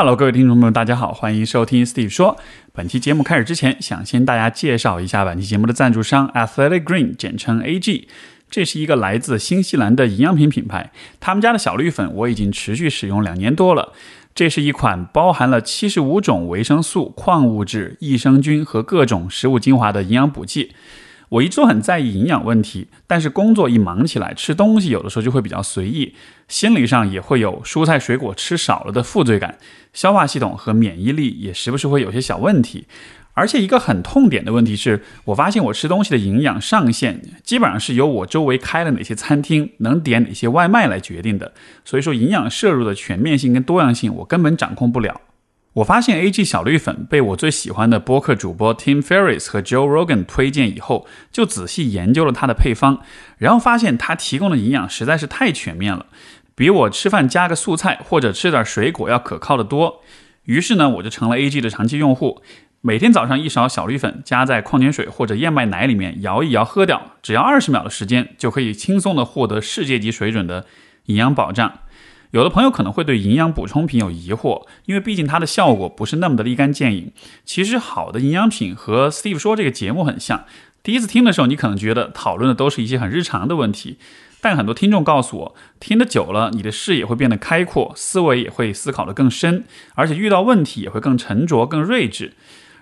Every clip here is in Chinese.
Hello，各位听众朋友，大家好，欢迎收听 Steve 说。本期节目开始之前，想先大家介绍一下本期节目的赞助商 Athletic Green，简称 AG。这是一个来自新西兰的营养品品牌，他们家的小绿粉我已经持续使用两年多了。这是一款包含了七十五种维生素、矿物质、益生菌和各种食物精华的营养补剂。我一直都很在意营养问题，但是工作一忙起来，吃东西有的时候就会比较随意，心理上也会有蔬菜水果吃少了的负罪感，消化系统和免疫力也时不时会有些小问题。而且一个很痛点的问题是，我发现我吃东西的营养上限基本上是由我周围开了哪些餐厅、能点哪些外卖来决定的。所以说，营养摄入的全面性跟多样性，我根本掌控不了。我发现 A G 小绿粉被我最喜欢的播客主播 Tim Ferriss 和 Joe Rogan 推荐以后，就仔细研究了它的配方，然后发现它提供的营养实在是太全面了，比我吃饭加个素菜或者吃点水果要可靠的多。于是呢，我就成了 A G 的长期用户。每天早上一勺小绿粉加在矿泉水或者燕麦奶里面摇一摇喝掉，只要二十秒的时间就可以轻松的获得世界级水准的营养保障。有的朋友可能会对营养补充品有疑惑，因为毕竟它的效果不是那么的立竿见影。其实好的营养品和 Steve 说这个节目很像，第一次听的时候你可能觉得讨论的都是一些很日常的问题。但很多听众告诉我，听得久了，你的视野会变得开阔，思维也会思考得更深，而且遇到问题也会更沉着、更睿智。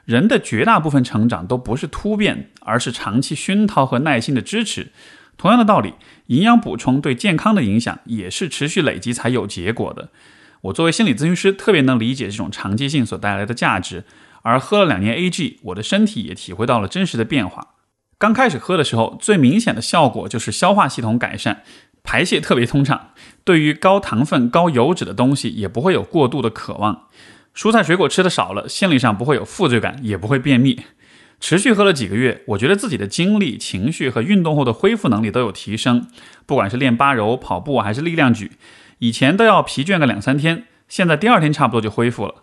人的绝大部分成长都不是突变，而是长期熏陶和耐心的支持。同样的道理，营养补充对健康的影响也是持续累积才有结果的。我作为心理咨询师，特别能理解这种长期性所带来的价值。而喝了两年 AG，我的身体也体会到了真实的变化。刚开始喝的时候，最明显的效果就是消化系统改善，排泄特别通畅，对于高糖分、高油脂的东西也不会有过度的渴望。蔬菜水果吃的少了，心理上不会有负罪感，也不会便秘。持续喝了几个月，我觉得自己的精力、情绪和运动后的恢复能力都有提升。不管是练八柔、跑步还是力量举，以前都要疲倦个两三天，现在第二天差不多就恢复了。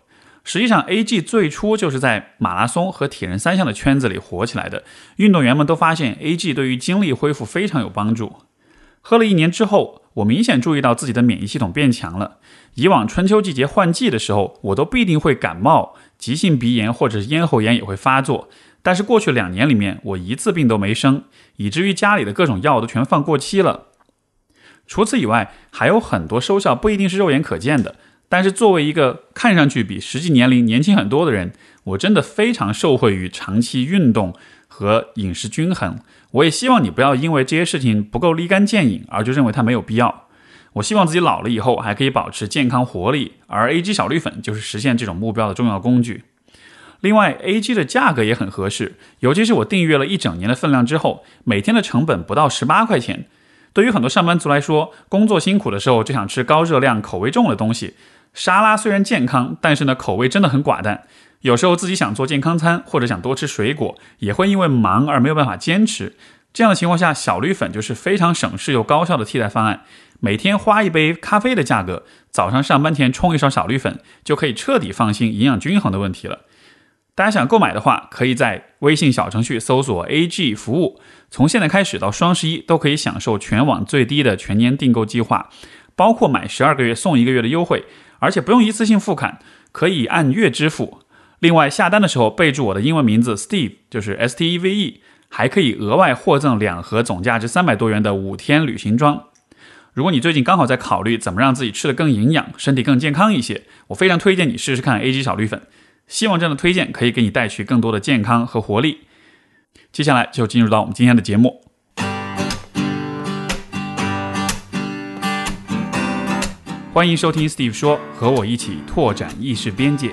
实际上，AG 最初就是在马拉松和铁人三项的圈子里火起来的，运动员们都发现 AG 对于精力恢复非常有帮助。喝了一年之后，我明显注意到自己的免疫系统变强了。以往春秋季节换季的时候，我都必定会感冒、急性鼻炎或者是咽喉炎也会发作。但是过去两年里面，我一次病都没生，以至于家里的各种药都全放过期了。除此以外，还有很多收效不一定是肉眼可见的。但是作为一个看上去比实际年龄年轻很多的人，我真的非常受惠于长期运动和饮食均衡。我也希望你不要因为这些事情不够立竿见影而就认为它没有必要。我希望自己老了以后还可以保持健康活力，而 A G 小绿粉就是实现这种目标的重要工具。另外，A G 的价格也很合适，尤其是我订阅了一整年的分量之后，每天的成本不到十八块钱。对于很多上班族来说，工作辛苦的时候就想吃高热量、口味重的东西。沙拉虽然健康，但是呢口味真的很寡淡。有时候自己想做健康餐，或者想多吃水果，也会因为忙而没有办法坚持。这样的情况下，小绿粉就是非常省事又高效的替代方案。每天花一杯咖啡的价格，早上上班前冲一勺小绿粉，就可以彻底放心营养均衡的问题了。大家想购买的话，可以在微信小程序搜索 AG 服务，从现在开始到双十一都可以享受全网最低的全年订购计划，包括买十二个月送一个月的优惠，而且不用一次性付款，可以按月支付。另外，下单的时候备注我的英文名字 Steve，就是 S T E V E，还可以额外获赠两盒总价值三百多元的五天旅行装。如果你最近刚好在考虑怎么让自己吃的更营养、身体更健康一些，我非常推荐你试试看 A G 小绿粉。希望这样的推荐可以给你带去更多的健康和活力。接下来就进入到我们今天的节目，欢迎收听 Steve 说，和我一起拓展意识边界。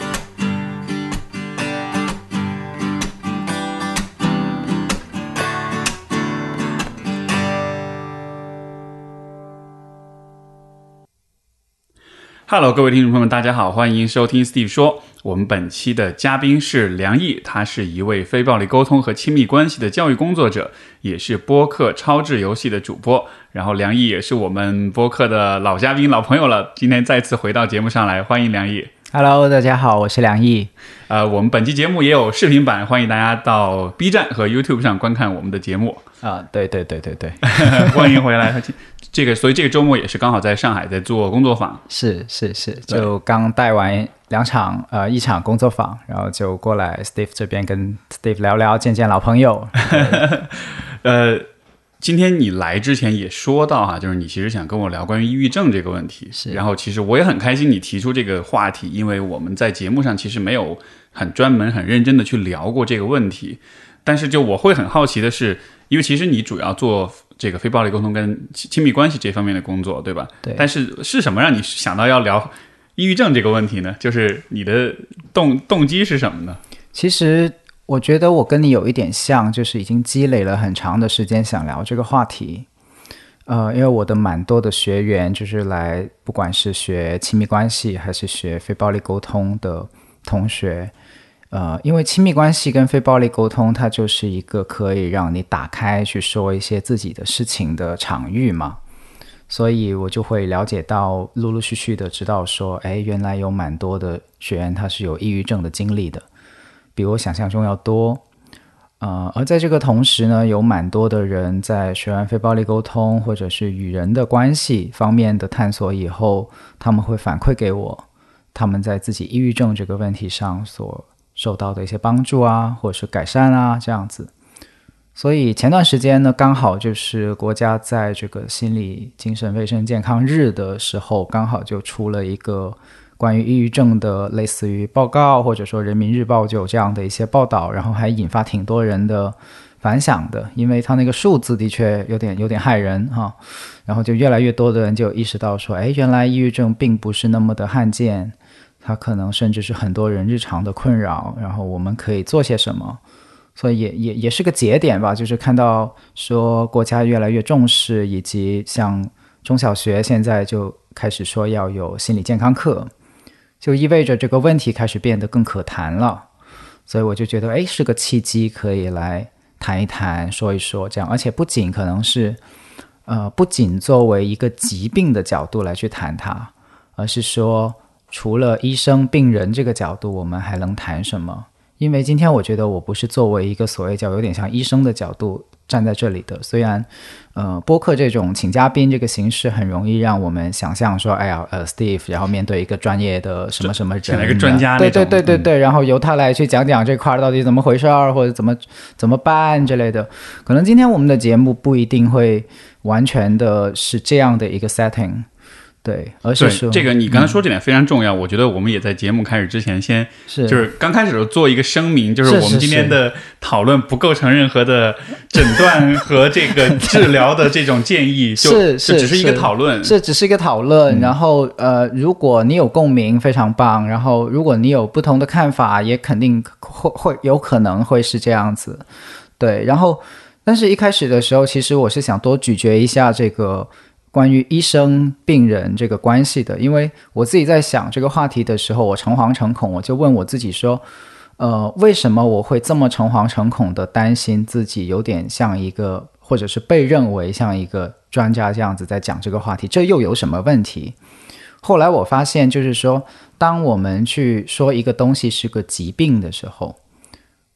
Hello，各位听众朋友们，大家好，欢迎收听 Steve 说。我们本期的嘉宾是梁毅，他是一位非暴力沟通和亲密关系的教育工作者，也是播客超智游戏的主播。然后梁毅也是我们播客的老嘉宾、老朋友了，今天再次回到节目上来，欢迎梁毅。Hello，大家好，我是梁毅。呃，我们本期节目也有视频版，欢迎大家到 B 站和 YouTube 上观看我们的节目。啊，对对对对对，欢迎回来。这个，所以这个周末也是刚好在上海在做工作坊。是是是，就刚带完两场呃一场工作坊，然后就过来 Steve 这边跟 Steve 聊聊，见见老朋友。呃。今天你来之前也说到哈，就是你其实想跟我聊关于抑郁症这个问题。是，然后其实我也很开心你提出这个话题，因为我们在节目上其实没有很专门、很认真的去聊过这个问题。但是就我会很好奇的是，因为其实你主要做这个非暴力沟通跟亲密关系这方面的工作，对吧？对。但是是什么让你想到要聊抑郁症这个问题呢？就是你的动动机是什么呢？其实。我觉得我跟你有一点像，就是已经积累了很长的时间想聊这个话题。呃，因为我的蛮多的学员就是来，不管是学亲密关系还是学非暴力沟通的同学，呃，因为亲密关系跟非暴力沟通，它就是一个可以让你打开去说一些自己的事情的场域嘛，所以我就会了解到，陆陆续续的知道说，哎，原来有蛮多的学员他是有抑郁症的经历的。比我想象中要多，呃，而在这个同时呢，有蛮多的人在学完非暴力沟通或者是与人的关系方面的探索以后，他们会反馈给我，他们在自己抑郁症这个问题上所受到的一些帮助啊，或者是改善啊，这样子。所以前段时间呢，刚好就是国家在这个心理精神卫生健康日的时候，刚好就出了一个。关于抑郁症的类似于报告，或者说人民日报就有这样的一些报道，然后还引发挺多人的反响的，因为它那个数字的确有点有点害人哈，然后就越来越多的人就意识到说，哎，原来抑郁症并不是那么的罕见，它可能甚至是很多人日常的困扰，然后我们可以做些什么，所以也也也是个节点吧，就是看到说国家越来越重视，以及像中小学现在就开始说要有心理健康课。就意味着这个问题开始变得更可谈了，所以我就觉得，哎，是个契机，可以来谈一谈，说一说这样。而且不仅可能是，呃，不仅作为一个疾病的角度来去谈它，而是说，除了医生、病人这个角度，我们还能谈什么？因为今天我觉得我不是作为一个所谓叫有点像医生的角度。站在这里的，虽然，呃，播客这种请嘉宾这个形式很容易让我们想象说，哎呀，呃，Steve，然后面对一个专业的什么什么人，请来个专家，对对对对对，然后由他来去讲讲这块到底怎么回事儿，或者怎么怎么办之类的。可能今天我们的节目不一定会完全的是这样的一个 setting。对，而且说这个，你刚才说这点非常重要。我觉得我们也在节目开始之前，先是就是刚开始的时候做一个声明，就是我们今天的讨论不构成任何的诊断和这个 治疗的这种建议，是是只是一个讨论，这只是一个讨论。然后呃，如果你有共鸣，非常棒。然后如果你有不同的看法，也肯定会会有可能会是这样子。对，然后但是一开始的时候，其实我是想多咀嚼一下这个。关于医生病人这个关系的，因为我自己在想这个话题的时候，我诚惶诚恐，我就问我自己说，呃，为什么我会这么诚惶诚恐的担心自己有点像一个，或者是被认为像一个专家这样子在讲这个话题，这又有什么问题？后来我发现，就是说，当我们去说一个东西是个疾病的时候，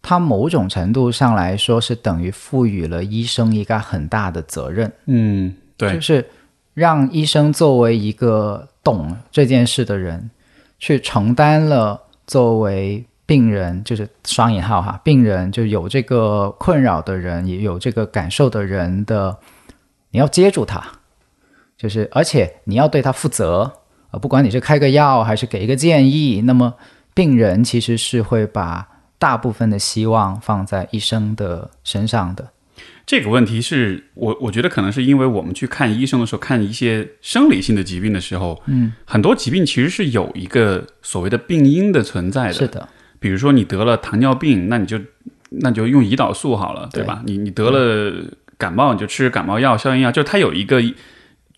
它某种程度上来说是等于赋予了医生一个很大的责任。嗯，对，就是。让医生作为一个懂这件事的人，去承担了作为病人，就是双引号哈，病人就有这个困扰的人，也有这个感受的人的，你要接住他，就是而且你要对他负责啊，不管你是开个药还是给一个建议，那么病人其实是会把大部分的希望放在医生的身上的。这个问题是我我觉得可能是因为我们去看医生的时候，看一些生理性的疾病的时候，嗯，很多疾病其实是有一个所谓的病因的存在的。是的，比如说你得了糖尿病，那你就那就用胰岛素好了，对吧？你你得了感冒，你就吃感冒药、消炎药，就是它有一个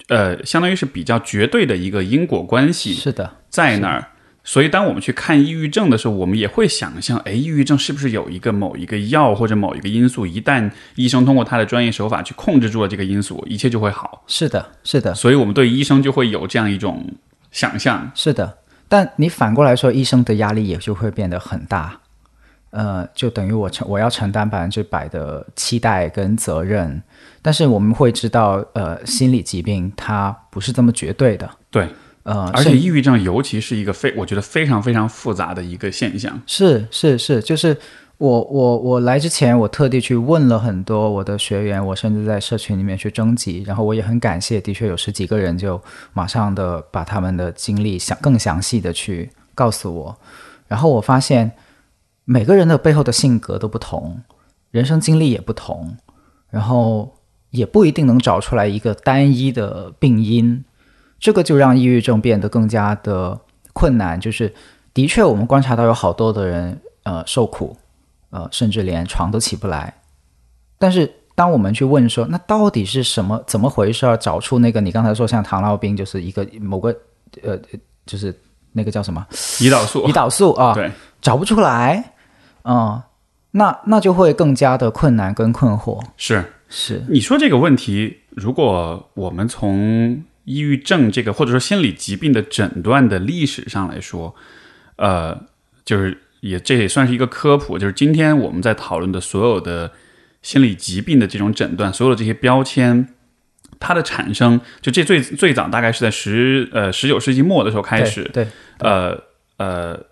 呃，相当于是比较绝对的一个因果关系。是的，在那儿。所以，当我们去看抑郁症的时候，我们也会想象，哎，抑郁症是不是有一个某一个药或者某一个因素？一旦医生通过他的专业手法去控制住了这个因素，一切就会好。是的，是的。所以我们对医生就会有这样一种想象。是的，但你反过来说，医生的压力也就会变得很大。呃，就等于我承我要承担百分之百的期待跟责任，但是我们会知道，呃，心理疾病它不是这么绝对的，对，呃，而且抑郁症尤其是一个非我觉得非常非常复杂的一个现象。是是是，就是我我我来之前，我特地去问了很多我的学员，我甚至在社群里面去征集，然后我也很感谢，的确有十几个人就马上的把他们的经历详更详细的去告诉我，然后我发现每个人的背后的性格都不同，人生经历也不同，然后也不一定能找出来一个单一的病因，这个就让抑郁症变得更加的困难。就是的确，我们观察到有好多的人呃受苦，呃甚至连床都起不来。但是当我们去问说，那到底是什么怎么回事儿？找出那个你刚才说像糖尿病，就是一个某个呃就是那个叫什么胰岛素胰，岛素啊，对，找不出来，嗯，那那就会更加的困难跟困惑。是是你说这个问题，如果我们从抑郁症这个或者说心理疾病的诊断的历史上来说，呃，就是也这也算是一个科普，就是今天我们在讨论的所有的心理疾病的这种诊断，所有的这些标签。它的产生，就这最最早大概是在十呃十九世纪末的时候开始，对呃呃，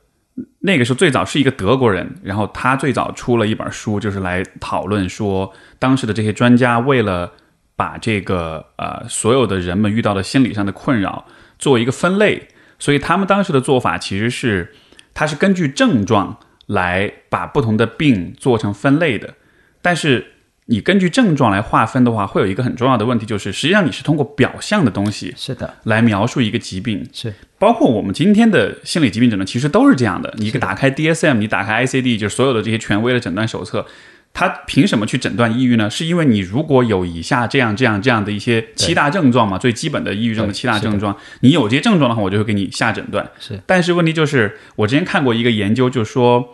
那个时候最早是一个德国人，然后他最早出了一本书，就是来讨论说，当时的这些专家为了把这个呃所有的人们遇到的心理上的困扰做一个分类，所以他们当时的做法其实是，它是根据症状来把不同的病做成分类的，但是。你根据症状来划分的话，会有一个很重要的问题，就是实际上你是通过表象的东西是的，来描述一个疾病，是包括我们今天的心理疾病诊断，其实都是这样的。你一个打开 DSM，你打开 ICD，就是所有的这些权威的诊断手册，它凭什么去诊断抑郁呢？是因为你如果有以下这样这样这样的一些七大症状嘛，最基本的抑郁症的七大症状，你有这些症状的话，我就会给你下诊断。是但是问题就是，我之前看过一个研究，就是说，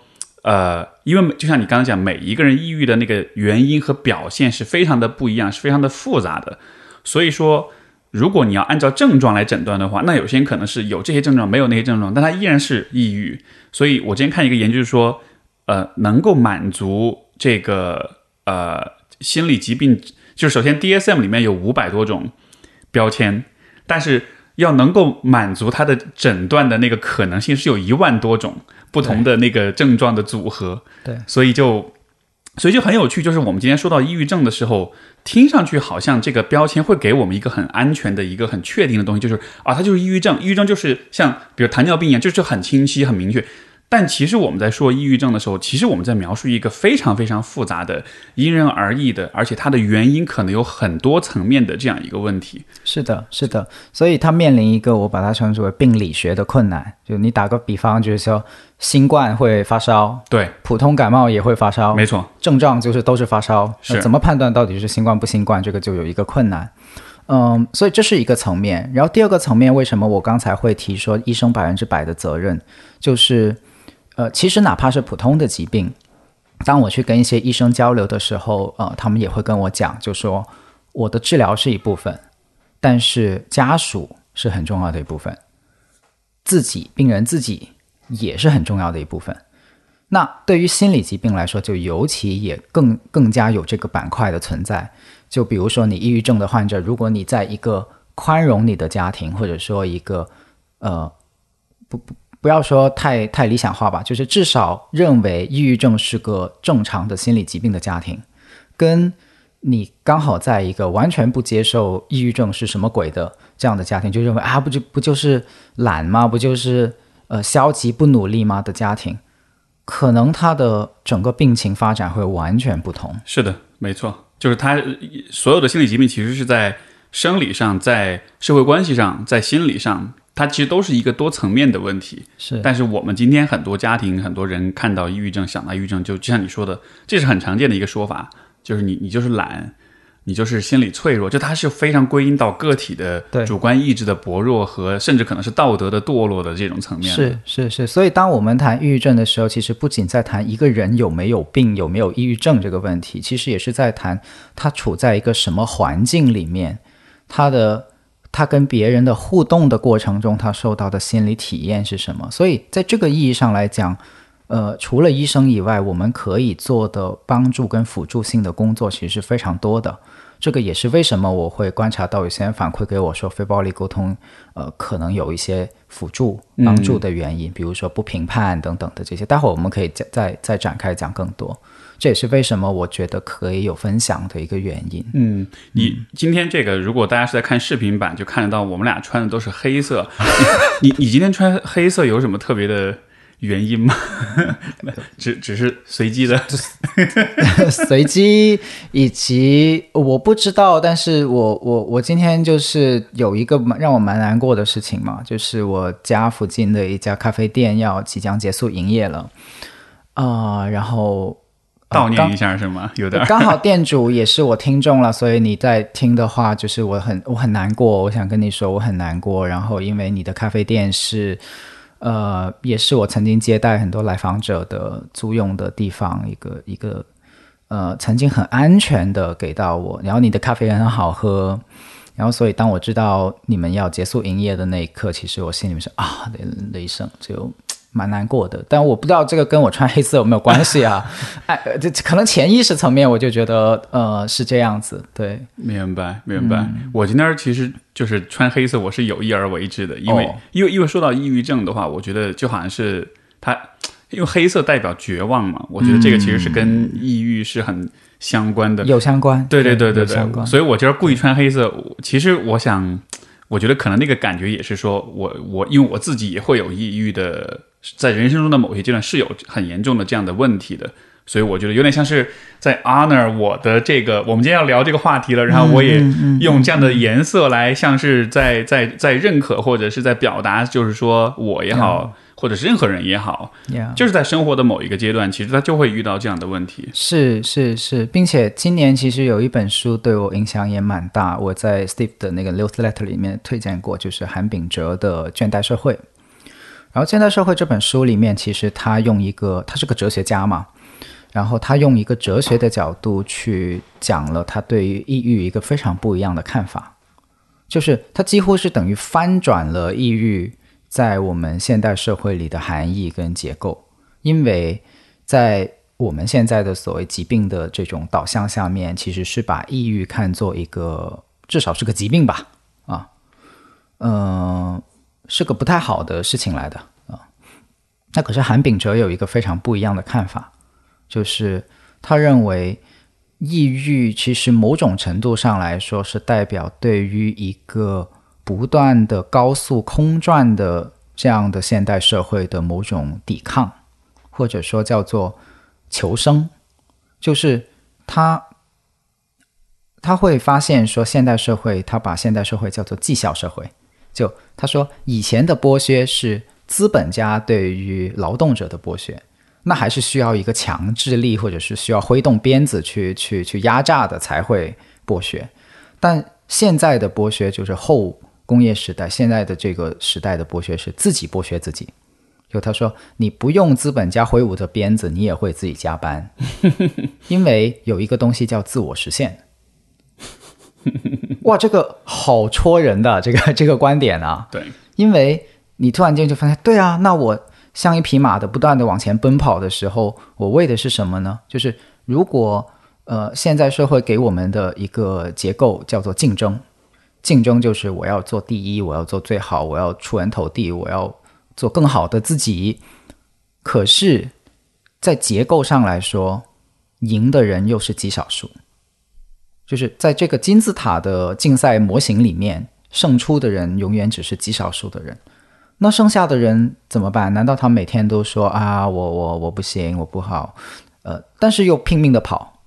呃，因为就像你刚刚讲，每一个人抑郁的那个原因和表现是非常的不一样，是非常的复杂的。所以说，如果你要按照症状来诊断的话，那有些人可能是有这些症状，没有那些症状，但他依然是抑郁。所以我之前看一个研究，就是说，呃，能够满足这个呃心理疾病，就是首先 DSM 里面有五百多种标签，但是要能够满足它的诊断的那个可能性是有一万多种不同的那个症状的组合。对所以就所以就很有趣，就是我们今天说到抑郁症的时候，听上去好像这个标签会给我们一个很安全的一个很确定的东西，就是啊，它就是抑郁症。抑郁症就是像比如糖尿病一样，就是很清晰、很明确。但其实我们在说抑郁症的时候，其实我们在描述一个非常非常复杂的、因人而异的，而且它的原因可能有很多层面的这样一个问题。是的，是的，所以它面临一个我把它称之为病理学的困难。就你打个比方，就是说新冠会发烧，对，普通感冒也会发烧，没错，症状就是都是发烧，是那怎么判断到底是新冠不新冠？这个就有一个困难。嗯，所以这是一个层面。然后第二个层面，为什么我刚才会提说医生百分之百的责任，就是呃，其实哪怕是普通的疾病，当我去跟一些医生交流的时候，呃，他们也会跟我讲，就说我的治疗是一部分，但是家属是很重要的一部分，自己病人自己也是很重要的一部分。那对于心理疾病来说，就尤其也更更加有这个板块的存在。就比如说你抑郁症的患者，如果你在一个宽容你的家庭，或者说一个呃不不不要说太太理想化吧，就是至少认为抑郁症是个正常的心理疾病的家庭，跟你刚好在一个完全不接受抑郁症是什么鬼的这样的家庭，就认为啊不就不就是懒吗？不就是呃消极不努力吗的家庭，可能他的整个病情发展会完全不同。是的，没错，就是他所有的心理疾病其实是在生理上、在社会关系上、在心理上，它其实都是一个多层面的问题。是但是我们今天很多家庭、很多人看到抑郁症，想到抑郁症，就就像你说的，这是很常见的一个说法，就是你你就是懒，你就是心理脆弱，就它是非常归因到个体的主观意志的薄弱和甚至可能是道德的堕落的这种层面。是是是，所以当我们谈抑郁症的时候，其实不仅在谈一个人有没有病、有没有抑郁症这个问题，其实也是在谈他处在一个什么环境里面，他的他跟别人的互动的过程中，他受到的心理体验是什么？所以在这个意义上来讲，呃，除了医生以外，我们可以做的帮助跟辅助性的工作其实是非常多的。这个也是为什么我会观察到有些人反馈给我说非暴力沟通，呃，可能有一些辅助帮助的原因，比如说不评判等等的这些。待会儿我们可以再再再展开讲更多。这也是为什么我觉得可以有分享的一个原因。嗯，你今天这个，如果大家是在看视频版，就看得到我们俩穿的都是黑色。你你今天穿黑色有什么特别的？原因吗？只只是随机的，随机以及我不知道，但是我我我今天就是有一个让我蛮难过的事情嘛，就是我家附近的一家咖啡店要即将结束营业了啊，然后悼念一下是吗？有点刚好店主也是我听众了，所以你在听的话，就是我很我很难过，我想跟你说我很难过，然后因为你的咖啡店是。呃，也是我曾经接待很多来访者的租用的地方，一个一个，呃，曾经很安全的给到我，然后你的咖啡也很好喝，然后所以当我知道你们要结束营业的那一刻，其实我心里面是啊的的一声就。蛮难过的，但我不知道这个跟我穿黑色有没有关系啊？哎，这可能潜意识层面我就觉得，呃，是这样子。对，明白，明白。我今天其实就是穿黑色，我是有意而为之的，因为，因为，因为说到抑郁症的话，我觉得就好像是它，因为黑色代表绝望嘛，我觉得这个其实是跟抑郁是很相关的，有相关。对，对，对，对，对。所以我今儿故意穿黑色，其实我想，我觉得可能那个感觉也是说我，我因为我自己也会有抑郁的。在人生中的某些阶段是有很严重的这样的问题的，所以我觉得有点像是在 honor 我的这个，我们今天要聊这个话题了，然后我也用这样的颜色来像是在在在认可或者是在表达，就是说我也好，或者是任何人也好，就是在生活的某一个阶段，其实他就会遇到这样的问题。是是是，并且今年其实有一本书对我影响也蛮大，我在 Steve 的那个 newsletter 里面推荐过，就是韩炳哲的《倦怠社会》。然后《现代社会》这本书里面，其实他用一个，他是个哲学家嘛，然后他用一个哲学的角度去讲了他对于抑郁一个非常不一样的看法，就是他几乎是等于翻转了抑郁在我们现代社会里的含义跟结构，因为在我们现在的所谓疾病的这种导向下面，其实是把抑郁看作一个至少是个疾病吧，啊，嗯。是个不太好的事情来的啊。那可是韩炳哲有一个非常不一样的看法，就是他认为抑郁其实某种程度上来说是代表对于一个不断的高速空转的这样的现代社会的某种抵抗，或者说叫做求生。就是他他会发现说，现代社会他把现代社会叫做绩效社会。就他说，以前的剥削是资本家对于劳动者的剥削，那还是需要一个强制力，或者是需要挥动鞭子去去去压榨的才会剥削。但现在的剥削就是后工业时代，现在的这个时代的剥削是自己剥削自己。就他说，你不用资本家挥舞的鞭子，你也会自己加班，因为有一个东西叫自我实现。哇，这个好戳人的这个这个观点啊！对，因为你突然间就发现，对啊，那我像一匹马的不断的往前奔跑的时候，我为的是什么呢？就是如果呃，现在社会给我们的一个结构叫做竞争，竞争就是我要做第一，我要做最好，我要出人头地，我要做更好的自己。可是，在结构上来说，赢的人又是极少数。就是在这个金字塔的竞赛模型里面，胜出的人永远只是极少数的人。那剩下的人怎么办？难道他每天都说啊，我我我不行，我不好，呃，但是又拼命的跑？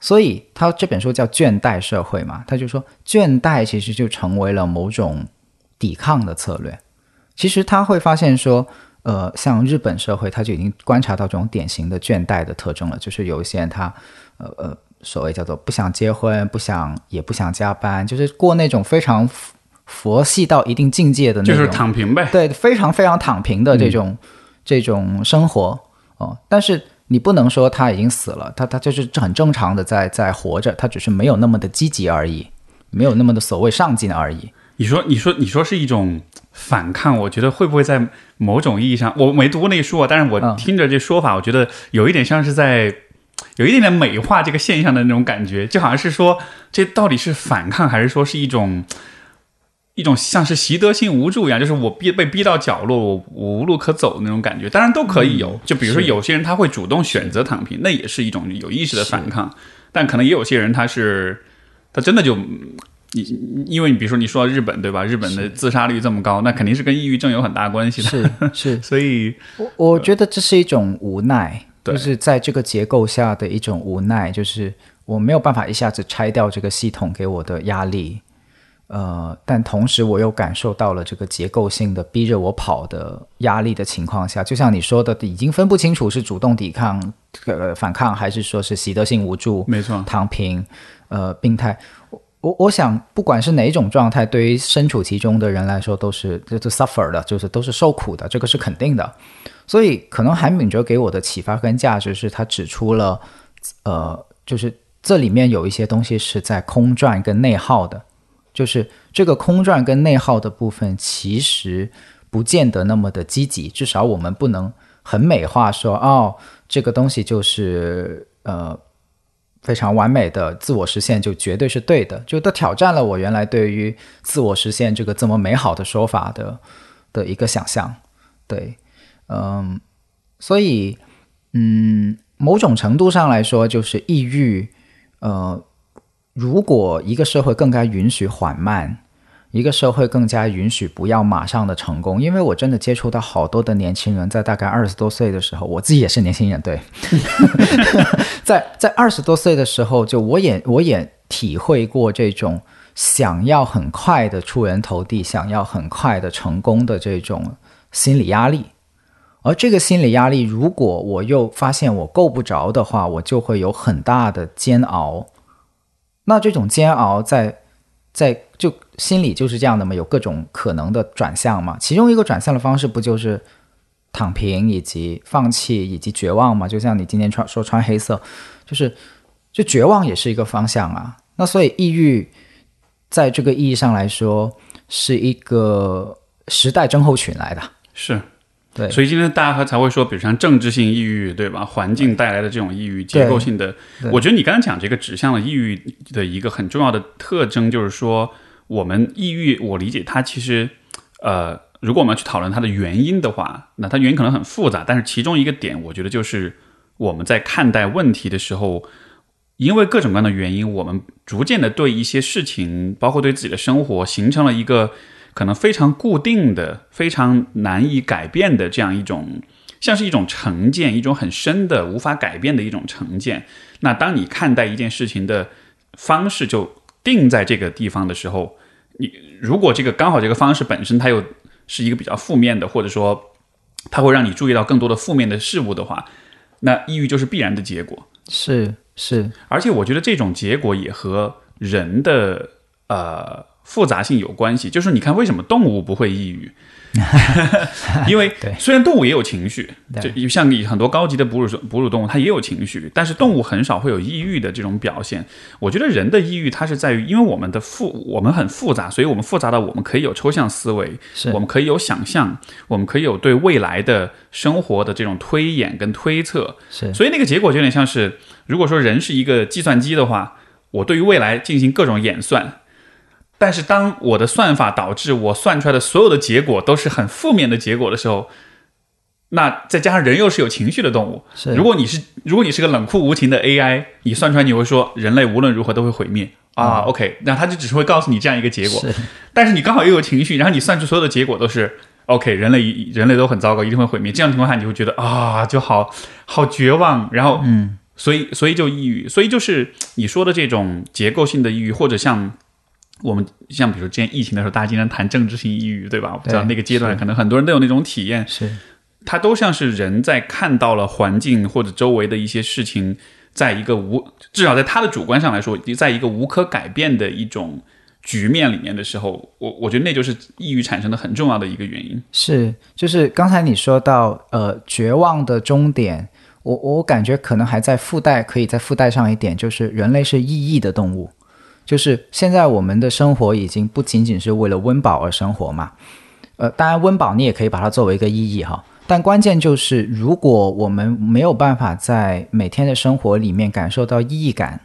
所以他这本书叫《倦怠社会》嘛，他就说倦怠其实就成为了某种抵抗的策略。其实他会发现说，呃，像日本社会，他就已经观察到这种典型的倦怠的特征了，就是有一些人他，呃呃。所谓叫做不想结婚，不想也不想加班，就是过那种非常佛系到一定境界的那种，就是躺平呗。对，非常非常躺平的这种这种生活哦。但是你不能说他已经死了，他他就是很正常的在在活着，他只是没有那么的积极而已，没有那么的所谓上进而已。你说，你说，你说是一种反抗，我觉得会不会在某种意义上，我没读过那个书啊，但是我嗯听着这说法，我觉得有一点像是在有一点点美化这个现象的那种感觉，就好像是说这到底是反抗，还是说是一种一种像是习得性无助一样，就是我逼被逼到角落，我我无路可走的那种感觉。当然都可以有，就比如说有些人他会主动选择躺平，那也是一种有意识的反抗，但可能也有些人他是他真的就。你因为你比如说你说到日本对吧？日本的自杀率这么高，那肯定是跟抑郁症有很大关系的。是是，所以我我觉得这是一种无奈，对就是在这个结构下的一种无奈，就是我没有办法一下子拆掉这个系统给我的压力，呃，但同时我又感受到了这个结构性的逼着我跑的压力的情况下，就像你说的，已经分不清楚是主动抵抗、呃反抗，还是说是习得性无助、没错，躺平、呃病态。我我我想，不管是哪一种状态，对于身处其中的人来说，都是就是 suffer 的，就是都是受苦的，这个是肯定的。所以，可能韩炳哲给我的启发跟价值是他指出了，呃，就是这里面有一些东西是在空转跟内耗的，就是这个空转跟内耗的部分，其实不见得那么的积极，至少我们不能很美化说，哦，这个东西就是呃。非常完美的自我实现就绝对是对的，就都挑战了我原来对于自我实现这个这么美好的说法的的一个想象。对，嗯，所以，嗯，某种程度上来说，就是抑郁，呃，如果一个社会更加允许缓慢。一个社会更加允许不要马上的成功，因为我真的接触到好多的年轻人，在大概二十多岁的时候，我自己也是年轻人，对，在在二十多岁的时候，就我也我也体会过这种想要很快的出人头地，想要很快的成功的这种心理压力。而这个心理压力，如果我又发现我够不着的话，我就会有很大的煎熬。那这种煎熬在在就心理就是这样的嘛，有各种可能的转向嘛。其中一个转向的方式不就是躺平以及放弃以及绝望嘛？就像你今天穿说穿黑色，就是就绝望也是一个方向啊。那所以抑郁在这个意义上来说是一个时代症候群来的，是。对，所以今天大家才会说，比如像政治性抑郁，对吧？环境带来的这种抑郁，结构性的，我觉得你刚才讲这个指向了抑郁的一个很重要的特征，就是说，我们抑郁，我理解它其实，呃，如果我们要去讨论它的原因的话，那它原因可能很复杂，但是其中一个点，我觉得就是我们在看待问题的时候，因为各种各样的原因，我们逐渐的对一些事情，包括对自己的生活，形成了一个。可能非常固定的、非常难以改变的这样一种，像是一种成见，一种很深的、无法改变的一种成见。那当你看待一件事情的方式就定在这个地方的时候，你如果这个刚好这个方式本身它又是一个比较负面的，或者说它会让你注意到更多的负面的事物的话，那抑郁就是必然的结果。是是，而且我觉得这种结果也和人的呃。复杂性有关系，就是你看为什么动物不会抑郁？因为 虽然动物也有情绪，就像很多高级的哺乳哺乳动物，它也有情绪，但是动物很少会有抑郁的这种表现。我觉得人的抑郁，它是在于，因为我们的复我们很复杂，所以我们复杂到我们可以有抽象思维，我们可以有想象，我们可以有对未来的生活的这种推演跟推测。是，所以那个结果就有点像是，如果说人是一个计算机的话，我对于未来进行各种演算。但是当我的算法导致我算出来的所有的结果都是很负面的结果的时候，那再加上人又是有情绪的动物，如果你是如果你是个冷酷无情的 AI，你算出来你会说人类无论如何都会毁灭啊，OK，那他就只是会告诉你这样一个结果。但是你刚好又有情绪，然后你算出所有的结果都是 OK，人类人类都很糟糕，一定会毁灭。这样情况下你会觉得啊，就好好绝望，然后嗯，所以所以就抑郁，所以就是你说的这种结构性的抑郁，或者像。我们像比如之前疫情的时候，大家经常谈政治性抑郁，对吧？我不知道那个阶段可能很多人都有那种体验，是它都像是人在看到了环境或者周围的一些事情，在一个无至少在他的主观上来说，在一个无可改变的一种局面里面的时候，我我觉得那就是抑郁产生的很重要的一个原因。是，就是刚才你说到呃绝望的终点，我我感觉可能还在附带可以再附带上一点，就是人类是意义的动物。就是现在我们的生活已经不仅仅是为了温饱而生活嘛。呃，当然温饱你也可以把它作为一个意义哈，但关键就是如果我们没有办法在每天的生活里面感受到意义感，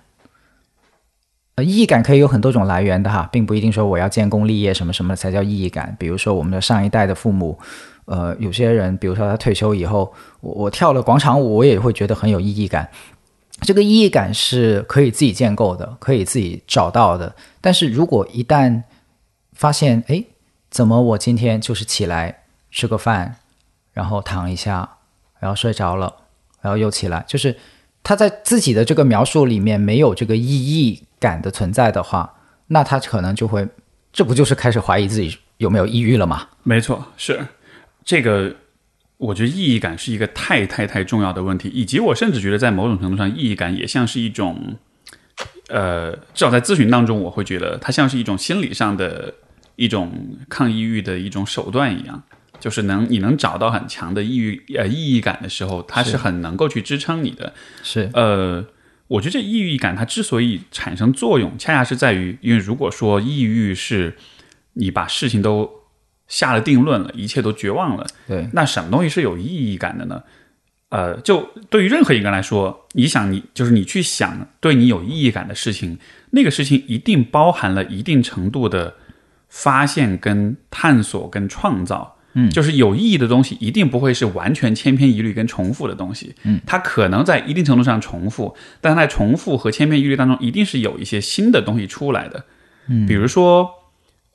呃，意义感可以有很多种来源的哈，并不一定说我要建功立业什么什么才叫意义感。比如说我们的上一代的父母，呃，有些人比如说他退休以后，我我跳了广场舞，我也会觉得很有意义感。这个意义感是可以自己建构的，可以自己找到的。但是如果一旦发现，哎。怎么？我今天就是起来吃个饭，然后躺一下，然后睡着了，然后又起来。就是他在自己的这个描述里面没有这个意义感的存在的话，那他可能就会，这不就是开始怀疑自己有没有抑郁了吗？没错，是这个。我觉得意义感是一个太太太重要的问题，以及我甚至觉得在某种程度上，意义感也像是一种，呃，至少在咨询当中，我会觉得它像是一种心理上的。一种抗抑郁的一种手段一样，就是能你能找到很强的抑郁呃意义感的时候，它是很能够去支撑你的。是呃，我觉得这抑郁感它之所以产生作用，恰恰是在于，因为如果说抑郁是你把事情都下了定论了，一切都绝望了，对，那什么东西是有意义感的呢？呃，就对于任何一个人来说，你想你就是你去想对你有意义感的事情，那个事情一定包含了一定程度的。发现跟探索跟创造，嗯，就是有意义的东西，一定不会是完全千篇一律跟重复的东西，嗯，它可能在一定程度上重复，但在重复和千篇一律当中，一定是有一些新的东西出来的，嗯，比如说，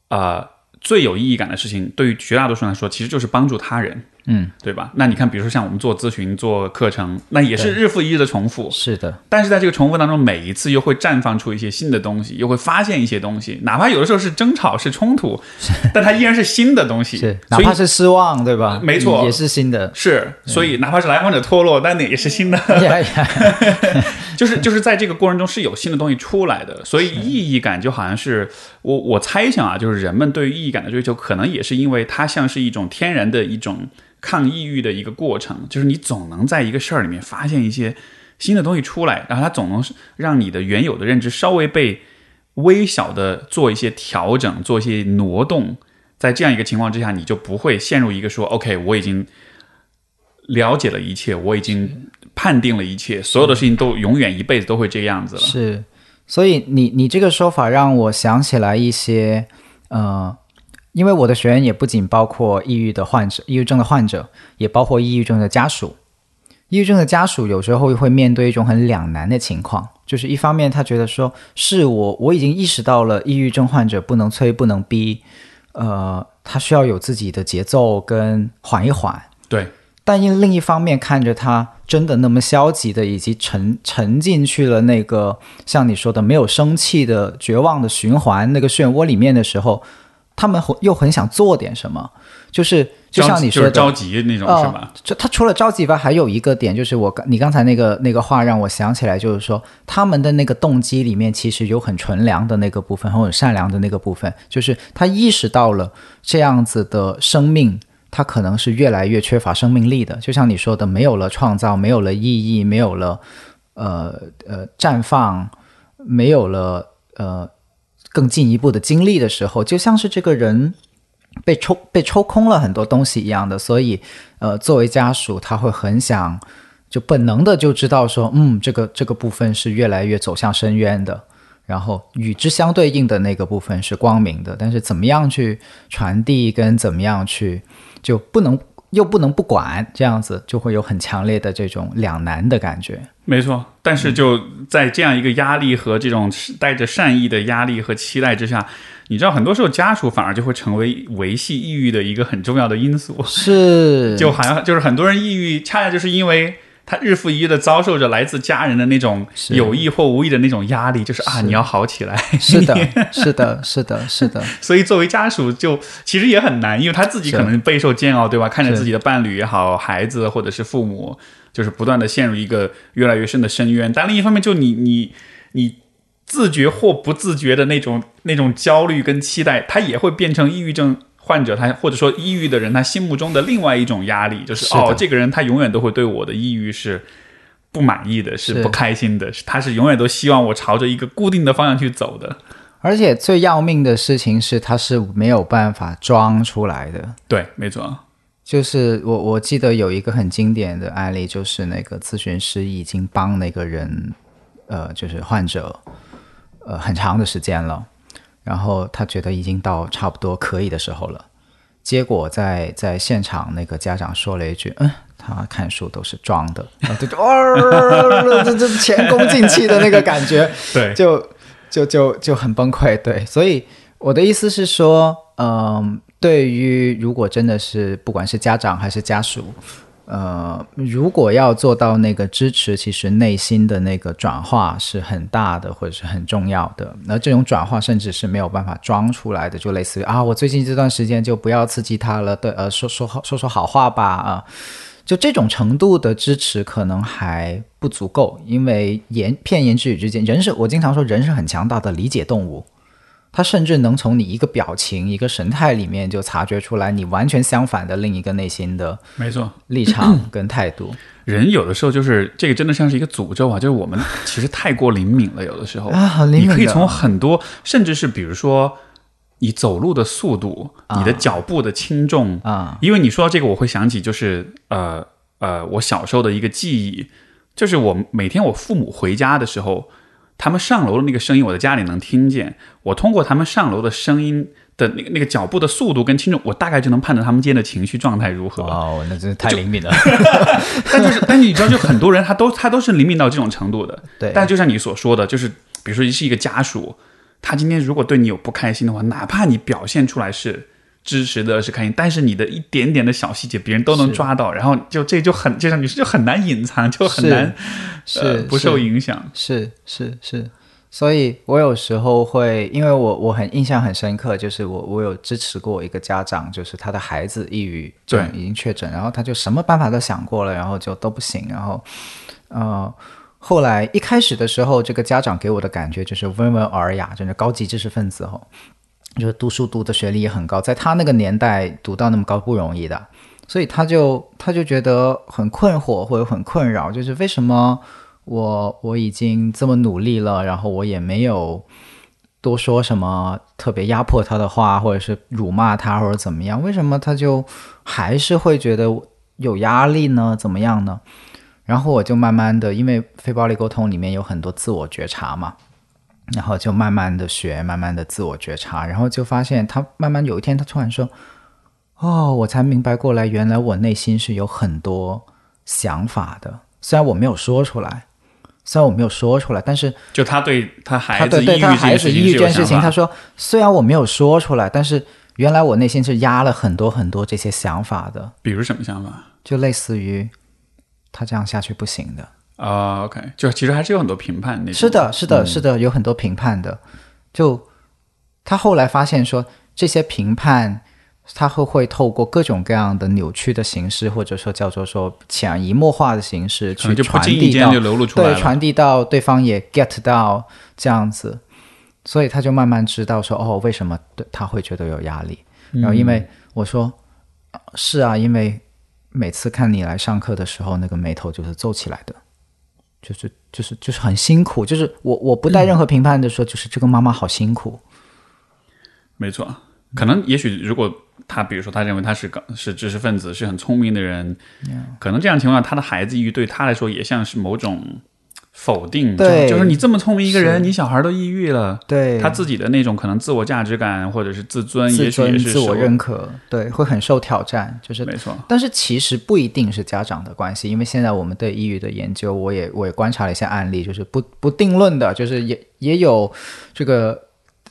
啊，最有意义感的事情，对于绝大多数人来说，其实就是帮助他人。嗯，对吧？那你看，比如说像我们做咨询、做课程，那也是日复一日的重复。是的，但是在这个重复当中，每一次又会绽放出一些新的东西，又会发现一些东西。哪怕有的时候是争吵、是冲突，但它依然是新的东西。是，哪怕是失望，对吧？没错，也是新的。是，所以哪怕是来访者脱落，但那也是新的。就是就是在这个过程中是有新的东西出来的。所以意义感就好像是我我猜想啊，就是人们对于意义感的追求，可能也是因为它像是一种天然的一种。抗抑郁的一个过程，就是你总能在一个事儿里面发现一些新的东西出来，然后它总能让你的原有的认知稍微被微小的做一些调整，做一些挪动。在这样一个情况之下，你就不会陷入一个说 “OK，我已经了解了一切，我已经判定了一切，所有的事情都永远一辈子都会这个样子了。”是，所以你你这个说法让我想起来一些，呃。因为我的学员也不仅包括抑郁的患者，抑郁症的患者，也包括抑郁症的家属。抑郁症的家属有时候会面对一种很两难的情况，就是一方面他觉得说是我我已经意识到了抑郁症患者不能催不能逼，呃，他需要有自己的节奏跟缓一缓。对。但因另一方面看着他真的那么消极的，以及沉沉进去了那个像你说的没有生气的绝望的循环那个漩涡里面的时候。他们又很想做点什么，就是就像你说的着急那种是吧？就他除了着急以外，还有一个点就是我刚你刚才那个那个话让我想起来，就是说他们的那个动机里面其实有很纯良的那个部分，很善良的那个部分，就是他意识到了这样子的生命，他可能是越来越缺乏生命力的。就像你说的，没有了创造，没有了意义，没有了呃呃绽放，没有了呃。更进一步的经历的时候，就像是这个人被抽被抽空了很多东西一样的，所以，呃，作为家属，他会很想就本能的就知道说，嗯，这个这个部分是越来越走向深渊的，然后与之相对应的那个部分是光明的，但是怎么样去传递跟怎么样去就不能。又不能不管，这样子就会有很强烈的这种两难的感觉。没错，但是就在这样一个压力和这种带着善意的压力和期待之下，你知道，很多时候家属反而就会成为维系抑郁的一个很重要的因素。是，就好像就是很多人抑郁，恰恰就是因为。他日复一日的遭受着来自家人的那种有意或无意的那种压力，就是啊，你要好起来。是的，是的，是的，是的。所以作为家属，就其实也很难，因为他自己可能备受煎熬，对吧？看着自己的伴侣也好，孩子或者是父母，就是不断的陷入一个越来越深的深渊。但另一方面，就你你你自觉或不自觉的那种那种焦虑跟期待，他也会变成抑郁症。患者他或者说抑郁的人，他心目中的另外一种压力就是哦，这个人他永远都会对我的抑郁是不满意的，是不开心的，他是永远都希望我朝着一个固定的方向去走的。而且最要命的事情是，他是没有办法装出来的。对，没错。就是我我记得有一个很经典的案例，就是那个咨询师已经帮那个人，呃，就是患者，呃，很长的时间了，然后他觉得已经到差不多可以的时候了，结果在在现场那个家长说了一句：“嗯，他看书都是装的。”然后 就哇，这这前功尽弃的那个感觉，对，就就就就很崩溃。对，所以我的意思是说，嗯。对于如果真的是不管是家长还是家属，呃，如果要做到那个支持，其实内心的那个转化是很大的，或者是很重要的。那这种转化甚至是没有办法装出来的，就类似于啊，我最近这段时间就不要刺激他了，对，呃，说说说说好话吧，啊，就这种程度的支持可能还不足够，因为言片言之语之间，人是我经常说，人是很强大的理解动物。他甚至能从你一个表情、一个神态里面就察觉出来你完全相反的另一个内心的，没错，立场跟态度。人有的时候就是这个，真的像是一个诅咒啊！就是我们其实太过灵敏了，有的时候啊，很灵敏。你可以从很多，甚至是比如说你走路的速度、你的脚步的轻重啊，因为你说到这个，我会想起就是呃呃，我小时候的一个记忆，就是我每天我父母回家的时候。他们上楼的那个声音，我在家里能听见。我通过他们上楼的声音的那个那个脚步的速度跟轻重，我大概就能判断他们今天的情绪状态如何。哦，那真是太灵敏了。但就是，但你知道，就很多人他都他都是灵敏到这种程度的。对。但就像你所说的，就是比如说是一个家属，他今天如果对你有不开心的话，哪怕你表现出来是。支持的是开心，但是你的一点点的小细节，别人都能抓到，然后就这就很就像你说，就很难隐藏，就很难是不受影响。是是是，所以我有时候会，因为我我很印象很深刻，就是我我有支持过一个家长，就是他的孩子抑郁症已经确诊，然后他就什么办法都想过了，然后就都不行，然后呃，后来一开始的时候，这个家长给我的感觉就是温文尔雅，真的高级知识分子哦。就是读书读的学历也很高，在他那个年代读到那么高不容易的，所以他就他就觉得很困惑或者很困扰，就是为什么我我已经这么努力了，然后我也没有多说什么特别压迫他的话，或者是辱骂他或者怎么样，为什么他就还是会觉得有压力呢？怎么样呢？然后我就慢慢的，因为非暴力沟通里面有很多自我觉察嘛。然后就慢慢的学，慢慢的自我觉察，然后就发现他慢慢有一天，他突然说：“哦，我才明白过来，原来我内心是有很多想法的。虽然我没有说出来，虽然我没有说出来，但是就他对他孩子抑郁这件事情，他说虽然我没有说出来，但是原来我内心是压了很多很多这些想法的。比如什么想法？就类似于他这样下去不行的。”啊，OK，就其实还是有很多评判那是的，是的，是的，有很多评判的。就他后来发现说，这些评判他会会透过各种各样的扭曲的形式，或者说叫做说潜移默化的形式去传递到，对，传递到对方也 get 到这样子，所以他就慢慢知道说，哦，为什么他会觉得有压力？然后因为我说是啊，因为每次看你来上课的时候，那个眉头就是皱起来的。就是就是就是很辛苦，就是我我不带任何评判的说，就是这个妈妈好辛苦。没错，可能也许如果他比如说他认为他是个是知识分子，是很聪明的人，可能这样情况下他的孩子抑郁对他来说也像是某种。否定，对，就是你这么聪明一个人，你小孩都抑郁了，对，他自己的那种可能自我价值感或者是自尊，自尊自我认可，对，会很受挑战，就是没错。但是其实不一定是家长的关系，因为现在我们对抑郁的研究，我也我也观察了一些案例，就是不不定论的，就是也也有这个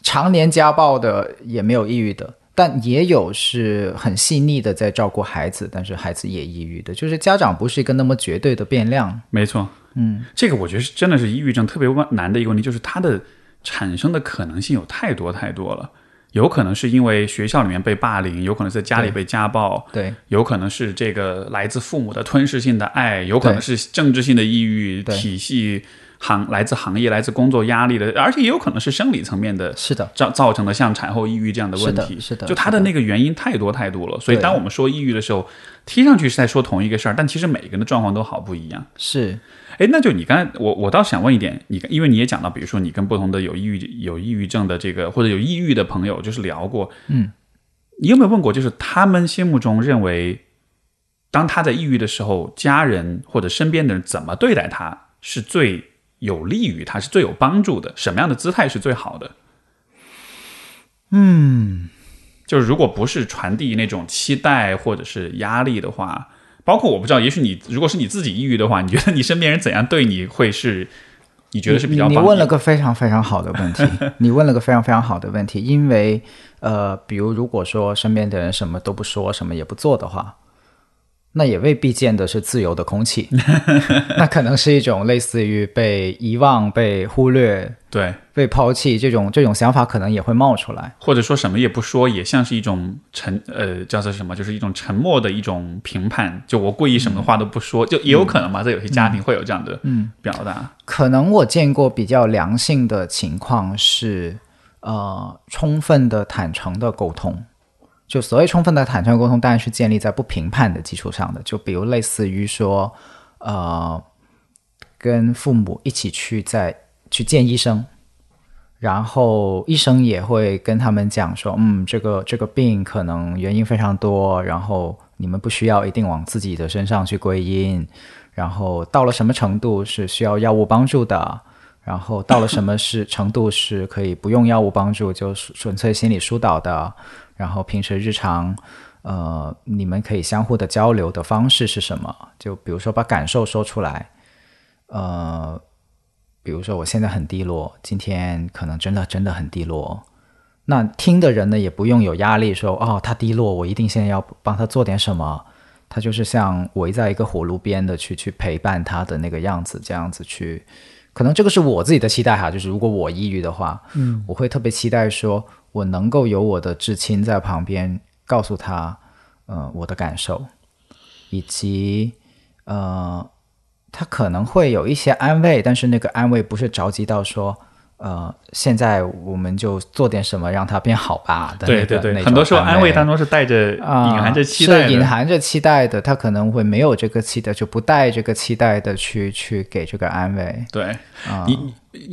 常年家暴的，也没有抑郁的。但也有是很细腻的在照顾孩子，但是孩子也抑郁的，就是家长不是一个那么绝对的变量。没错，嗯，这个我觉得是真的是抑郁症特别难的一个问题，就是它的产生的可能性有太多太多了。有可能是因为学校里面被霸凌，有可能在家里被家暴，对，有可能是这个来自父母的吞噬性的爱，有可能是政治性的抑郁体系。行来自行业、来自工作压力的，而且也有可能是生理层面的是的，造造成的，像产后抑郁这样的问题。是的就他的那个原因太多太多了。所以当我们说抑郁的时候，听上去是在说同一个事儿，但其实每个人的状况都好不一样。是哎，那就你刚才我我倒想问一点，你因为你也讲到，比如说你跟不同的有抑郁有抑郁症的这个或者有抑郁的朋友就是聊过，嗯，你有没有问过，就是他们心目中认为，当他在抑郁的时候，家人或者身边的人怎么对待他是最有利于他，是最有帮助的？什么样的姿态是最好的？嗯，就是如果不是传递那种期待或者是压力的话，包括我不知道，也许你如果是你自己抑郁的话，你觉得你身边人怎样对你会是？你觉得是比较你问了个非常非常好的问题，你问了个非常非常好的问题，因为呃，比如如果说身边的人什么都不说，什么也不做的话，那也未必见得是自由的空气，那可能是一种类似于被遗忘、被忽略、对，被抛弃这种这种想法，可能也会冒出来。或者说什么也不说，也像是一种沉呃叫做什么，就是一种沉默的一种评判。就我故意什么话都不说，就也有可能嘛，在有些家庭会有这样的嗯表达。可能我见过比较良性的情况是，呃，充分的、坦诚的沟通。就所谓充分的坦诚沟通，当然是建立在不评判的基础上的。就比如类似于说，呃，跟父母一起去在去见医生，然后医生也会跟他们讲说，嗯，这个这个病可能原因非常多，然后你们不需要一定往自己的身上去归因，然后到了什么程度是需要药物帮助的，然后到了什么是 程度是可以不用药物帮助，就纯粹心理疏导的，然后平时日常。呃，你们可以相互的交流的方式是什么？就比如说把感受说出来，呃，比如说我现在很低落，今天可能真的真的很低落。那听的人呢，也不用有压力说，哦，他低落，我一定现在要帮他做点什么。他就是像围在一个火炉边的去去陪伴他的那个样子，这样子去，可能这个是我自己的期待哈。就是如果我抑郁的话，嗯，我会特别期待说我能够有我的至亲在旁边，告诉他，呃，我的感受，以及呃，他可能会有一些安慰，但是那个安慰不是着急到说。呃，现在我们就做点什么让他变好吧 的那个对对对，很多时候安慰慰当中是带着啊，隐含着期待是隐的。含着期待的，他可能会没有这个期待，就不带这个期待的去去给这个安慰。对啊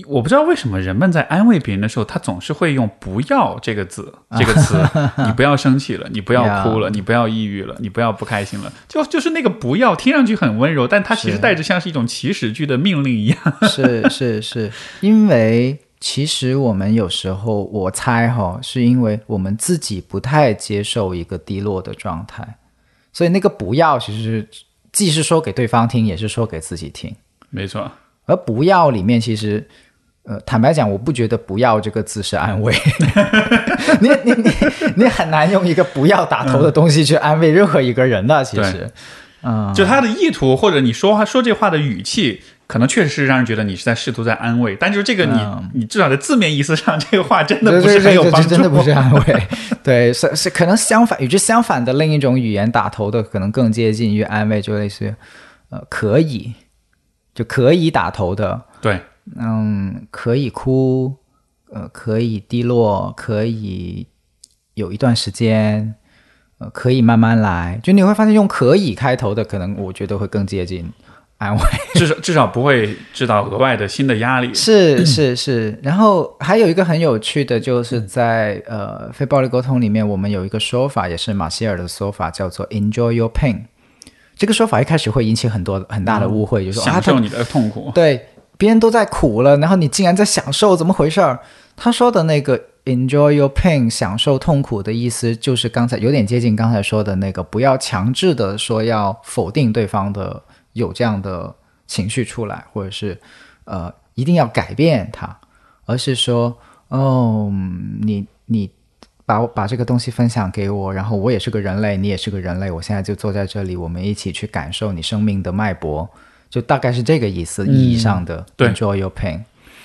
我不知道为什么人们在安慰别人的时候，他总是会用“不要”这个字这个词，你不要生气了，你不要哭了，你不要抑郁了，你不要不开心了，就就是那个“不要”，听上去很温柔，但它其实带着像是一种祈使句的命令一样。是是是，因为其实我们有时候，我猜哈，是因为我们自己不太接受一个低落的状态，所以那个不要其实是既是说给对方听，也是说给自己听。没错，而不要里面其实，呃，坦白讲，我不觉得“不要”这个字是安慰。你你你你很难用一个“不要”打头的东西去安慰任何一个人的，其实，嗯，就他的意图或者你说话说这话的语气，可能确实是让人觉得你是在试图在安慰，但就是这个你、嗯你至少在字面意思上，这个话真的不是很有对帮助。这真的不是安慰。对，是是可能相反，与之相反的另一种语言打头的，可能更接近于安慰，就类似于呃可以，就可以打头的，对，嗯，可以哭，呃，可以低落，可以有一段时间，呃，可以慢慢来。就你会发现，用“可以”开头的，可能我觉得会更接近安慰。至少 至少不会制造额外的新的压力。是是是，然后还有一个很有趣的，就是在呃非暴力沟通里面，我们有一个说法，也是马歇尔的说法，叫做 “enjoy your pain”。这个说法一开始会引起很多很大的误会，就说啊，他享受你的痛苦，对，别人都在苦了，然后你竟然在享受，怎么回事儿？他说的那个 enjoy your pain，享受痛苦的意思，就是刚才有点接近刚才说的那个，不要强制的说要否定对方的有这样的情绪出来，或者是呃一定要改变他，而是说哦，你你。把把这个东西分享给我，然后我也是个人类，你也是个人类，我现在就坐在这里，我们一起去感受你生命的脉搏，就大概是这个意思，意义上的对 enjoy your pain。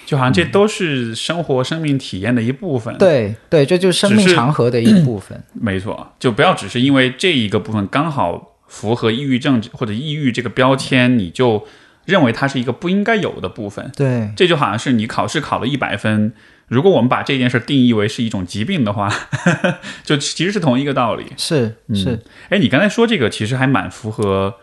就好像这都是生活、生命体验的一部分。，对对，这就是生命长河的一部分。没错，就不要只是因为这一个部分刚好符合抑郁症或者抑郁这个标签，你就认为它是一个不应该有的部分。对，这就好像是你考试考了一百分，如果我们把这件事定义为是一种疾病的话，就其实是同一个道理。是是，哎，你刚才说这个其实还蛮符合，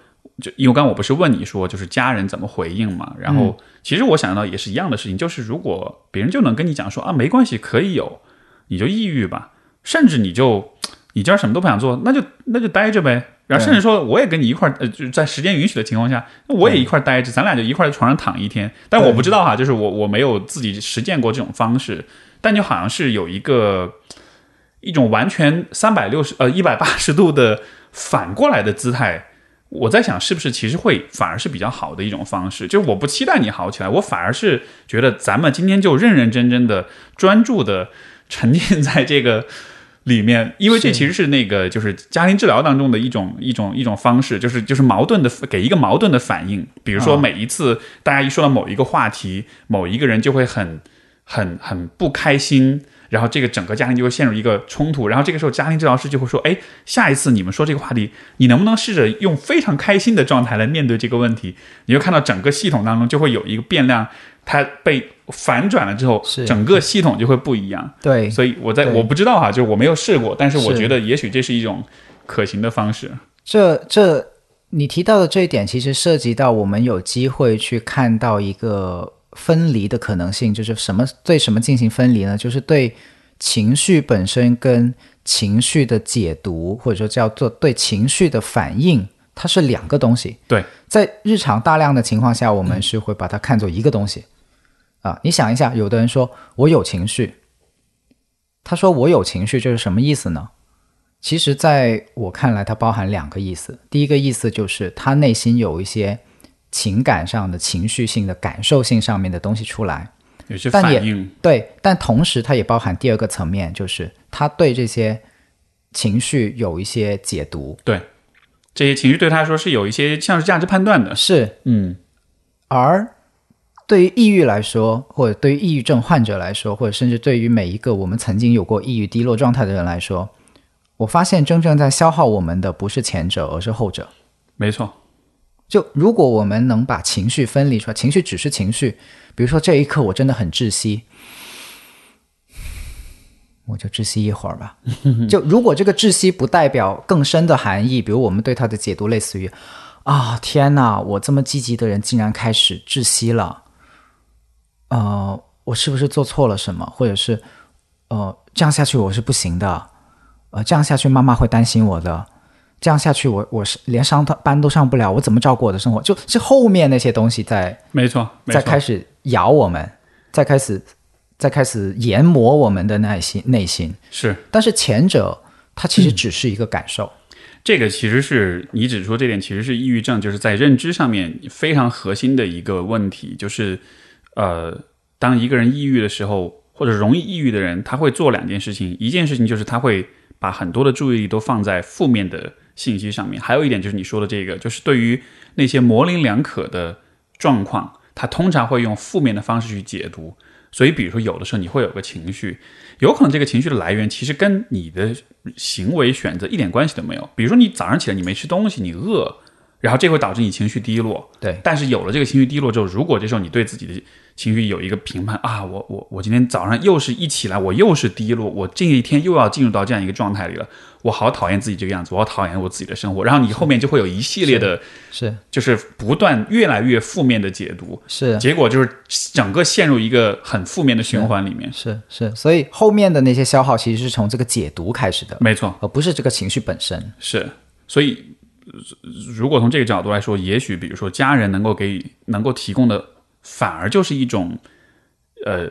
就因为刚我不是问你说就是家人怎么回应嘛，然后其实我想到也是一样的事情，就是如果别人就能跟你讲说啊没关系可以有，你就抑郁吧，甚至你就你今儿什么都不想做，那就那就待着呗。然后甚至说我也跟你一块儿，呃，就是在时间允许的情况下，我也一块儿待着，咱俩就一块儿在床上躺一天。但我不知道哈，就是我我没有自己实践过这种方式，但就好像是有一个一种完全三百六十呃一百八十度的反过来的姿态。我在想，是不是其实会反而是比较好的一种方式？就是我不期待你好起来，我反而是觉得咱们今天就认认真真的、专注的沉浸在这个里面，因为这其实是那个就是家庭治疗当中的一种一种一种方式，就是就是矛盾的给一个矛盾的反应。比如说每一次大家一说到某一个话题，某一个人就会很很很不开心。然后这个整个家庭就会陷入一个冲突，然后这个时候家庭治疗师就会说：“哎，下一次你们说这个话题，你能不能试着用非常开心的状态来面对这个问题？”你就看到整个系统当中就会有一个变量，它被反转了之后，整个系统就会不一样。对，所以我在我不知道哈，就是我没有试过，但是我觉得也许这是一种可行的方式。这这你提到的这一点，其实涉及到我们有机会去看到一个。分离的可能性就是什么？对什么进行分离呢？就是对情绪本身跟情绪的解读，或者说叫做对情绪的反应，它是两个东西。对，在日常大量的情况下，我们是会把它看作一个东西。啊，你想一下，有的人说我有情绪，他说我有情绪，这是什么意思呢？其实，在我看来，它包含两个意思。第一个意思就是他内心有一些。情感上的情绪性的感受性上面的东西出来，有些反应对，但同时它也包含第二个层面，就是他对这些情绪有一些解读。对，这些情绪对他来说是有一些像是价值判断的。是，嗯。而对于抑郁来说，或者对于抑郁症患者来说，或者甚至对于每一个我们曾经有过抑郁低落状态的人来说，我发现真正在消耗我们的不是前者，而是后者。没错。就如果我们能把情绪分离出来，情绪只是情绪。比如说这一刻我真的很窒息，我就窒息一会儿吧。就如果这个窒息不代表更深的含义，比如我们对它的解读类似于啊天哪，我这么积极的人竟然开始窒息了，呃，我是不是做错了什么？或者是呃这样下去我是不行的，呃这样下去妈妈会担心我的。这样下去，我我是连上班都上不了，我怎么照顾我的生活？就是后面那些东西在，没错，在开始咬我们，在开始，在开始研磨我们的内心内心。是，但是前者它其实只是一个感受。这个其实是你只说这点，其实是抑郁症，就是在认知上面非常核心的一个问题，就是呃，当一个人抑郁的时候，或者容易抑郁的人，他会做两件事情，一件事情就是他会把很多的注意力都放在负面的。信息上面还有一点就是你说的这个，就是对于那些模棱两可的状况，他通常会用负面的方式去解读。所以，比如说有的时候你会有个情绪，有可能这个情绪的来源其实跟你的行为选择一点关系都没有。比如说你早上起来你没吃东西，你饿，然后这会导致你情绪低落。对，但是有了这个情绪低落之后，如果这时候你对自己的情绪有一个评判啊，我我我今天早上又是一起来，我又是低落，我这一天又要进入到这样一个状态里了。我好讨厌自己这个样子，我好讨厌我自己的生活。然后你后面就会有一系列的，是就是不断越来越负面的解读，是结果就是整个陷入一个很负面的循环里面。是是，所以后面的那些消耗其实是从这个解读开始的，没错，而不是这个情绪本身。是，所以如果从这个角度来说，也许比如说家人能够给能够提供的，反而就是一种呃。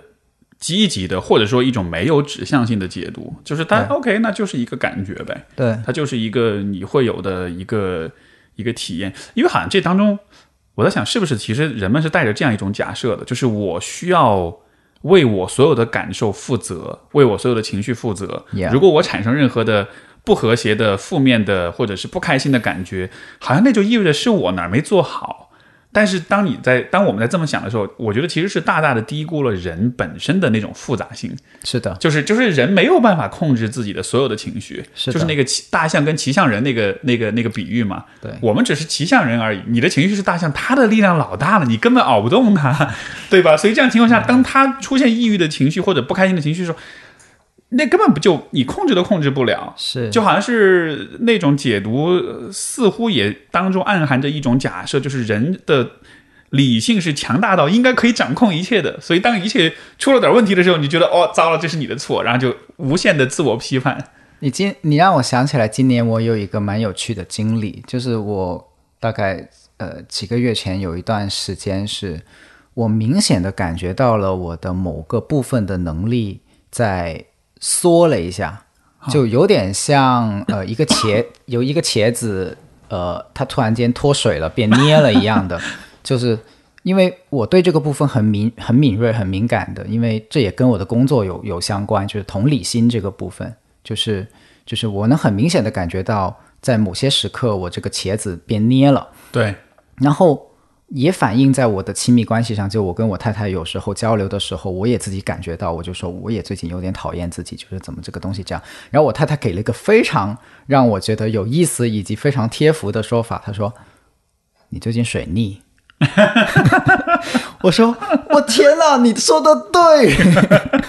积极的，或者说一种没有指向性的解读，就是它 OK，那就是一个感觉呗。对，它就是一个你会有的一个一个体验。因为好像这当中，我在想，是不是其实人们是带着这样一种假设的，就是我需要为我所有的感受负责，为我所有的情绪负责。如果我产生任何的不和谐的、负面的或者是不开心的感觉，好像那就意味着是我哪儿没做好。但是当你在当我们在这么想的时候，我觉得其实是大大的低估了人本身的那种复杂性。是的，就是就是人没有办法控制自己的所有的情绪，是就是那个骑大象跟骑象人那个那个那个比喻嘛。对我们只是骑象人而已，你的情绪是大象，它的力量老大了，你根本熬不动它，对吧？所以这样情况下，当他出现抑郁的情绪或者不开心的情绪的时候，那根本不就你控制都控制不了。是就好像是那种解读，呃似乎也当中暗含着一种假设，就是人的理性是强大到应该可以掌控一切的。所以当一切出了点问题的时候，你觉得哦，糟了，这是你的错，然后就无限的自我批判。你今你让我想起来，今年我有一个蛮有趣的经历，就是我大概呃几个月前有一段时间是，我明显的感觉到了我的某个部分的能力在缩了一下，就有点像呃 一个茄有一个茄子呃它突然间脱水了变捏了一样的，就是。因为我对这个部分很敏、很敏锐、很敏感的，因为这也跟我的工作有有相关，就是同理心这个部分，就是就是我能很明显的感觉到，在某些时刻我这个茄子变捏了，对，然后也反映在我的亲密关系上。就我跟我太太有时候交流的时候，我也自己感觉到，我就说我也最近有点讨厌自己，就是怎么这个东西这样。然后我太太给了一个非常让我觉得有意思以及非常贴服的说法，她说：“你最近水逆。”我说：“我天哪，你说的对。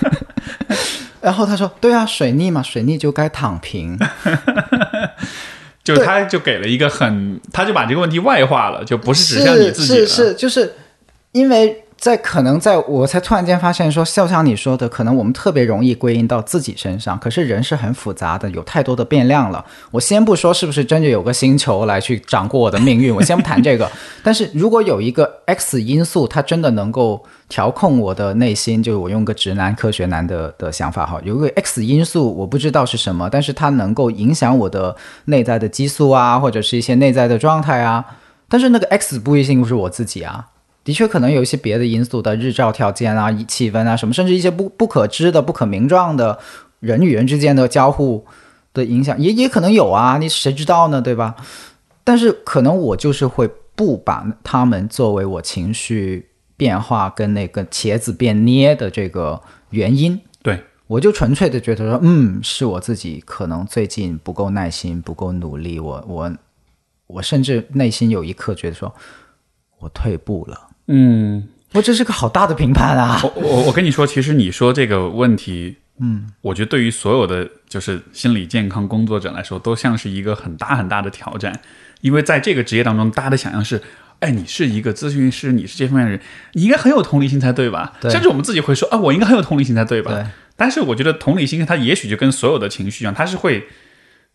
”然后她说：“对啊，水逆嘛，水逆就该躺平。就他就给了一个很，他就把这个问题外化了，就不是指向你自己了。是是是，就是因为在可能在我才突然间发现说，就像你说的，可能我们特别容易归因到自己身上，可是人是很复杂的，有太多的变量了。我先不说是不是真的有个星球来去掌握我的命运，我先不谈这个。但是如果有一个 X 因素，它真的能够调控我的内心，就是我用个直男科学男的的想法哈，有一个 X 因素，我不知道是什么，但是它能够影响我的内在的激素啊，或者是一些内在的状态啊。但是那个 X 不一定是我自己啊。的确，可能有一些别的因素的日照条件啊、气温啊什么，甚至一些不不可知的、不可名状的人与人之间的交互的影响，也也可能有啊，你谁知道呢，对吧？但是可能我就是会不把他们作为我情绪变化跟那个茄子变捏的这个原因，对。我就纯粹的觉得说，嗯，是我自己可能最近不够耐心、不够努力，我我我甚至内心有一刻觉得说，我退步了。嗯，我这是个好大的评判啊！我我我跟你说，其实你说这个问题，嗯，我觉得对于所有的就是心理健康工作者来说，都像是一个很大很大的挑战，因为在这个职业当中，大家的想象是，哎，你是一个咨询师，你是这方面的人，你应该很有同理心才对吧？对甚至我们自己会说，啊，我应该很有同理心才对吧？对但是我觉得同理心它也许就跟所有的情绪一样，它是会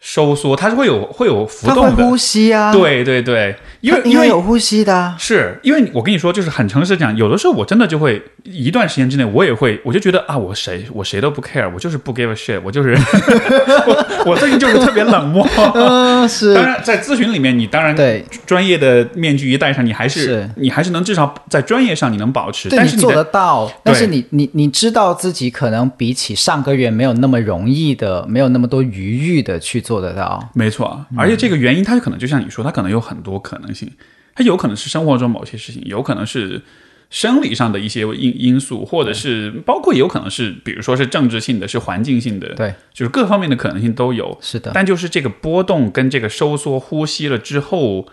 收缩，它是会有会有浮动的。呼吸啊，，对对对，因为因为有呼吸的啊。是因为我跟你说，就是很诚实讲，有的时候我真的就会一段时间之内，我也会，我就觉得啊，我谁我谁都不 care，我就是不 give a shit，我就是 我我最近就是特别冷漠。嗯，是当然，在咨询里面，你当然对专业的面具一戴上，你还是是你还是能至少在专业上你能保持，对你做但是的得到，但是你你你知道自己可能比起上个月没有那么容易的，没有那么多余裕的去做得到。没错，而且这个原因，它可能就像你说，它可能有很多可能性，它有可能是生活中某些事情，有可能是生理上的一些因因素，或者是包括有可能是，比如说是政治性的，是环境性的，对，就是各方面的可能性都有。是的，但就是这个波动跟这个收缩呼吸了之后，呃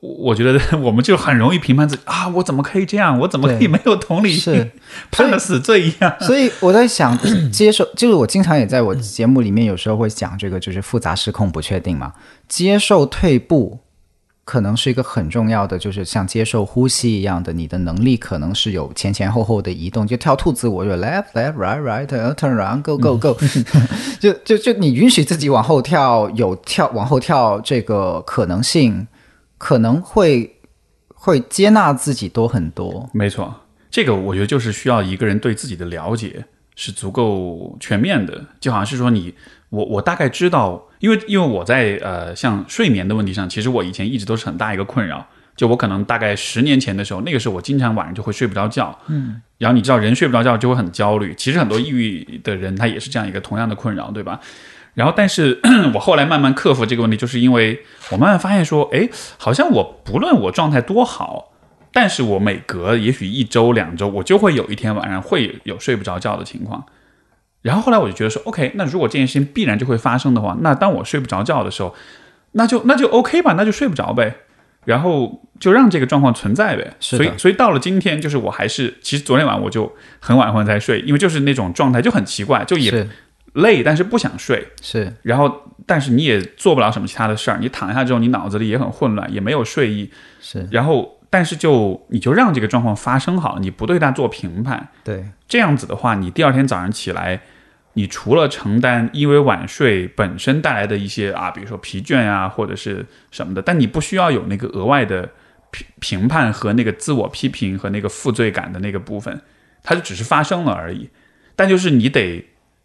我觉得 我们就很容易评判自己啊，我怎么可以这样？我怎么可以没有同理心，判了死罪一样？所以我在想，接受就是我经常也在我节目里面有时候会讲这个，就是复杂失控不确定嘛，接受退步。可能是一个很重要的，就是像接受呼吸一样的，你的能力可能是有前前后后的移动，就跳兔子，我就 left left right right turn around go go go，、就就就你允许自己往后跳，有跳往后跳这个可能性，可能会会接纳自己多很多。没错，这个我觉得就是需要一个人对自己的了解是足够全面的，就好像是说你我我大概知道，因为因为我在呃像睡眠的问题上，其实我以前一直都是很大一个困扰。就我可能大概十年前的时候，那个时候我经常晚上就会睡不着觉，嗯，然后你知道人睡不着觉就会很焦虑，其实很多抑郁的人他也是这样一个同样的困扰，对吧？然后，但是 我后来慢慢克服这个问题，就是因为我慢慢发现说，哎，好像我不论我状态多好，但是我每隔也许一周两周，我就会有一天晚上会有睡不着觉的情况。然后后来我就觉得说，OK，那如果这件事情必然就会发生的话，那当我睡不着觉的时候，那就那就 OK 吧，那就睡不着呗。然后就让这个状况存在呗。所以所以到了今天，就是我还是其实昨天晚上我就很晚很晚才睡，因为就是那种状态就很奇怪，就也是累，但是不想睡。是然后，但是你也做不了什么其他的事儿，你躺下之后，你脑子里也很混乱，也没有睡意。是，然后，但是就你就让这个状况发生好了，你不对它做评判，对，这样子的话，你第二天早上起来，你除了承担因为晚睡本身带来的一些啊，比如说疲倦啊、或者是什么的，但你不需要有那个额外的评评判和那个自我批评和那个负罪感的那个部分，它就只是发生了而已。但就是你得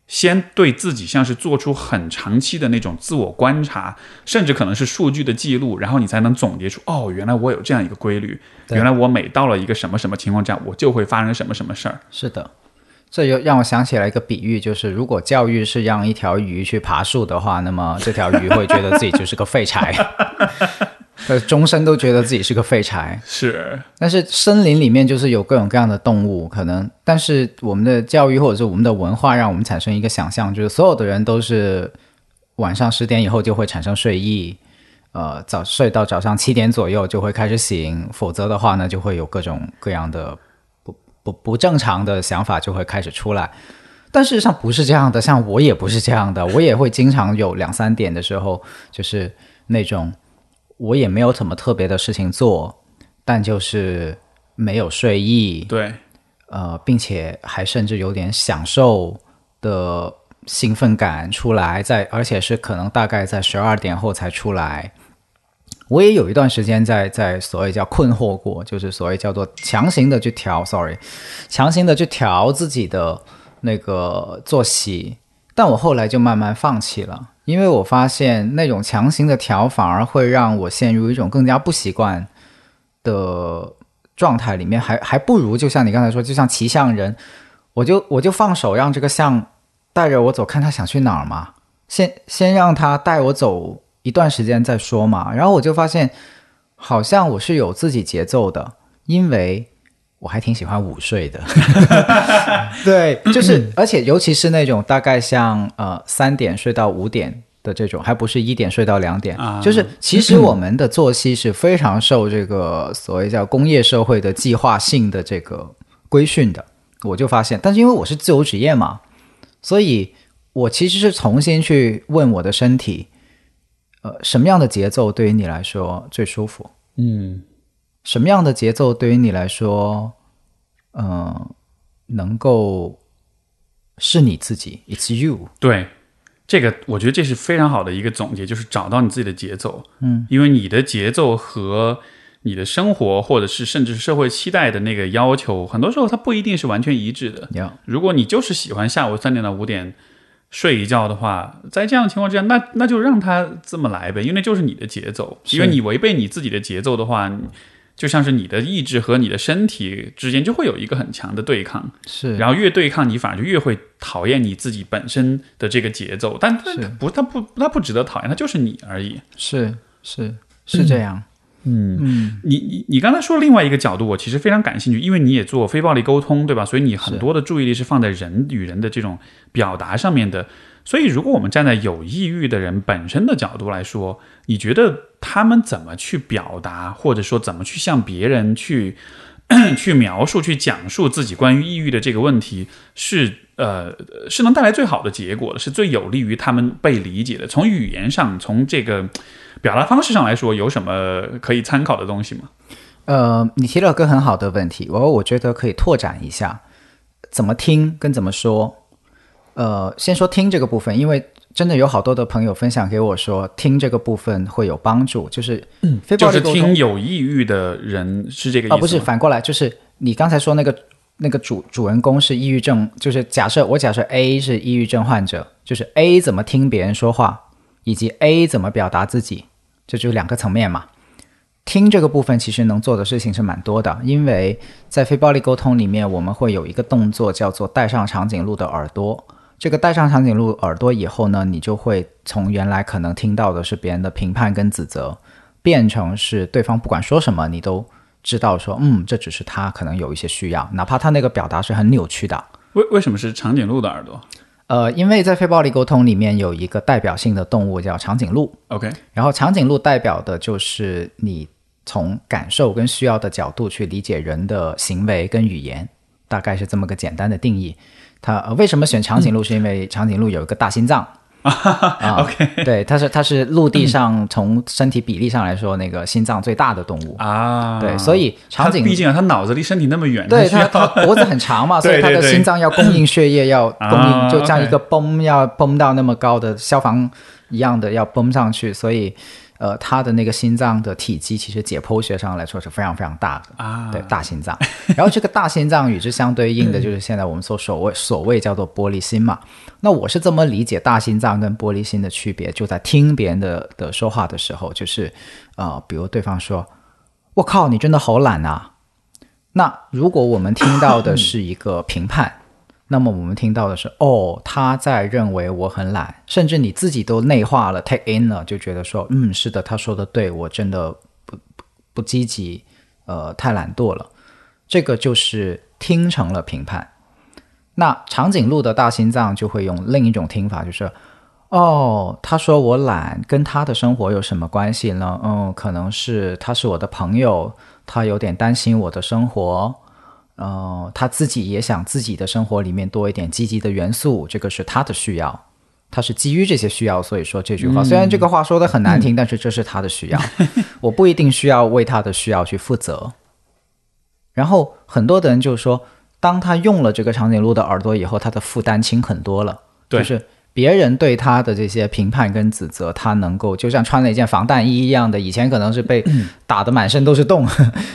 先对自己像是做出很长期的那种自我观察，甚至可能是数据的记录，然后你才能总结出哦，原来我有这样一个规律，原来我每到了一个什么什么情况下，我就会发生什么什么事儿。是的。这又让我想起来一个比喻，就是如果教育是让一条鱼去爬树的话，那么这条鱼会觉得自己就是个废柴，呃，终身都觉得自己是个废柴。是，但是森林里面就是有各种各样的动物，可能，但是我们的教育或者是我们的文化，让我们产生一个想象，就是所有的人都是晚上十点以后就会产生睡意，呃，早睡到早上七点左右就会开始醒，否则的话呢，就会有各种各样的不不不正常的想法就会开始出来。但事实上不是这样的，像我也不是这样的，我也会经常有两三点的时候，就是那种我也没有什么特别的事情做，但就是没有睡意，对，呃，并且还甚至有点享受的兴奋感出来，在而且是可能大概在十二点后才出来。我也有一段时间在在所谓叫困惑过，就是所谓叫做强行的去调，sorry，强行的去调自己的那个作息，但我后来就慢慢放弃了，因为我发现那种强行的调反而会让我陷入一种更加不习惯的状态里面，还还不如就像你刚才说，就像骑象人，我就我就放手让这个象带着我走，看他想去哪儿嘛，先先让他带我走一段时间再说嘛。然后我就发现，好像我是有自己节奏的，因为我还挺喜欢午睡的。对，就是而且尤其是那种大概像呃三点睡到五点。的这种还不是一点睡到两点，啊就是其实我们的作息是非常受这个所谓叫工业社会的计划性的这个规训的。我就发现，但是因为我是自由职业嘛，所以我其实是重新去问我的身体，呃，什么样的节奏对于你来说最舒服？嗯，什么样的节奏对于你来说，嗯、能够是你自己，It's you。对，这个我觉得这是非常好的一个总结，就是找到你自己的节奏。嗯，因为你的节奏和你的生活，或者是甚至是社会期待的那个要求，很多时候它不一定是完全一致的。要如果你就是喜欢下午三点到五点睡一觉的话，在这样的情况之下，那那就让它这么来呗，因为那就是你的节奏。因为你违背你自己的节奏的话，你就像是你的意志和你的身体之间就会有一个很强的对抗。是，然后越对抗，你反而就越会讨厌你自己本身的这个节奏。但但不，它不，它不值得讨厌，它就是你而已。是是是这样。嗯你你你刚才说另外一个角度，我其实非常感兴趣，因为你也做非暴力沟通，对吧？所以你很多的注意力是放在人与人的这种表达上面的。所以，如果我们站在有抑郁的人本身的角度来说，你觉得他们怎么去表达，或者说怎么去向别人去 去描述、去讲述自己关于抑郁的这个问题，是呃是能带来最好的结果的，是最有利于他们被理解的。从语言上，从这个 表达方式上来说，有什么可以参考的东西吗？呃，你提了个很好的问题，我我觉得可以拓展一下，怎么听跟怎么说。呃，先说听这个部分，因为真的有好多的朋友分享给我说，听这个部分会有帮助，就是非暴就是力沟通听有抑郁的人是这个意思？不是反过来，就是你刚才说那个那个主主人公是抑郁症，就是假设我假设 A 是抑郁症患者，就是 A 怎么听别人说话，以及 A 怎么表达自己，这就两个层面嘛。听这个部分其实能做的事情是蛮多的，因为在非暴力沟通里面，我们会有一个动作叫做戴上长颈鹿的耳朵，这个戴上长颈鹿耳朵以后呢，你就会从原来可能听到的是别人的评判跟指责，变成是对方不管说什么，你都知道说，嗯，这只是他可能有一些需要，哪怕他那个表达是很扭曲的。为为什么是长颈鹿的耳朵呃，因为在非暴力沟通里面有一个代表性的动物叫长颈鹿，？OK，然后长颈鹿代表的就是你从感受跟需要的角度去理解人的行为跟语言，大概是这么个简单的定义。它、呃、为什么选长颈鹿？是因为长颈鹿有一个大心脏。啊 OK 对，它是它是陆地上从身体比例上来说那个心脏最大的动物。啊，对，所以长它颈毕竟啊，它脑子离身体那么远，对它它脖子很长嘛，所以它的心脏要供应血液，要供啊应，就像一个泵要泵到那么高的消防一样的要泵上去，所以呃，他的那个心脏的体积其实解剖学上来说是非常非常大的。啊，对，大心脏。然后这个大心脏与之相对应的就是现在我们所所谓 所谓叫做玻璃心嘛。那我是这么理解大心脏跟玻璃心的区别，就在听别人的的说话的时候，就是呃，比如对方说：“我靠，你真的好懒啊。”那如果我们听到的是一个评判。那么我们听到的是，哦，他在认为我很懒，甚至你自己都内化了，take in 了，就觉得说，嗯，是的，他说的对，我真的不不积极，呃，太懒惰了。这个就是听成了评判。那长颈鹿的大心脏就会用另一种听法，就是，哦，他说我懒，跟他的生活有什么关系呢？嗯，可能是他是我的朋友，他有点担心我的生活。呃，他自己也想自己的生活里面多一点积极的元素，这个是他的需要，他是基于这些需要，所以说这句话。虽然这个话说的很难听，但是这是他的需要，我不一定需要为他的需要去负责。然后很多的人就说，当他用了这个长颈鹿的耳朵以后，他的负担轻很多了，对就是别人对他的这些评判跟指责，他能够就像穿了一件防弹衣一样的，以前可能是被 打得满身都是洞，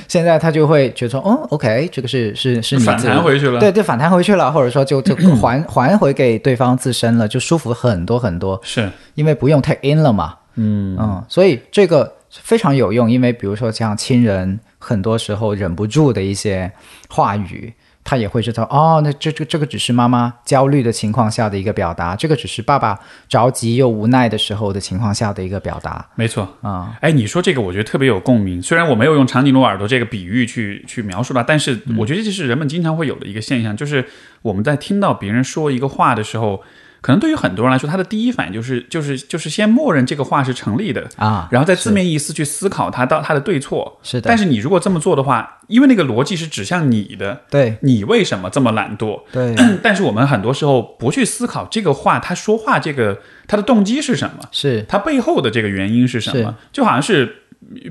现在他就会觉得说，哦，OK，这个是是是你反弹回去了，对，就反弹回去了，或者说就就 还还回给对方自身了，就舒服很多很多，是。因为不用 take in 了嘛。嗯。嗯，所以这个非常有用，因为比如说像亲人，很多时候忍不住的一些话语，他也会知道哦，那这这这个只是妈妈焦虑的情况下的一个表达，这个只是爸爸着急又无奈的时候的情况下的一个表达没错。啊、哎，你说这个，我觉得特别有共鸣。虽然我没有用长颈鹿耳朵这个比喻去去描述它，但是我觉得这是人们经常会有的一个现象，就是我们在听到别人说一个话的时候，可能对于很多人来说，他的第一反应就是就是就是先默认这个话是成立的，啊，然后再字面意思去思考它到它的对错。是的，但是你如果这么做的话，因为那个逻辑是指向你的，对你为什么这么懒惰？对 但是我们很多时候不去思考这个话，他说话这个他的动机是什么，是他背后的这个原因是什么？就好像是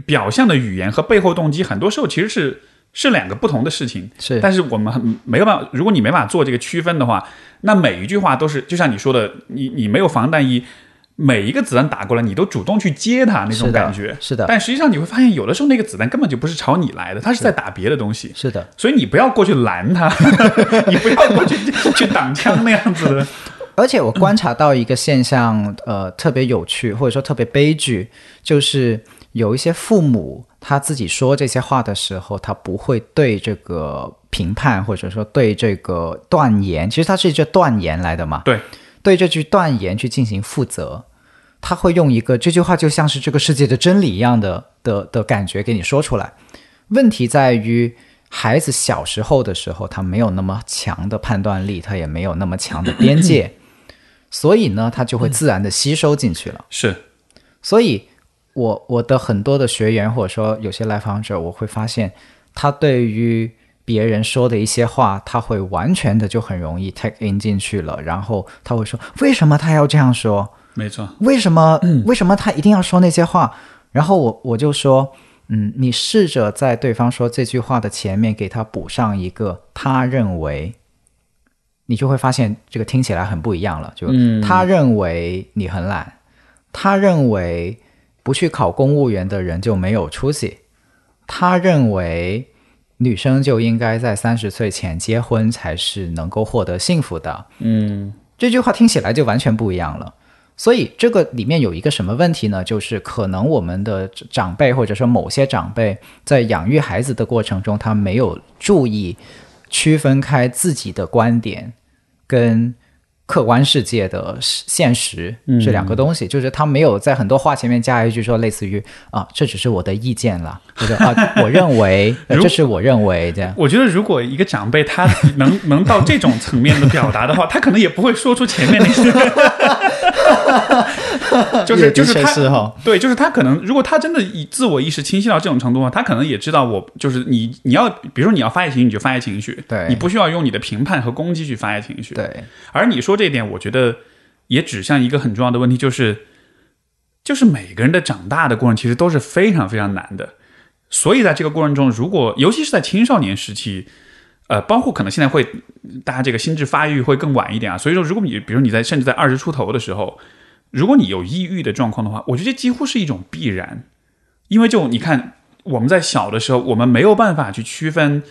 表象的语言和背后动机，很多时候其实是是两个不同的事情。是，但是我们很没有办法，如果你没法做这个区分的话，那每一句话都是就像你说的，你你没有防弹衣，每一个子弹打过来，你都主动去接它那种感觉。是的，但实际上你会发现，有的时候那个子弹根本就不是朝你来的，它是在打别的东西。是的。所以你不要过去拦它，你不要过去去挡枪那样子的。而且我观察到一个现象，呃，特别有趣，或者说特别悲剧，就是有一些父母他自己说这些话的时候，他不会对这个评判或者说对这个断言，其实他是一句断言来的嘛，对，对这句断言去进行负责，他会用一个这句话就像是这个世界的真理一样的的的感觉给你说出来。问题在于。孩子小时候的时候，他没有那么强的判断力，他也没有那么强的边界，所以呢，他就会自然的吸收进去了。是所以我我的很多的学员或者说有些来访者，我会发现他对于别人说的一些话，他会完全的就很容易 take in 进去了，然后他会说为什么他要这样说？没错，为什么为什么他一定要说那些话？然后我我就说。嗯，你试着在对方说这句话的前面给他补上一个他认为，你就会发现这个听起来很不一样了。就嗯他认为你很懒，他认为不去考公务员的人就没有出息，他认为女生就应该在三十岁前结婚才是能够获得幸福的。嗯，这句话听起来就完全不一样了。所以这个里面有一个什么问题呢？就是可能我们的长辈或者说某些长辈在养育孩子的过程中，他没有注意区分开自己的观点跟客观世界的现实嗯这两个东西，就是他没有在很多话前面加一句说类似于啊，这只是我的意见了，或者啊，我认为，这是我认为这样。我觉得如果一个长辈他能能到这种层面的表达的话，他可能也不会说出前面那些，就是也的确就是他是哈。对，就是他可能如果他真的以自我意识清晰到这种程度的话，他可能也知道我就是你你要比如说你要发泄情绪你就发泄情绪，对。你不需要用你的评判和攻击去发泄情绪，对，而你说这一点，我觉得也指向一个很重要的问题，就是就是每个人的长大的过程其实都是非常非常难的。所以在这个过程中，如果尤其是在青少年时期，呃，包括可能现在会大家这个心智发育会更晚一点啊。所以说，如果你比如你在甚至在二十出头的时候，如果你有抑郁的状况的话，我觉得这几乎是一种必然，因为就你看我们在小的时候，我们没有办法去区分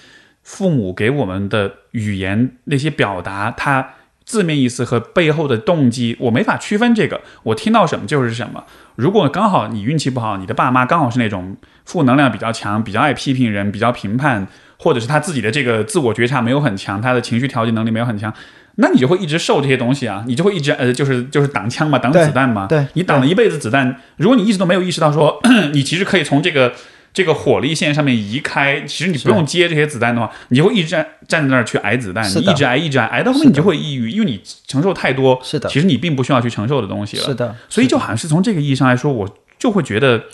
父母给我们的语言那些表达，它字面意思和背后的动机，我没法区分这个。我听到什么就是什么。如果刚好你运气不好，你的爸妈刚好是那种负能量比较强、比较爱批评人、比较评判，或者是他自己的这个自我觉察没有很强，他的情绪调节能力没有很强，那你就会一直受这些东西啊，你就会一直呃，就是就是挡枪嘛，挡子弹嘛。对你挡了一辈子子弹，如果你一直都没有意识到说，你其实可以从这个这个火力线上面移开，其实你不用接这些子弹的话，你就会一直站站在那儿去挨子弹，你一直挨一直挨，挨到后面你就会抑郁，因为你承受太多，是的其实你并不需要去承受的东西了。是的，所以就好像是从这个意义上来说，我就会觉得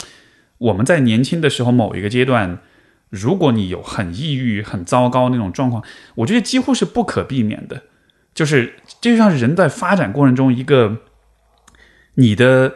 我们在年轻的时候某一个阶段，如果你有很抑郁、很糟糕那种状况，我觉得几乎是不可避免的。就是这就像是人在发展过程中一个你的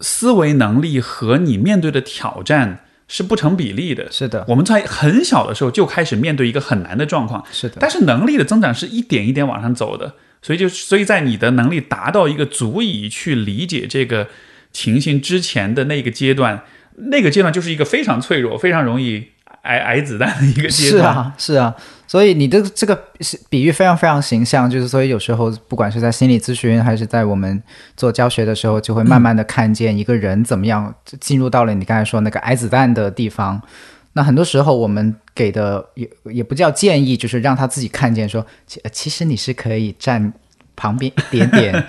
思维能力和你面对的挑战是不成比例的。是的，我们在很小的时候就开始面对一个很难的状况，是的，但是能力的增长是一点一点往上走的，所以就所以在你的能力达到一个足以去理解这个情形之前的那个阶段，那个阶段就是一个非常脆弱、非常容易挨挨子弹的一个阶段。是啊，是啊，所以你的这个是比喻非常非常形象，就是所以有时候不管是在心理咨询还是在我们做教学的时候，就会慢慢的看见一个人怎么样进入到了你刚才说那个挨子弹的地方。那很多时候我们给的也也不叫建议，就是让他自己看见说，其呃其实你是可以站旁边一点点。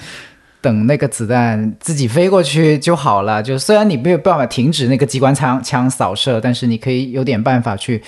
等那个子弹自己飞过去就好了。就虽然你没有办法停止那个机关枪枪扫射，但是你可以有点办法去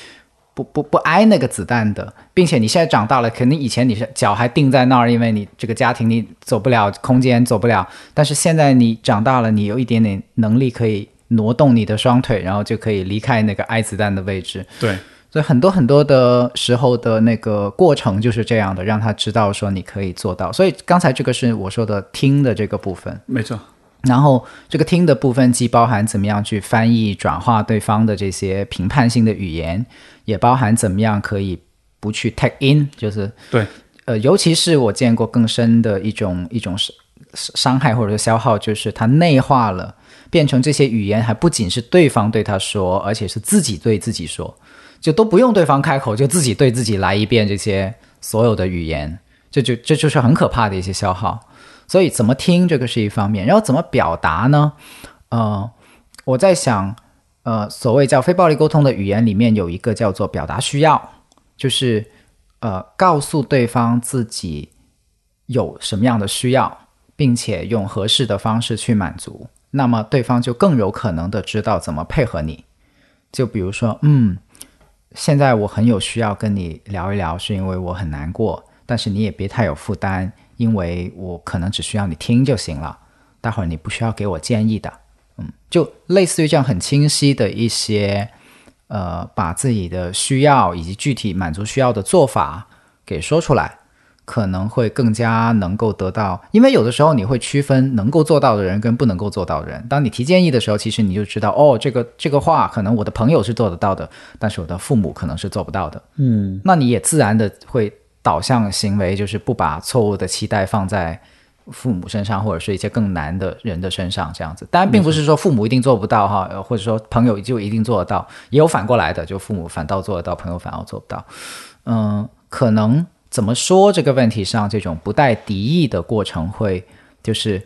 不不不挨那个子弹的，并且你现在长大了，肯定以前你是脚还定在那儿，因为你这个家庭你走不了，空间走不了。但是现在你长大了，你有一点点能力可以挪动你的双腿，然后就可以离开那个挨子弹的位置。对，所以很多很多的时候的那个过程就是这样的，让他知道说你可以做到。所以刚才这个是我说的听的这个部分。没错，然后这个听的部分既包含怎么样去翻译、转化对方的这些评判性的语言，也包含怎么样可以不去 take in，就是对，呃，尤其是我见过更深的一种一种伤伤害或者说消耗，就是它内化了，变成这些语言还不仅是对方对他说，而且是自己对自己说，就都不用对方开口，就自己对自己来一遍这些所有的语言，这就这就是很可怕的一些消耗。所以怎么听这个是一方面，然后怎么表达呢？呃，我在想，呃，所谓叫非暴力沟通的语言里面有一个叫做表达需要，就是呃告诉对方自己有什么样的需要，并且用合适的方式去满足，那么对方就更有可能的知道怎么配合你。就比如说，嗯，现在我很有需要跟你聊一聊，是因为我很难过，但是你也别太有负担，因为我可能只需要你听就行了，待会儿你不需要给我建议的。嗯，就类似于这样很清晰的一些，呃，把自己的需要以及具体满足需要的做法给说出来，可能会更加能够得到。因为有的时候你会区分能够做到的人跟不能够做到的人。当你提建议的时候，其实你就知道，哦，这个这个话可能我的朋友是做得到的，但是我的父母可能是做不到的。嗯，那你也自然的会导向行为，就是不把错误的期待放在父母身上，或者是一些更难的人的身上，这样子。当然，并不是说父母一定做不到哈，呃或者说朋友就一定做得到，也有反过来的，就父母反倒做得到，朋友反而做不到。嗯，可能怎么说这个问题上，这种不带敌意的过程会，就是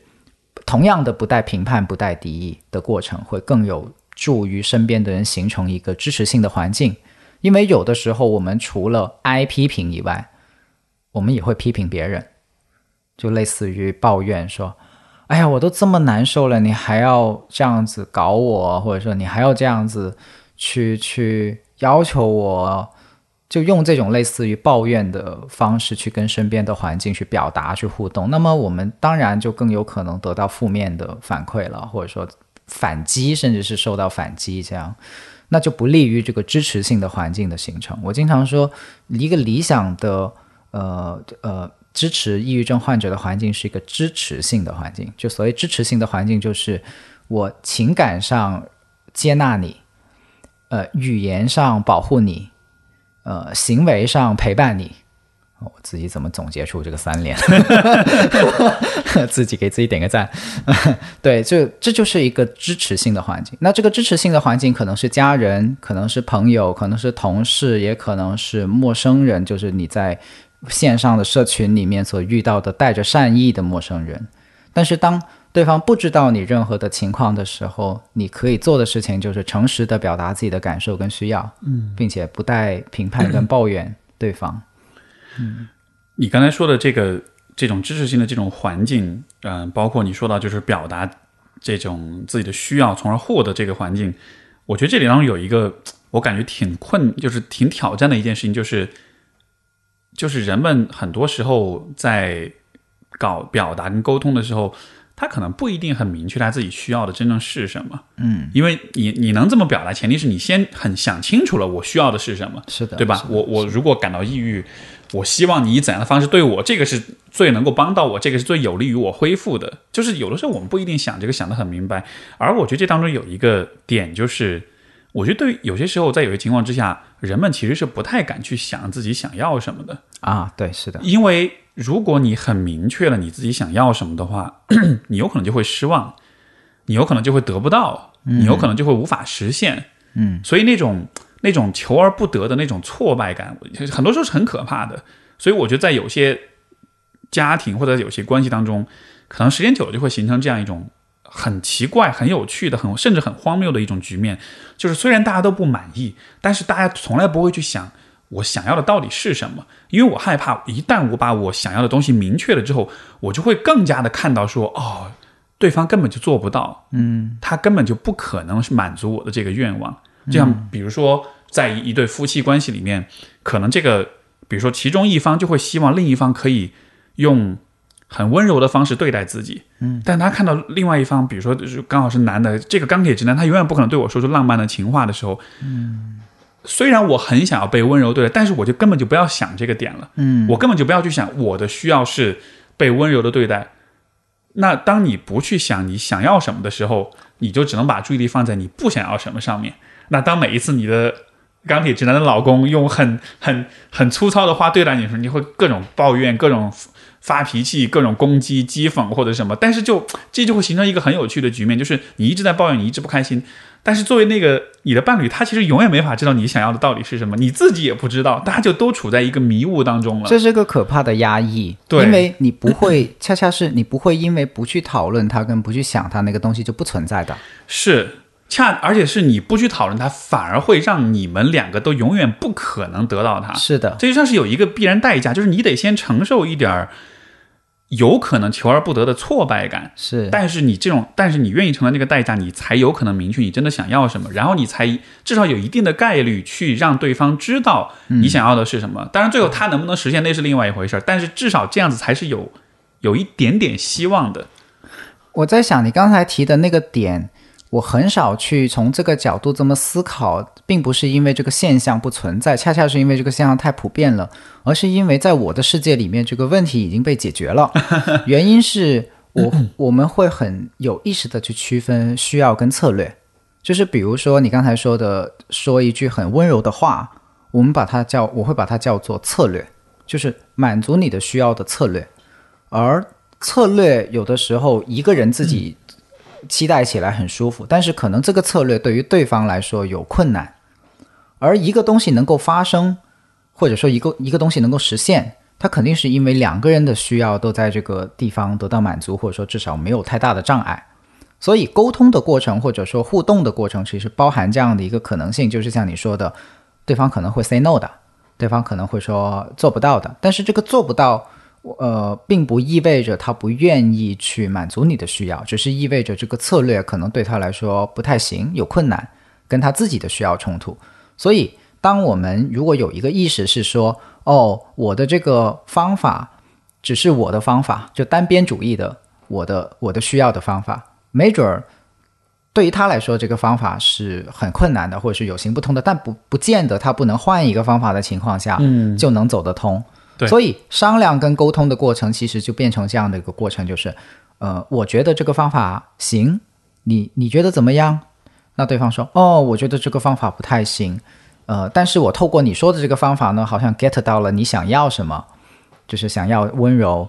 同样的不带评判、不带敌意的过程，会更有助于身边的人形成一个支持性的环境。因为有的时候，我们除了挨批评以外，我们也会批评别人。就类似于抱怨说：“哎呀，我都这么难受了，你还要这样子搞我，或者说你还要这样子去去要求我。”就用这种类似于抱怨的方式去跟身边的环境去表达、去互动，那么我们当然就更有可能得到负面的反馈了，或者说反击，甚至是受到反击，这样那就不利于这个支持性的环境的形成。我经常说，一个理想的呃呃支持抑郁症患者的环境是一个支持性的环境。就所谓支持性的环境，就是我情感上接纳你，呃，语言上保护你。呃，行为上陪伴你，我自己怎么总结出这个三连？自己给自己点个赞。对，就这就是一个支持性的环境。那这个支持性的环境可能是家人，可能是朋友，可能是同事，也可能是陌生人，就是你在线上的社群里面所遇到的带着善意的陌生人。但是当对方不知道你任何的情况的时候，你可以做的事情就是诚实的表达自己的感受跟需要，嗯，并且不带评判跟抱怨对方。嗯，你刚才说的这个这种知识性的这种环境，嗯，包括你说到就是表达这种自己的需要，从而获得这个环境，我觉得这里当中有一个我感觉挺困，就是挺挑战的一件事情，就是就是人们很多时候在搞表达跟沟通的时候。他可能不一定很明确他自己需要的真正是什么，嗯，因为你你能这么表达，前提是你先很想清楚了我需要的是什么，是的，对吧？我我如果感到抑郁，我希望你以怎样的方式对我，这个是最能够帮到我，这个是最有利于我恢复的。就是有的时候我们不一定想这个想得很明白，而我觉得这当中有一个点，就是我觉得对有些时候在有些情况之下，人们其实是不太敢去想自己想要什么的啊，对，是的，因为。如果你很明确了你自己想要什么的话，你有可能就会失望，你有可能就会得不到，你有可能就会无法实现。嗯，所以那种那种求而不得的那种挫败感，很多时候是很可怕的。所以我觉得在有些家庭或者有些关系当中，可能时间久了就会形成这样一种很奇怪、很有趣的、很甚至很荒谬的一种局面，就是虽然大家都不满意，但是大家从来不会去想。我想要的到底是什么？因为我害怕，一旦我把我想要的东西明确了之后，我就会更加的看到说，哦，对方根本就做不到，嗯，他根本就不可能是满足我的这个愿望。这样比如说，在一对夫妻关系里面，可能这个，比如说其中一方就会希望另一方可以用很温柔的方式对待自己，嗯，但他看到另外一方，比如说刚好是男的，这个钢铁直男，他永远不可能对我说出浪漫的情话的时候，嗯。虽然我很想要被温柔对待，但是我就根本就不要想这个点了。嗯，我根本就不要去想我的需要是被温柔的对待。那当你不去想你想要什么的时候，你就只能把注意力放在你不想要什么上面。那当每一次你的钢铁直男的老公用很很很粗糙的话对待你的时候，你会各种抱怨、各种发脾气、各种攻击、讥讽或者什么。但是就 这就会形成一个很有趣的局面，就是你一直在抱怨，你一直不开心。但是作为那个你的伴侣，他其实永远没法知道你想要的到底是什么，你自己也不知道，大家就都处在一个迷雾当中了。这是个可怕的压抑，对，因为你不会，恰恰是你不会因为不去讨论它跟不去想它那个东西就不存在的。是，恰而且是你不去讨论它，反而会让你们两个都永远不可能得到它。是的，这就像是有一个必然代价，就是你得先承受一点儿。有可能求而不得的挫败感是，但是你这种，但是你愿意承担这个代价，你才有可能明确你真的想要什么，然后你才至少有一定的概率去让对方知道你想要的是什么。当然，最后他能不能实现那是另外一回事儿，但是至少这样子才是有有一点点希望的。我在想你刚才提的那个点。我很少去从这个角度这么思考，并不是因为这个现象不存在，恰恰是因为这个现象太普遍了，而是因为在我的世界里面，这个问题已经被解决了。原因是我 我们会很有意识的去区分需要跟策略，就是比如说你刚才说的，说一句很温柔的话，我们把它叫我会把它叫做策略，就是满足你的需要的策略，而策略有的时候一个人自己。期待起来很舒服，但是可能这个策略对于对方来说有困难。而一个东西能够发生，或者说一个一个东西能够实现，它肯定是因为两个人的需要都在这个地方得到满足，或者说至少没有太大的障碍。所以沟通的过程或者说互动的过程，其实包含这样的一个可能性，就是像你说的，对方可能会 say no 的，对方可能会说做不到的。但是这个做不到，呃，并不意味着他不愿意去满足你的需要，只是意味着这个策略可能对他来说不太行，有困难，跟他自己的需要冲突。所以，当我们如果有一个意识是说，哦，我的这个方法只是我的方法，就单边主义的，我的我的需要的方法，没准儿对于他来说这个方法是很困难的，或者是有行不通的，但不不见得他不能换一个方法的情况下，嗯就能走得通。对所以商量跟沟通的过程，其实就变成这样的一个过程，就是，呃，我觉得这个方法行，你你觉得怎么样？那对方说，哦，我觉得这个方法不太行，呃，但是我透过你说的这个方法呢，好像 get 到了你想要什么，就是想要温柔。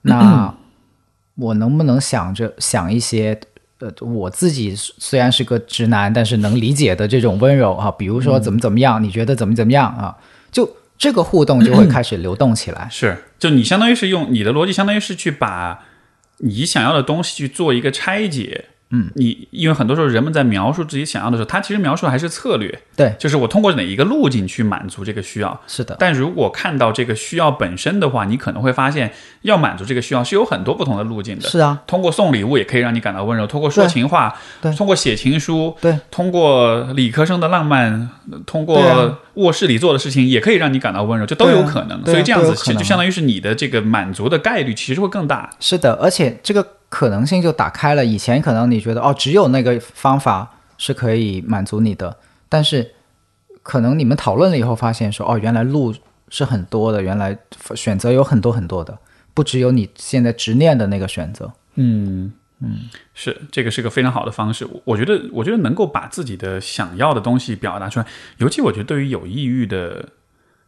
那 我能不能想着想一些，呃，我自己虽然是个直男，但是能理解的这种温柔啊，比如说怎么怎么样，你觉得怎么怎么样啊？就这个互动就会开始流动起来。是，就你相当于是用你的逻辑，相当于是去把你想要的东西去做一个拆解。嗯，你因为很多时候人们在描述自己想要的时候，他其实描述的还是策略，对，就是我通过哪一个路径去满足这个需要。是的，但如果看到这个需要本身的话，你可能会发现，要满足这个需要是有很多不同的路径的。是啊，通过送礼物也可以让你感到温柔，通过说情话，对。通过写情书，对，通过理科生的浪漫，通过卧室里做的事情，也可以让你感到温柔，这都有可能。啊所以这样子其实就相当于是你的这个满足的概率其实会更大。是的，而且这个可能性就打开了。以前可能你觉得哦，只有那个方法是可以满足你的，但是可能你们讨论了以后发现说，哦，原来路是很多的，原来选择有很多很多的，不只有你现在执念的那个选择。嗯嗯，是这个是个非常好的方式。我觉得，我觉得能够把自己的想要的东西表达出来，尤其我觉得对于有抑郁的，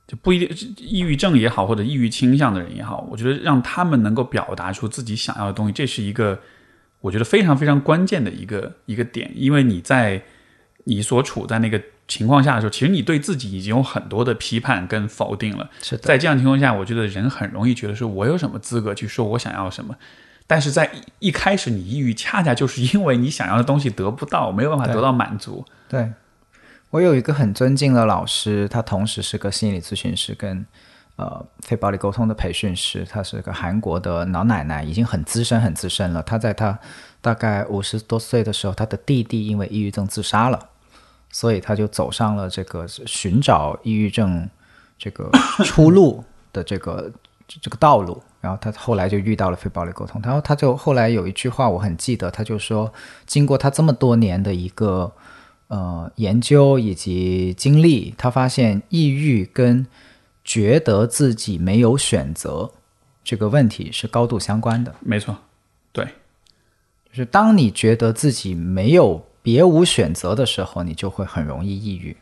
就不一定抑郁症也好，或者抑郁倾向的人也好，我觉得让他们能够表达出自己想要的东西，这是一个我觉得非常非常关键的一个一个点，因为你在你所处在那个情况下的时候，其实你对自己已经有很多的批判跟否定了。是的，在这样情况下，我觉得人很容易觉得说，我有什么资格去说我想要什么？但是在一一开始你抑郁，恰恰就是因为你想要的东西得不到，没有办法得到满足。对，我有一个很尊敬的老师，他同时是个心理咨询师跟呃非暴力沟通的培训师，他是个韩国的老奶奶，已经很资深很资深了。他在他大概五十多岁的时候，他的弟弟因为抑郁症自杀了，所以他就走上了这个寻找抑郁症这个出路的这个这个道路。然后他后来就遇到了非暴力沟通，然后他就后来有一句话我很记得，他就说，经过他这么多年的一个呃研究以及经历，他发现抑郁跟觉得自己没有选择这个问题是高度相关的。没错，对，就是当你觉得自己没有别无选择的时候，你就会很容易抑郁。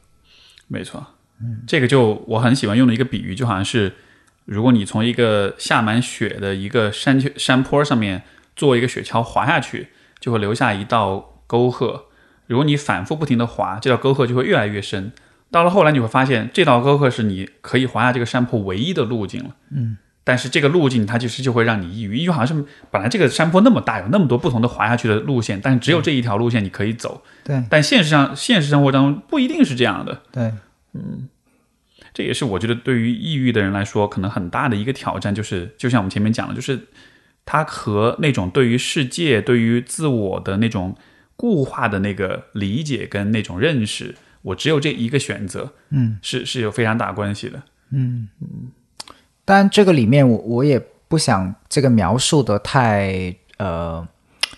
没错。嗯，这个就我很喜欢用的一个比喻，就好像是如果你从一个下满雪的一个山丘山坡上面做一个雪橇滑下去，就会留下一道沟壑。如果你反复不停的滑，这道沟壑就会越来越深。到了后来，你会发现这道沟壑是你可以滑下这个山坡唯一的路径了。嗯，但是这个路径它其实就会让你抑郁，因为好像是本来这个山坡那么大，有那么多不同的滑下去的路线，但是只有这一条路线你可以走。对但现实上，现实生活当中不一定是这样的。对，嗯这也是我觉得对于抑郁的人来说，可能很大的一个挑战，就是就像我们前面讲的，就是他和那种对于世界、对于自我的那种固化的那个理解跟那种认识，我只有这一个选择，嗯，是是有非常大关系的。嗯嗯但这个里面我我也不想这个描述的太呃，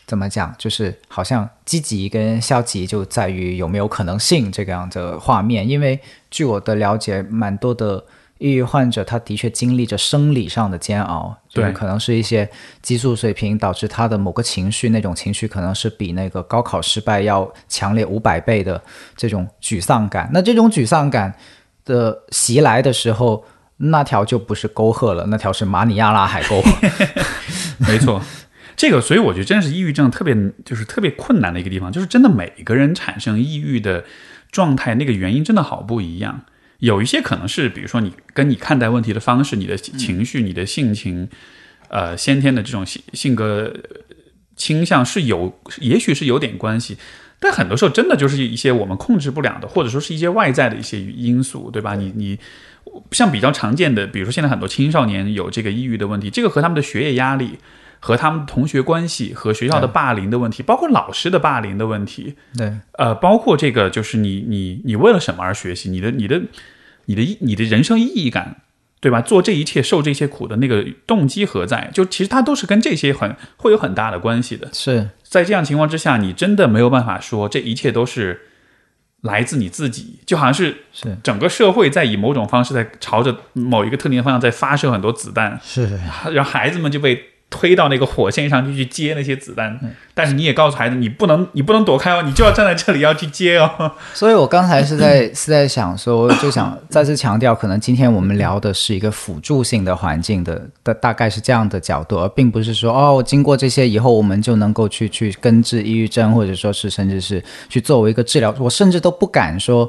怎么讲，就是好像积极跟消极就在于有没有可能性这个样的画面。因为据我的了解，蛮多的抑郁患者他的确经历着生理上的煎熬，就是对可能是一些激素水平导致他的某个情绪，那种情绪可能是比那个高考失败要强烈五百倍的这种沮丧感。那这种沮丧感的袭来的时候，那条就不是沟壑了，那条是马里亚纳海沟。没错，这个所以我觉得真是抑郁症特别就是特别困难的一个地方，就是真的每个人产生抑郁的状态，那个原因真的好不一样。有一些可能是，比如说你跟你看待问题的方式、你的情绪、你的性情，呃，先天的这种性性格倾向是有，也许是有点关系。但很多时候真的就是一些我们控制不了的，或者说是一些外在的一些因素，对吧？你你像比较常见的，比如说现在很多青少年有这个抑郁的问题，这个和他们的学业压力、和他们同学关系、和学校的霸凌的问题，包括老师的霸凌的问题，对，呃，包括这个就是你你你为了什么而学习？你的你的你的你的人生意义感，对吧？做这一切受这些苦的那个动机何在？就其实它都是跟这些很会有很大的关系的。是在这样情况之下，你真的没有办法说这一切都是来自你自己，就好像是是整个社会在以某种方式在朝着某一个特定的方向在发射很多子弹，是，然后孩子们就被推到那个火线上去去接那些子弹。嗯但是你也告诉孩子，你不能你不能躲开哦，你就要站在这里要去接哦。所以我刚才是在是在想说，就想再次强调，可能今天我们聊的是一个辅助性的环境的，大大概是这样的角度，而并不是说哦，经过这些以后，我们就能够去去根治抑郁症，或者说是甚至是去作为一个治疗。我甚至都不敢说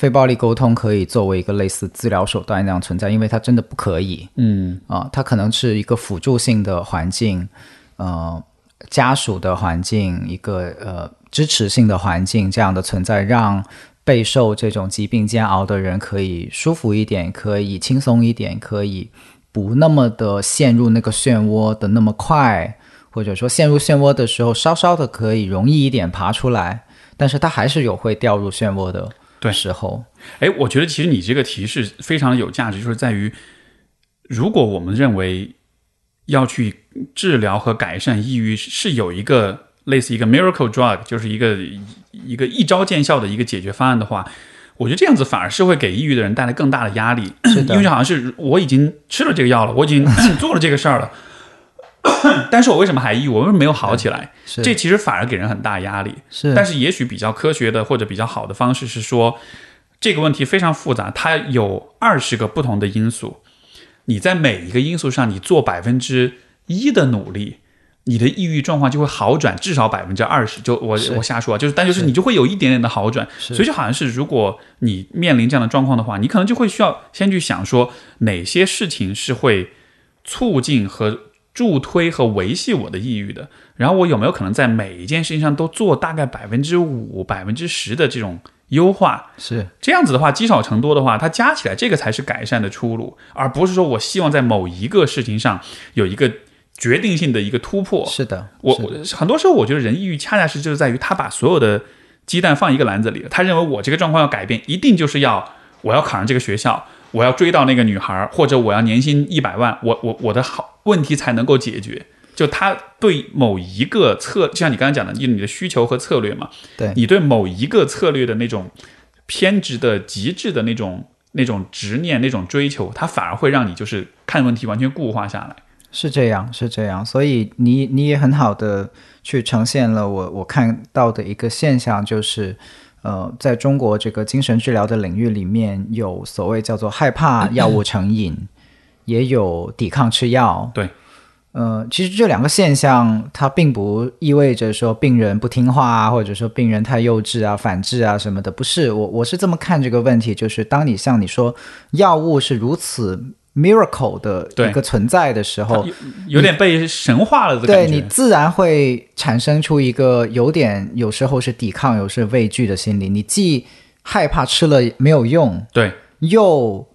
非暴力沟通可以作为一个类似治疗手段那样存在，因为它真的不可以。嗯，啊，它可能是一个辅助性的环境，呃，家属的环境，一个呃支持性的环境这样的存在，让备受这种疾病煎熬的人可以舒服一点，可以轻松一点，可以不那么的陷入那个漩涡的那么快，或者说陷入漩涡的时候，稍稍的可以容易一点爬出来，但是它还是有会掉入漩涡的对时候。哎，我觉得其实你这个提示非常有价值，就是在于，如果我们认为要去治疗和改善抑郁是有一个类似一个 miracle drug，就是一个一个一招见效的一个解决方案的话，我觉得这样子反而是会给抑郁的人带来更大的压力，因为好像是我已经吃了这个药了，我已经 做了这个事儿了。但是我为什么还抑郁？我为什么没有好起来？这其实反而给人很大压力。是，但是也许比较科学的或者比较好的方式是说，这个问题非常复杂，它有二十个不同的因素，你在每一个因素上你做百分之一的努力，你的抑郁状况就会好转至少百分之二十。就我我瞎说啊，就是但就是你就会有一点点的好转，所以就好像是如果你面临这样的状况的话，你可能就会需要先去想说哪些事情是会促进和助推和维系我的抑郁的，然后我有没有可能在每一件事情上都做大概百分之五、百分之十的这种优化？是这样子的话，积少成多的话，它加起来这个才是改善的出路，而不是说我希望在某一个事情上有一个决定性的一个突破。是的，我我很多时候我觉得人抑郁恰恰是就是在于他把所有的鸡蛋放一个篮子里了，他认为我这个状况要改变，一定就是要我要考上这个学校，我要追到那个女孩，或者我要年薪一百万，我我我的好问题才能够解决。就他对某一个策，就像你刚才讲的，就是你的需求和策略嘛，对你对某一个策略的那种偏执的极致的那种那种执念、那种追求，它反而会让你就是看问题完全固化下来。是这样，是这样，所以你你也很好的去呈现了我我看到的一个现象，就是呃，在中国这个精神治疗的领域里面，有所谓叫做害怕 药物成瘾，也有抵抗吃药。对，呃，其实这两个现象，它并不意味着说病人不听话啊，或者说病人太幼稚啊、反制啊什么的，不是。我我是这么看这个问题，就是当你像你说药物是如此 miracle 的一个存在的时候，有有点被神化了的对感觉。你自然会产生出一个有点有时候是抵抗，有时候畏惧的心理。你既害怕吃了没有用，对又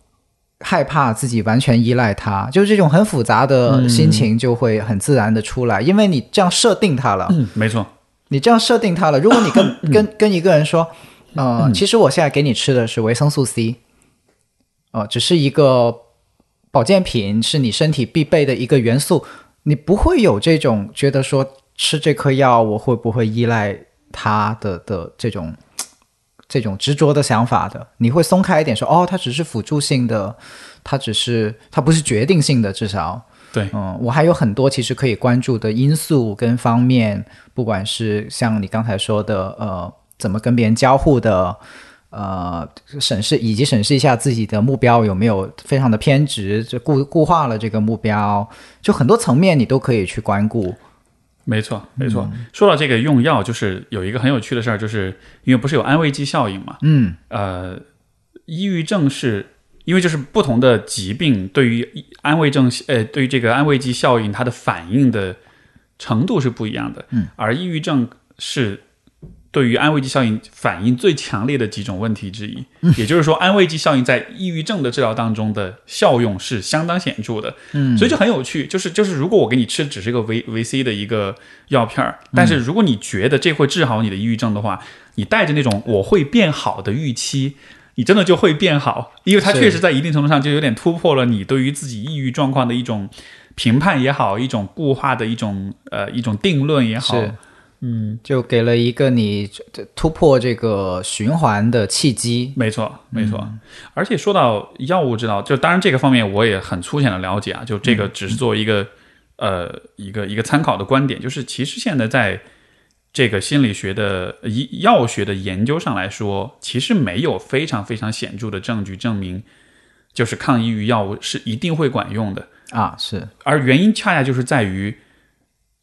害怕自己完全依赖它，就是这种很复杂的心情就会很自然的出来，因为你这样设定它了。嗯，没错，你这样设定它了，如果你跟 跟跟一个人说，呃，其实我现在给你吃的是维生素 C，呃，只是一个保健品，是你身体必备的一个元素，你不会有这种觉得说吃这颗药我会不会依赖它的的这种 这种执着的想法的，你会松开一点说，哦，它只是辅助性的，它只是它不是决定性的，至少。对，嗯，我还有很多其实可以关注的因素跟方面，不管是像你刚才说的，呃，怎么跟别人交互的，呃，审视以及审视一下自己的目标有没有非常的偏执，就固固化了这个目标，就很多层面你都可以去关顾。没错，没错。说到这个用药，就是有一个很有趣的事儿，就是因为不是有安慰剂效应嘛？嗯，呃，抑郁症是因为就是不同的疾病对于安慰症，呃，对于这个安慰剂效应，它的反应的程度是不一样的。嗯，而抑郁症是对于安慰剂效应反应最强烈的几种问题之一。也就是说，安慰剂效应在抑郁症的治疗当中的效用是相当显著的。嗯，所以就很有趣，就是就是，如果我给你吃只是一个维维 C 的一个药片儿，但是如果你觉得这会治好你的抑郁症的话，你带着那种我会变好的预期，你真的就会变好，因为它确实在一定程度上就有点突破了你对于自己抑郁状况的一种评判也好，一种固化的一种呃一种定论也好。是，嗯，就给了一个你突破这个循环的契机。没错，没错。而且说到药物治疗，就当然这个方面我也很粗浅的了解啊，就这个只是作为一个、呃一个一个参考的观点，就是其实现在在这个心理学的医药学的研究上来说，其实没有非常非常显著的证据证明，就是抗抑郁药物是一定会管用的。啊，是而原因恰恰就是在于，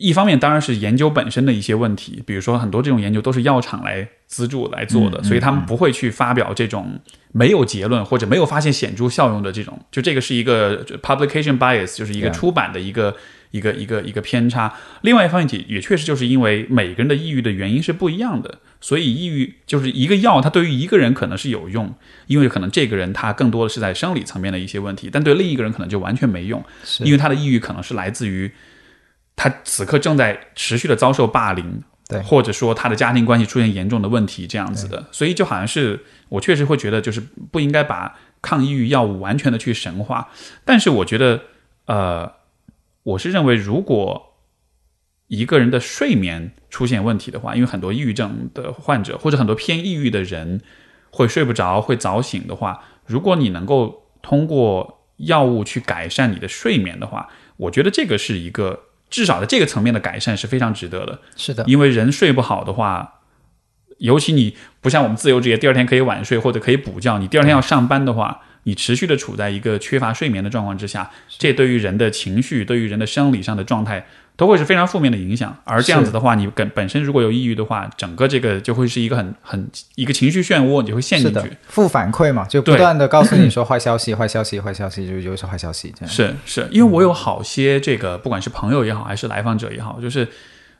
一方面当然是研究本身的一些问题，比如说很多这种研究都是药厂来资助来做的，所以他们不会去发表这种没有结论或者没有发现显著效用的这种，就这个是一个 publication bias，就是一个出版的一个。一个一个一个偏差，另外一方面也也确实就是因为每个人的抑郁的原因是不一样的，所以抑郁就是一个药，它对于一个人可能是有用，因为可能这个人他更多的是在生理层面的一些问题，但对另一个人可能就完全没用，因为他的抑郁可能是来自于他此刻正在持续的遭受霸凌，对或者说他的家庭关系出现严重的问题这样子的，所以就好像是我确实会觉得就是不应该把抗抑郁药物完全的去神化，但是我觉得呃，我是认为如果一个人的睡眠出现问题的话，因为很多抑郁症的患者或者很多偏抑郁的人会睡不着、会早醒的话，如果你能够通过药物去改善你的睡眠的话，我觉得这个是一个至少在这个层面的改善是非常值得的。是的，因为人睡不好的话，尤其你不像我们自由职业，第二天可以晚睡或者可以补觉，你第二天要上班的话，你持续的处在一个缺乏睡眠的状况之下，这对于人的情绪、对于人的生理上的状态都会是非常负面的影响。而这样子的话，你本本身如果有抑郁的话，整个这个就会是一个很很一个情绪漩涡，你就会陷进去。，负反馈嘛，就不断的告诉你说坏消息、坏消息、坏消息，就又是坏消息，这样是是，因为我有好些这个，不管是朋友也好，还是来访者也好，就是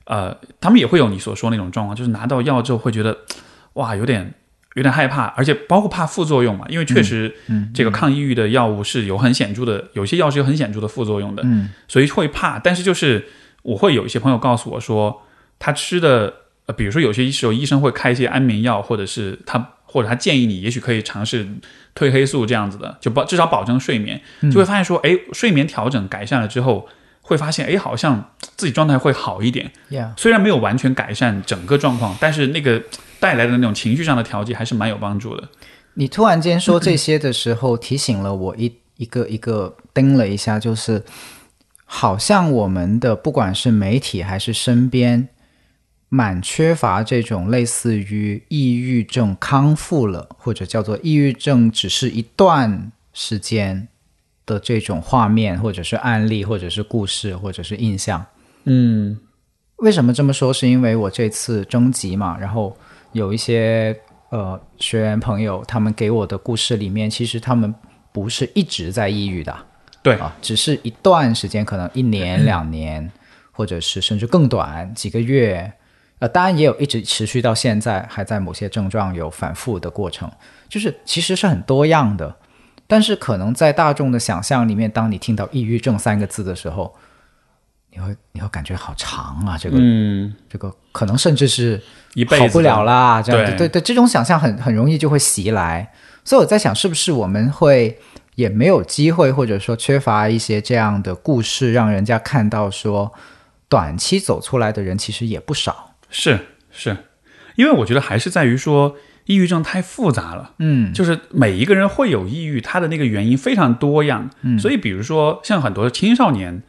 呃，他们也会有你所说那种状况，就是拿到药之后会觉得 哇，有点有点害怕，而且包括怕副作用嘛，因为确实，嗯这个抗抑郁的药物是有很显著的，有些药是有很显著的副作用的，嗯，所以会怕。但是就是我会有一些朋友告诉我说，他吃的，呃，比如说有些时候医生会开一些安眠药，或者是他或者他建议你，也许可以尝试褪黑素这样子的，就保至少保证睡眠，就会发现说，哎，睡眠调整改善了之后，会发现，哎，好像自己状态会好一点。虽然没有完全改善整个状况，但是那个带来的那种情绪上的调节还是蛮有帮助的。你突然间说这些的时候，提醒了我一一个一个叮了一下，就是好像我们的不管是媒体还是身边，蛮缺乏这种类似于抑郁症康复了，或者叫做抑郁症只是一段时间的这种画面，或者是案例，或者是故事，或者是印象。嗯为什么这么说？是因为我这次征集嘛，然后有一些呃学员朋友，他们给我的故事里面，其实他们不是一直在抑郁的对，啊，只是一段时间，可能一年、两年，或者是甚至更短几个月。呃，当然也有一直持续到现在，还在某些症状有反复的过程，就是其实是很多样的。但是可能在大众的想象里面，当你听到抑郁症三个字的时候，你会你会感觉好长啊，这个、嗯，这个可能甚至是一辈子好不了啦。啦，这样对对对，这种想象很很容易就会袭来。所以我在想，是不是我们会也没有机会，或者说缺乏一些这样的故事，让人家看到说，短期走出来的人其实也不少。是是，因为我觉得还是在于说，抑郁症太复杂了。嗯，就是每一个人会有抑郁，他的那个原因非常多样。嗯，所以比如说像很多青少年，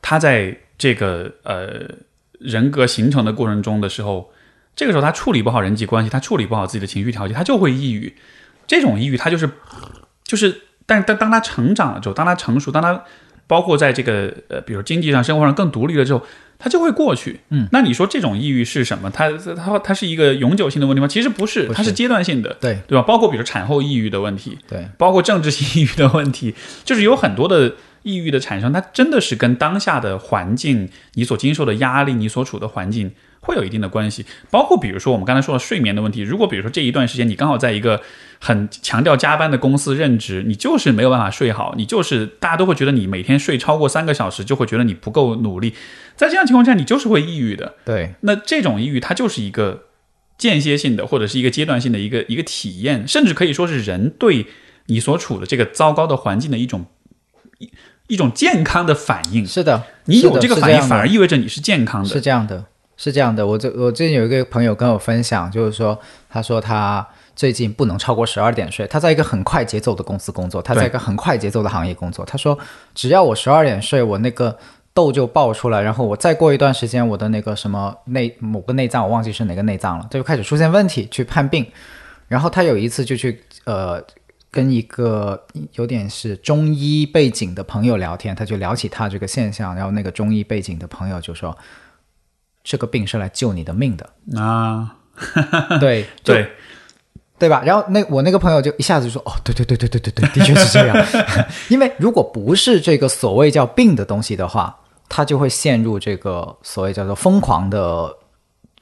他在这个呃人格形成的过程中的时候，这个时候他处理不好人际关系，他处理不好自己的情绪调节，他就会抑郁。这种抑郁，他就是就是，但但当他成长了之后，当他成熟，当他包括在这个呃，比如经济上、生活上更独立了之后，他就会过去。嗯，那你说这种抑郁是什么？它它它是一个永久性的问题吗？其实不是，不是它是阶段性的。对对吧？包括比如产后抑郁的问题，对，包括政治性 抑郁的问题，就是有很多的抑郁的产生，它真的是跟当下的环境、你所经受的压力、你所处的环境会有一定的关系。包括比如说我们刚才说的睡眠的问题，如果比如说这一段时间你刚好在一个很强调加班的公司任职，你就是没有办法睡好，你就是大家都会觉得你每天睡超过三个小时，就会觉得你不够努力。在这样情况下，你就是会抑郁的。对，那这种抑郁它就是一个间歇性的，或者是一个阶段性的一个一个体验，甚至可以说是人对你所处的这个糟糕的环境的一种一一种健康的反应。是的，你有这个反应，反而意味着你是健康的是。这样的，是这样的。我这我最近有一个朋友跟我分享，就是说，他说他最近不能超过十二点睡。他在一个很快节奏的公司工作，他在一个很快节奏的行业工作。他说，只要我十二点睡，我那个痘就爆出来，然后我再过一段时间，我的那个什么内某个内脏，我忘记是哪个内脏了，这就开始出现问题，去判病。然后他有一次就去呃跟一个有点是中医背景的朋友聊天，他就聊起他这个现象，然后那个中医背景的朋友就说，这个病是来救你的命的，啊，对就 对，对吧？然后那我那个朋友就一下子就说，哦，对对对对对对对，的确是这样，因为如果不是这个所谓叫病的东西的话，他就会陷入这个所谓叫做疯狂的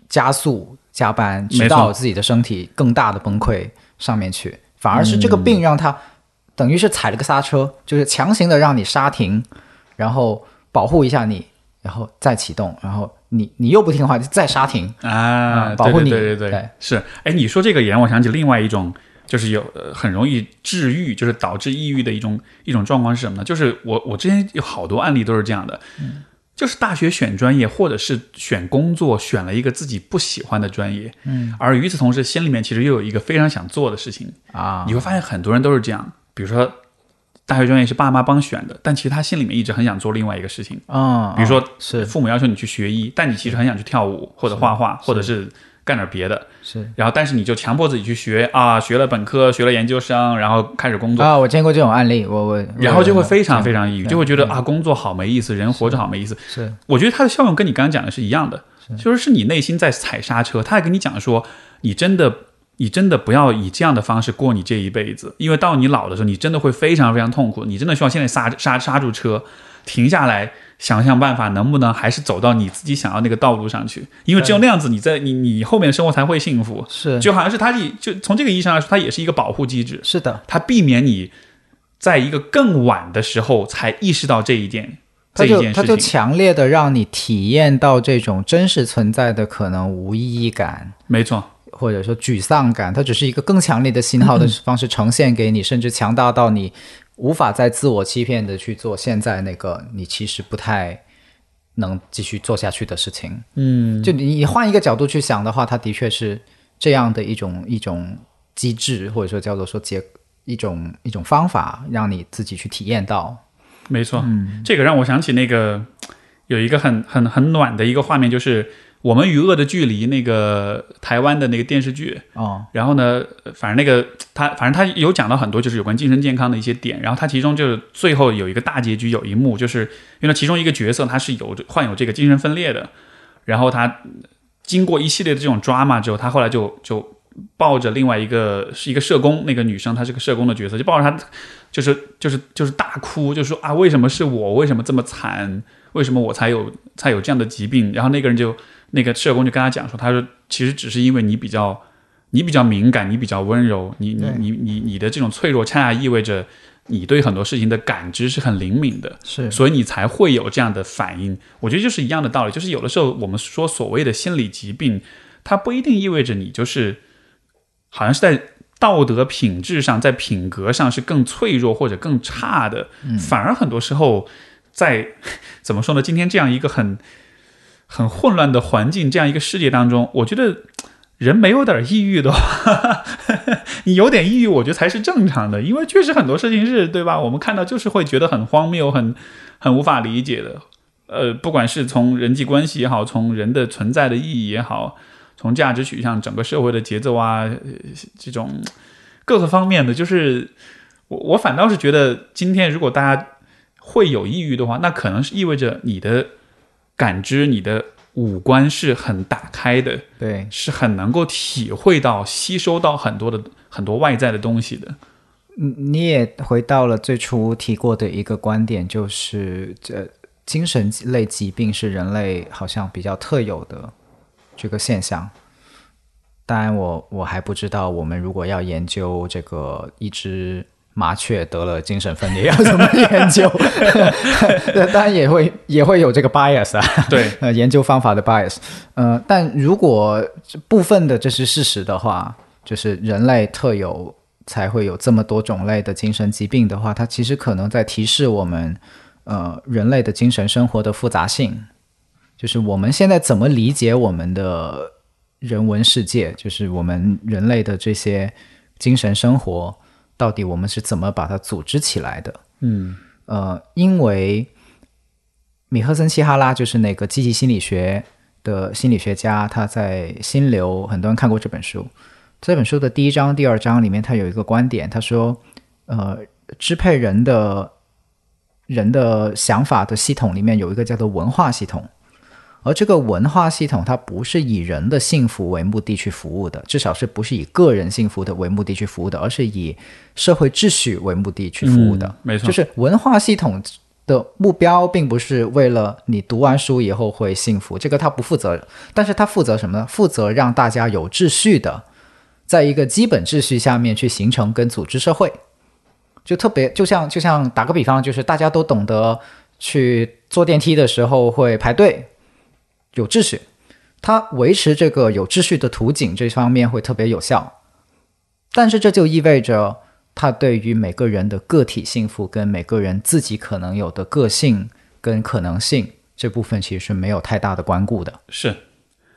加速加班，直到自己的身体更大的崩溃上面去。反而是这个病让他、等于是踩了个刹车，就是强行的让你刹停，然后保护一下你，然后再启动，然后你你又不听话，就再刹停。啊，嗯保护你对对对是。哎，你说这个也让我想起另外一种，就是有、呃、很容易治愈，就是导致抑郁的一种一种状况是什么呢？就是我我之前有好多案例都是这样的，就是大学选专业或者是选工作，选了一个自己不喜欢的专业，嗯，而与此同时，心里面其实又有一个非常想做的事情，啊你会发现很多人都是这样，比如说。大学专业是爸妈帮选的，但其实他心里面一直很想做另外一个事情，嗯，比如说是。父母要求你去学医，但你其实很想去跳舞或者画画，或者是干点别的。是。然后，但是你就强迫自己去学啊，学了本科，学了研究生，然后开始工作，啊，我见过这种案例，我我然后就会非常非常抑郁，就会觉得啊，工作好没意思，人活着好没意思。是。我觉得它的效用跟你刚刚讲的是一样的，就是是你内心在踩刹车，他还跟你讲说，你真的。你真的不要以这样的方式过你这一辈子，因为到你老的时候，你真的会非常非常痛苦。你真的需要现在刹刹刹住车，停下来，想想办法，能不能还是走到你自己想要那个道路上去？因为只有那样子，你在你你后面的生活才会幸福。是就好像是它一就从这个意义上来说，它也是一个保护机制，是的，它避免你在一个更晚的时候才意识到这一点它这一就它就。强烈的让你体验到这种真实存在的可能无意义感，没错，或者说沮丧感，它只是一个更强烈的信号的方式呈现给你，甚至强大到你无法再自我欺骗的去做现在那个你其实不太能继续做下去的事情。嗯，就你你换一个角度去想的话，它的确是这样的一种一种机制，或者说叫做说结一种一种方法，让你自己去体验到。没错，嗯这个让我想起那个有一个很很很暖的一个画面，就是《我们与恶的距离》那个台湾的那个电视剧。哦，然后呢，呃反正那个他，反正他有讲到很多就是有关精神健康的一些点。然后他其中就是最后有一个大结局，有一幕就是因为其中一个角色他是有患有这个精神分裂的，然后他经过一系列的这种 drama 之后，他后来就就抱着另外一个是一个社工，那个女生她是个社工的角色，就抱着她就是就是就是大哭，就说啊为什么是我，为什么这么惨，为什么我才有才有这样的疾病？然后那个人就那个社工就跟他讲说，他说其实只是因为你比较。你比较敏感，你比较温柔，你你你你你的这种脆弱，恰恰意味着你对很多事情的感知是很灵敏的。是所以你才会有这样的反应。我觉得就是一样的道理，就是有的时候我们说所谓的心理疾病，它不一定意味着你就是好像是在道德品质上、在品格上是更脆弱或者更差的，反而很多时候在 怎么说呢？今天这样一个很很混乱的环境，这样一个世界当中，我觉得。人没有点抑郁的话，你有点抑郁，我觉得才是正常的，因为确实很多事情是对吧？我们看到就是会觉得很荒谬、很很无法理解的。呃，不管是从人际关系也好，从人的存在的意义也好，从价值取向、整个社会的节奏啊，这种各个方面的，就是我我反倒是觉得，今天如果大家会有抑郁的话，那可能是意味着你的感知、你的五官是很打开的，对，是很能够体会到、吸收到很多的很多外在的东西的。嗯你也回到了最初提过的一个观点，就是这精神类疾病是人类好像比较特有的这个现象。当然我，我还不知道，我们如果要研究这个一只麻雀得了精神分裂要怎么研究，当然也会也会有这个 bias 啊，对，呃，研究方法的 bias。呃，但如果部分的这是事实的话，就是人类特有才会有这么多种类的精神疾病的话，它其实可能在提示我们，呃，人类的精神生活的复杂性，就是我们现在怎么理解我们的人文世界，就是我们人类的这些精神生活，到底我们是怎么把它组织起来的？嗯呃，因为米赫森希哈拉就是那个积极心理学的心理学家，他在《心流》，很多人看过这本书。这本书的第一章、第二章里面，他有一个观点，他说，呃，支配人的人的想法的系统里面有一个叫做文化系统，而这个文化系统它不是以人的幸福为目的去服务的，至少是不是以个人幸福的为目的去服务的，而是以社会秩序为目的去服务的。嗯没错就是文化系统的目标，并不是为了你读完书以后会幸福，这个他不负责，但是他负责什么呢？负责让大家有秩序的，在一个基本秩序下面去形成跟组织社会。就特别，就像就像打个比方，就是大家都懂得去坐电梯的时候会排队，有秩序。它维持这个有秩序的图景这方面会特别有效，但是这就意味着它对于每个人的个体幸福跟每个人自己可能有的个性跟可能性这部分其实是没有太大的关顾的。是，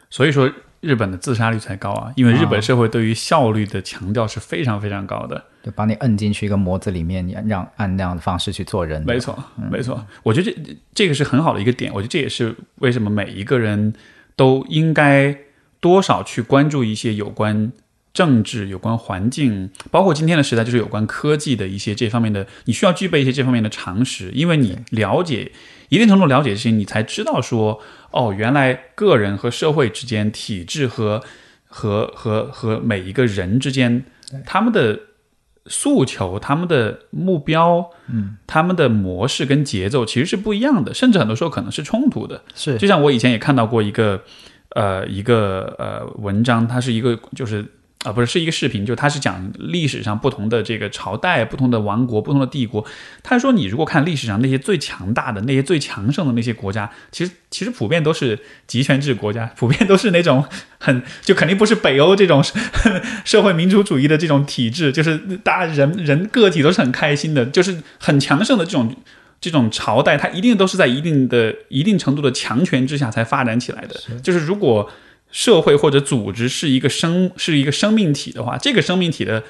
所以说日本的自杀率才高啊，因为日本社会对于效率的强调是非常非常高的。就把你摁进去一个模子里面，你让按那样的方式去做人。没错，没错，我觉得这这个是很好的一个点。我觉得这也是为什么每一个人都应该多少去关注一些有关政治、有关环境，包括今天的时代就是有关科技的一些这方面的，你需要具备一些这方面的常识，因为你了解一定程度了解这些，你才知道说，哦，原来个人和社会之间、体制和和和和每一个人之间，他们的。诉求、他们的目标、嗯，他们的模式跟节奏其实是不一样的，甚至很多时候可能是冲突的。是，就像我以前也看到过一个，呃，一个呃文章，它是一个就是啊、不是是一个视频，就他是讲历史上不同的这个朝代、不同的王国、不同的帝国。他说，你如果看历史上那些最强大的、那些最强盛的那些国家，其实其实普遍都是集权制国家，普遍都是那种很就肯定不是北欧这种社 会民主主义的这种体制，就是大家人人个体都是很开心的，就是很强盛的这种。这种朝代，它一定都是在一定的、一定程度的强权之下才发展起来的。就是如果社会或者组织是一个生是一个生命体的话，这个生命体的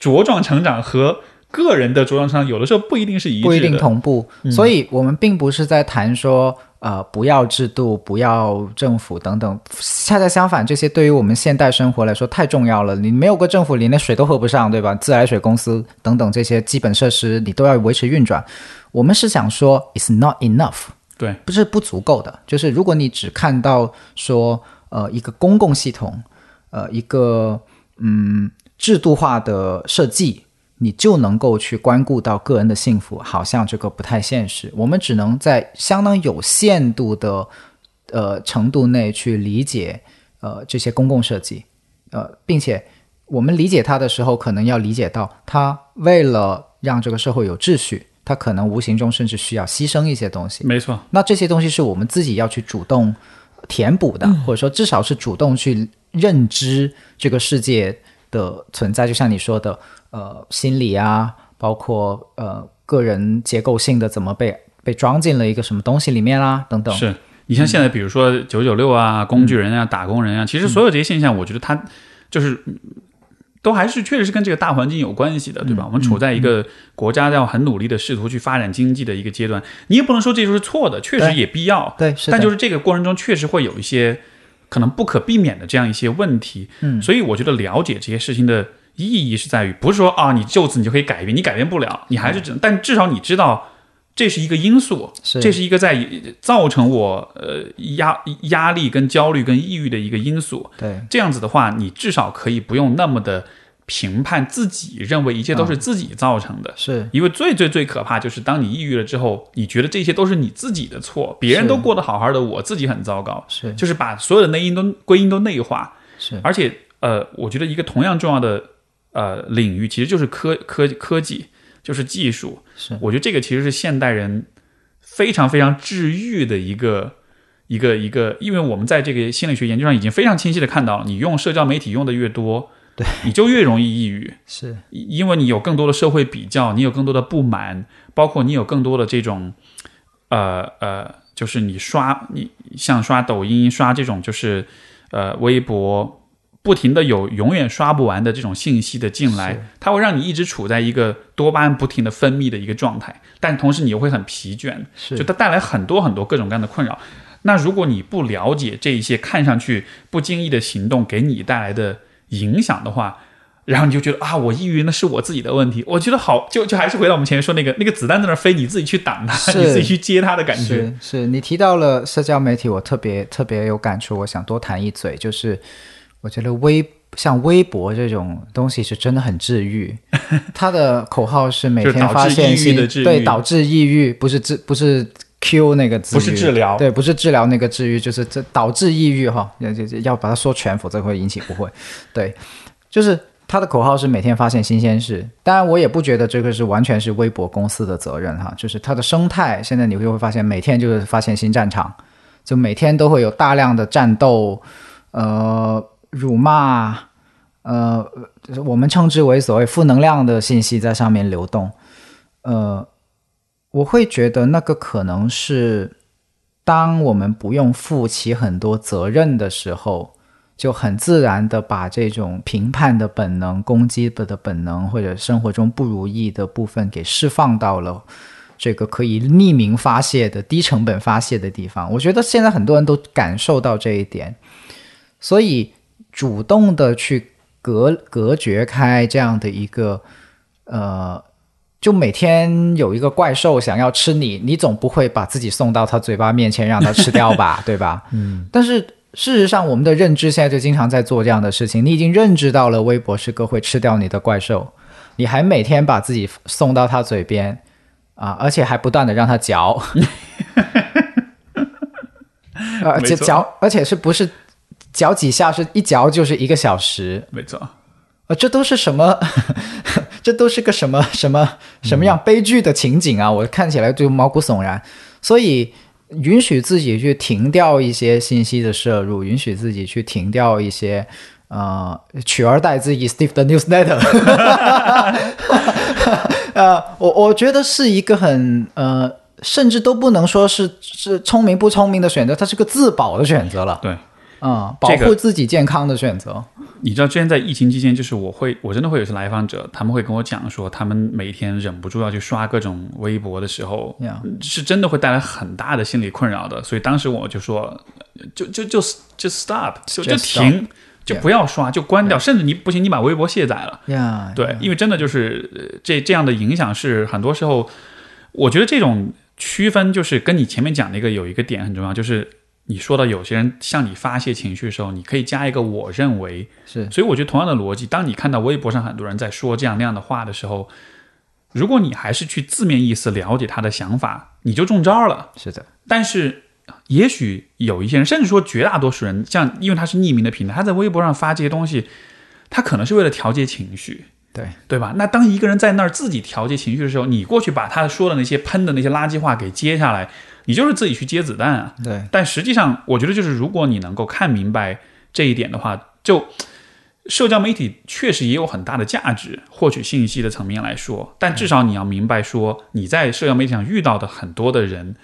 茁壮成长和个人的茁壮成长，有的时候不一定是一致的，不一定同步。所以我们并不是在谈说，呃，不要制度，不要政府等等。恰恰相反，这些对于我们现代生活来说太重要了。你没有个政府，你连水都喝不上，对吧？自来水公司等等这些基本设施，你都要维持运转。我们是想说，it's not enough，对，不是不足够的。就是如果你只看到说，呃，一个公共系统，呃，一个嗯制度化的设计，你就能够去关顾到个人的幸福，好像这个不太现实。我们只能在相当有限度的呃程度内去理解呃这些公共设计，呃，并且我们理解它的时候，可能要理解到它为了让这个社会有秩序，它可能无形中甚至需要牺牲一些东西。没错，那这些东西是我们自己要去主动填补的，或者说至少是主动去认知这个世界的存在。就像你说的，呃，心理啊，包括呃个人结构性的怎么被被装进了一个什么东西里面啦、等等。是你像现在，比如说九九六啊、工具人啊、打工人啊，其实所有这些现象，我觉得它就是。都还是确实是跟这个大环境有关系的，对吧？我们处在一个国家要很努力的试图去发展经济的一个阶段，你也不能说这就是错的，确实也必要。对，是但就是这个过程中确实会有一些可能不可避免的这样一些问题。嗯所以我觉得了解这些事情的意义是在于，不是说啊，你就此你就可以改变，你改变不了，你还是只能，但至少你知道这是一个因素，是这是一个在造成我呃压压力跟焦虑跟抑郁的一个因素。对，这样子的话，你至少可以不用那么的评判自己，认为一切都是自己造成的。是因为最最最可怕就是当你抑郁了之后，你觉得这些都是你自己的错，别人都过得好好的，我自己很糟糕，是就是把所有的内因都归因都内化。是而且呃，我觉得一个同样重要的呃领域，其实就是科科科技，就是技术。是我觉得这个其实是现代人非常非常治愈的一个一个一个，因为我们在这个心理学研究上已经非常清晰的看到了，你用社交媒体用的越多，对，你就越容易抑郁。是因为你有更多的社会比较，你有更多的不满，包括你有更多的这种，呃呃，就是你刷你像刷抖音、刷这种就是呃微博，不停的有永远刷不完的这种信息的进来，它会让你一直处在一个多巴胺不停的分泌的一个状态，但同时你又会很疲倦，是就它带来很多很多各种各样的困扰。那如果你不了解这一些看上去不经意的行动给你带来的影响的话，然后你就觉得啊，我抑郁那是我自己的问题。我觉得好，就就还是回到我们前面说那个那个子弹在那飞，你自己去挡它，你自己去接它的感觉。是是，你提到了社交媒体，我特别特别有感触，我想多谈一嘴，就是我觉得微像微博这种东西是真的很治愈，它的口号是每天就是导致抑郁发现新的治愈对导致抑郁，不是治不是 Q 那个治愈，不是治疗对，不是治疗那个治愈，就是这导致抑郁哈，要要要把它说全，否则会引起误会。对，就是他的口号是每天发现新鲜事。当然，我也不觉得这个是完全是微博公司的责任哈，就是它的生态，现在你就会发现每天就是发现新战场，就每天都会有大量的战斗，呃，辱骂，呃，就是我们称之为所谓负能量的信息在上面流动，呃。我会觉得那个可能是，当我们不用负起很多责任的时候，就很自然的把这种评判的本能、攻击的本能，或者生活中不如意的部分给释放到了这个可以匿名发泄的低成本发泄的地方。我觉得现在很多人都感受到这一点，所以主动的去隔隔绝开这样的一个呃。就每天有一个怪兽想要吃你，你总不会把自己送到他嘴巴面前让他吃掉吧，对吧？嗯。但是事实上，我们的认知现在就经常在做这样的事情。你已经认知到了微博是个会吃掉你的怪兽，你还每天把自己送到他嘴边啊，而且还不断的让他嚼，而且嚼，而且是不是嚼几下？是一嚼就是一个小时。没错。啊，这都是什么？这都是个什么 什么什么样悲剧的情景啊！我看起来就毛骨悚然。所以，允许自己去停掉一些信息的摄入，允许自己去停掉一些呃，取而代之以 Steve 的 newsletter。呃，我我觉得是一个很呃，甚至都不能说是是聪明不聪明的选择，它是个自保的选择了。对。嗯，保护自己健康的选择。你知道，之前在疫情期间，就是我会，我真的会有些来访者，他们会跟我讲说，他们每天忍不住要去刷各种微博的时候，是真的会带来很大的心理困扰的。所以当时我就说，就就就就 stop，就就停，就不要刷，就关掉，甚至你不行，你把微博卸载了。对，因为真的就是这这样的影响是很多时候，我觉得这种区分就是跟你前面讲那个有一个点很重要，就是。你说到有些人向你发泄情绪的时候，你可以加一个“我认为”，是。所以我觉得同样的逻辑，当你看到微博上很多人在说这样那样的话的时候，如果你还是去字面意思了解他的想法，你就中招了。是的。但是，也许有一些人，甚至说绝大多数人，像因为他是匿名的平台，他在微博上发这些东西，他可能是为了调节情绪，对对吧？那当一个人在那儿自己调节情绪的时候，你过去把他说的那些喷的那些垃圾话给接下来。你就是自己去接子弹啊！对，但实际上，我觉得就是如果你能够看明白这一点的话，就社交媒体确实也有很大的价值，获取信息的层面来说。但至少你要明白，说你在社交媒体上遇到的很多的人，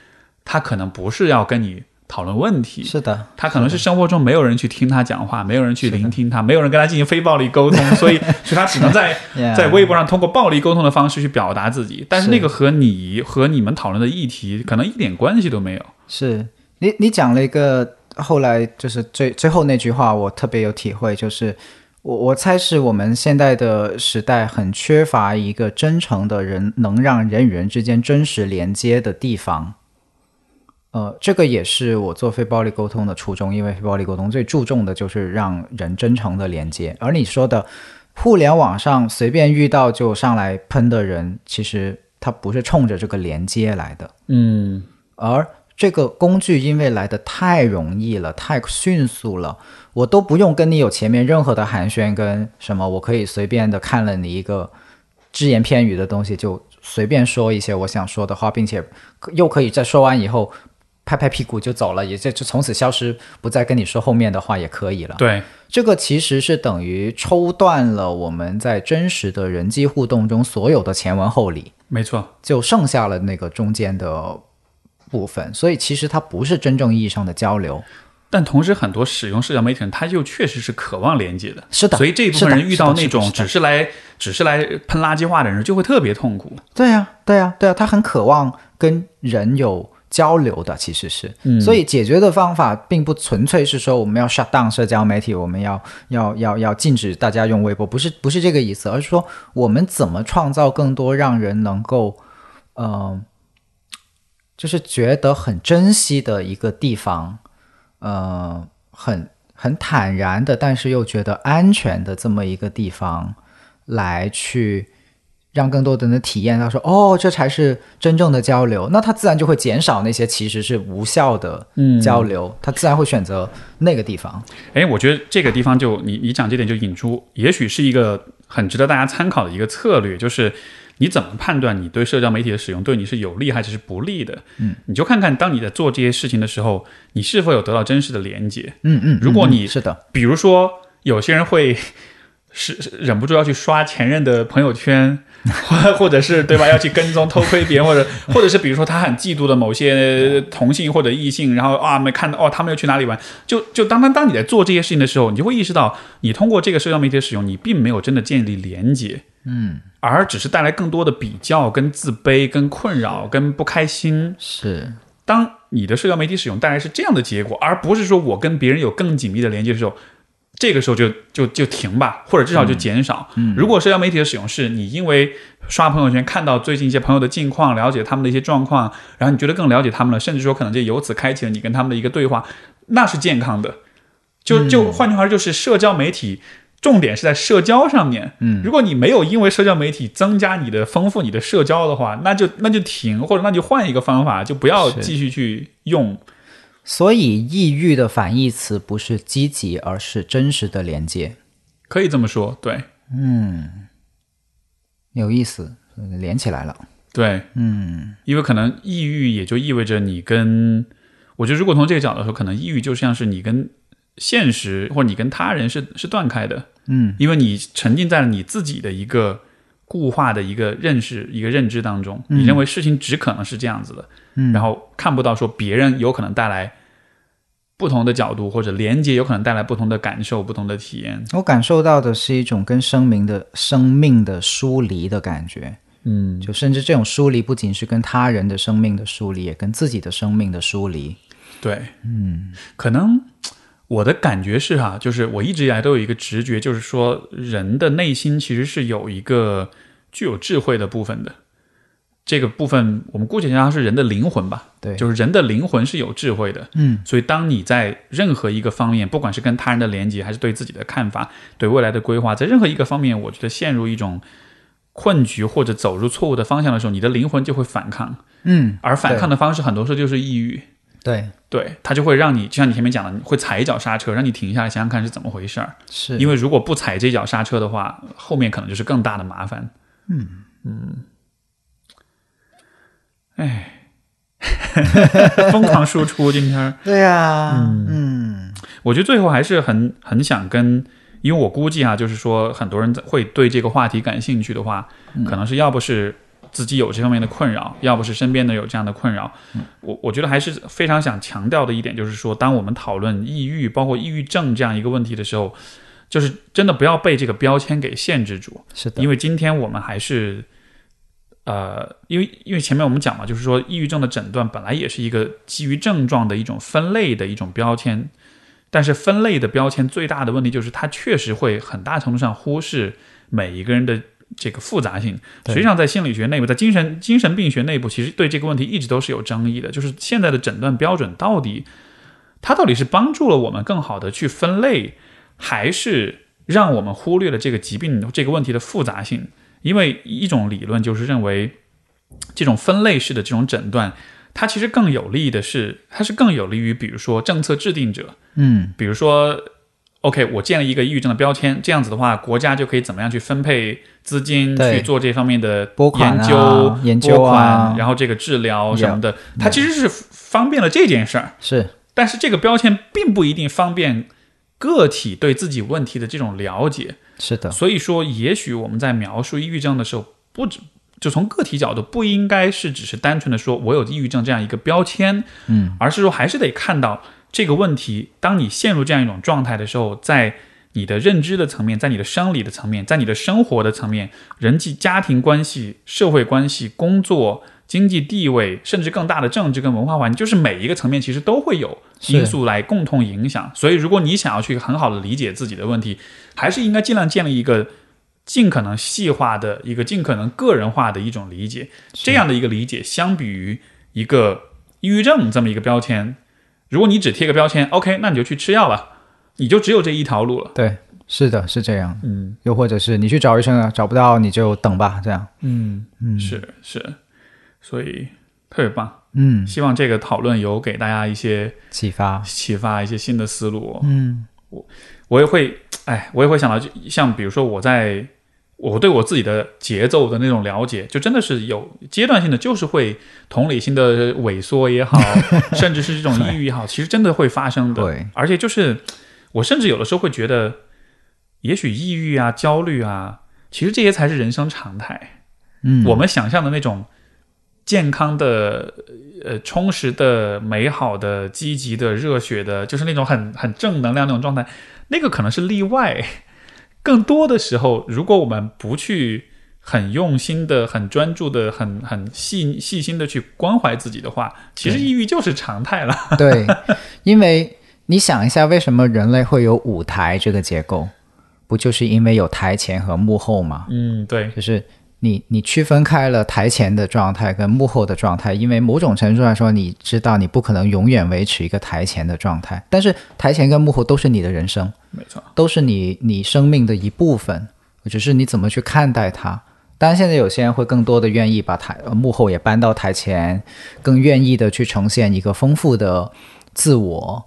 他可能不是要跟你。讨论问题。是的，他可能是生活中没有人去听他讲话，没有人去聆听他，没有人跟他进行非暴力沟通，所以所以他只能在 在微博上通过暴力沟通的方式去表达自己。但是那个和你和你们讨论的议题可能一点关系都没有。是。你你讲了一个后来就是最最后那句话，我特别有体会，就是我我猜是我们现在的时代很缺乏一个真诚的人，能让人与人之间真实连接的地方。呃，这个也是我做非暴力沟通的初衷，因为非暴力沟通最注重的就是让人真诚的连接。而你说的，互联网上随便遇到就上来喷的人，其实他不是冲着这个连接来的，嗯，而这个工具因为来的太容易了，太迅速了，我都不用跟你有前面任何的寒暄跟什么，我可以随便的看了你一个只言片语的东西，就随便说一些我想说的话，并且又可以在说完以后拍拍屁股就走了，也就就从此消失，不再跟你说后面的话也可以了。对，这个其实是等于抽断了我们在真实的人际互动中所有的前文后理。没错，就剩下了那个中间的部分，所以其实它不是真正意义上的交流。但同时，很多使用社交媒体人，他就确实是渴望连接的。是的，所以这一部分人遇到那种只是来只是来喷垃圾话的人，就会特别痛苦。对呀、对呀、对呀、他很渴望跟人有交流的，其实是。嗯所以解决的方法并不纯粹是说我们要 shut down 社交媒体，我们要要要要禁止大家用微博，不是不是这个意思，而是说我们怎么创造更多让人能够，呃，就是觉得很珍惜的一个地方，呃，很很坦然的，但是又觉得安全的这么一个地方，来去让更多的人体验到说，哦，这才是真正的交流。那他自然就会减少那些其实是无效的嗯交流，他自然会选择那个地方。哎，我觉得这个地方就你你讲这点就引出，也许是一个很值得大家参考的一个策略，就是你怎么判断你对社交媒体的使用对你是有利还是不利的？嗯，你就看看当你在做这些事情的时候，你是否有得到真实的连接。嗯嗯，如果你嗯是的，比如说，有些人会是是忍不住要去刷前任的朋友圈，或 或者是对吧，要去跟踪偷窥别人，或者 或者是比如说他很嫉妒的某些同性或者异性，然后啊没看到哦他们又去哪里玩，就就当当当你在做这些事情的时候，你就会意识到，你通过这个社交媒体的使用，你并没有真的建立连接，嗯，而只是带来更多的比较、跟自卑、跟困扰、跟不开心，是。当你的社交媒体使用带来是这样的结果，而不是说我跟别人有更紧密的连接的时候，这个时候就就就停吧，或者至少就减少。如果社交媒体的使用是你因为刷朋友圈看到最近一些朋友的近况，了解他们的一些状况，然后你觉得更了解他们了，甚至说可能就由此开启了你跟他们的一个对话，那是健康的。就就换句话说，就是社交媒体。重点是在社交上面，嗯，如果你没有因为社交媒体增加你的丰富你的社交的话，那就那就停，或者那就换一个方法，就不要继续去用。所以抑郁的反义词不是积极，而是真实的连接。可以这么说，对。嗯有意思，连起来了。对，嗯，因为可能抑郁也就意味着你跟，我觉得如果从这个角度来说，可能抑郁就像是你跟现实或者你跟他人是是断开的，嗯，因为你沉浸在了你自己的一个固化的一个认识、一个认知当中，你认为事情只可能是这样子的，嗯，然后看不到说别人有可能带来不同的角度或者连接，有可能带来不同的感受、不同的体验，我感受到的是一种跟生命的生命的疏离的感觉。嗯，就甚至这种疏离，不仅是跟他人的生命的疏离，也跟自己的生命的疏离。对，嗯，可能我的感觉是哈，就是我一直以来都有一个直觉，就是说人的内心其实是有一个具有智慧的部分的。这个部分我们姑且叫它是人的灵魂吧，对就是人的灵魂是有智慧的。嗯，所以当你在任何一个方面，不管是跟他人的连接，还是对自己的看法、对未来的规划，在任何一个方面，我觉得陷入一种困局或者走入错误的方向的时候，你的灵魂就会反抗，嗯，而反抗的方式很多时候就是抑郁。对，对，它就会让你，就像你前面讲的，会踩一脚刹车，让你停下来想想看是怎么回事儿。是因为如果不踩这脚刹车的话，后面可能就是更大的麻烦。嗯嗯，哎，疯狂输出今天，对呀、嗯。嗯。我觉得最后还是很很想跟，因为我估计啊，就是说很多人会对这个话题感兴趣的话，可能是要不是自己有这方面的困扰，要不是身边的有这样的困扰。我我觉得还是非常想强调的一点，就是说，当我们讨论抑郁，包括抑郁症这样一个问题的时候，就是真的不要被这个标签给限制住，是的，因为今天我们还是。呃，因为因为前面我们讲嘛，就是说抑郁症的诊断本来也是一个基于症状的一种分类的一种标签，但是分类的标签最大的问题就是它确实会很大程度上忽视每一个人的这个复杂性。实际上，在心理学内部，在精神精神病学内部，其实对这个问题一直都是有争议的，就是现在的诊断标准到底它到底是帮助了我们更好的去分类，还是让我们忽略了这个疾病这个问题的复杂性。因为一种理论就是认为，这种分类式的这种诊断，它其实更有利的是，它是更有利于，比如说政策制定者，嗯，比如说，OK，我建立一个抑郁症的标签，这样子的话，国家就可以怎么样去分配资金去做这方面的拨款啊研究、研究拨啊款，然后这个治疗什么的，它其实是方便了这件事儿。是。但是这个标签并不一定方便个体对自己问题的这种了解，是的，所以说，也许我们在描述抑郁症的时候，不止就从个体角度，不应该是只是单纯的说我有抑郁症这样一个标签，嗯，而是说还是得看到这个问题，当你陷入这样一种状态的时候，在你的认知的层面，在你的生理的层面，在你的生活的层面，人际家庭关系、社会关系、工作。经济地位，甚至更大的政治跟文化环境，就是每一个层面其实都会有因素来共同影响。所以，如果你想要去很好的理解自己的问题，还是应该尽量建立一个尽可能细化的一个尽可能个人化的一种理解。这样的一个理解，相比于一个抑郁症这么一个标签，如果你只贴个标签，OK，那你就去吃药吧，你就只有这一条路了。对，是的，是这样。嗯又或者是你去找医生啊，找不到你就等吧，这样。嗯嗯，是是，所以特别棒。嗯，希望这个讨论有给大家一些启发。启发，一些新的思路。嗯我我也会，哎，我也会想到，就像比如说我在我对我自己的节奏的那种了解，就真的是有阶段性的，就是会同理心的萎缩也好，甚至是这种抑郁也好，其实真的会发生的。对而且就是我甚至有的时候会觉得，也许抑郁啊、焦虑啊，其实这些才是人生常态。嗯，我们想象的那种健康的、呃充实的、美好的、积极的、热血的，就是那种很很正能量那种状态，那个可能是例外。更多的时候，如果我们不去很用心的、很专注的、很很细细心的去关怀自己的话，其实抑郁就是常态了。对，因为你想一下，为什么人类会有舞台这个结构？不就是因为有台前和幕后吗？嗯，对，就是你你区分开了台前的状态跟幕后的状态，因为某种程度来说，你知道你不可能永远维持一个台前的状态，但是台前跟幕后都是你的人生，没错，都是你你生命的一部分，只是你怎么去看待它。当然，现在有些人会更多的愿意把台呃幕后也搬到台前，更愿意的去呈现一个丰富的自我。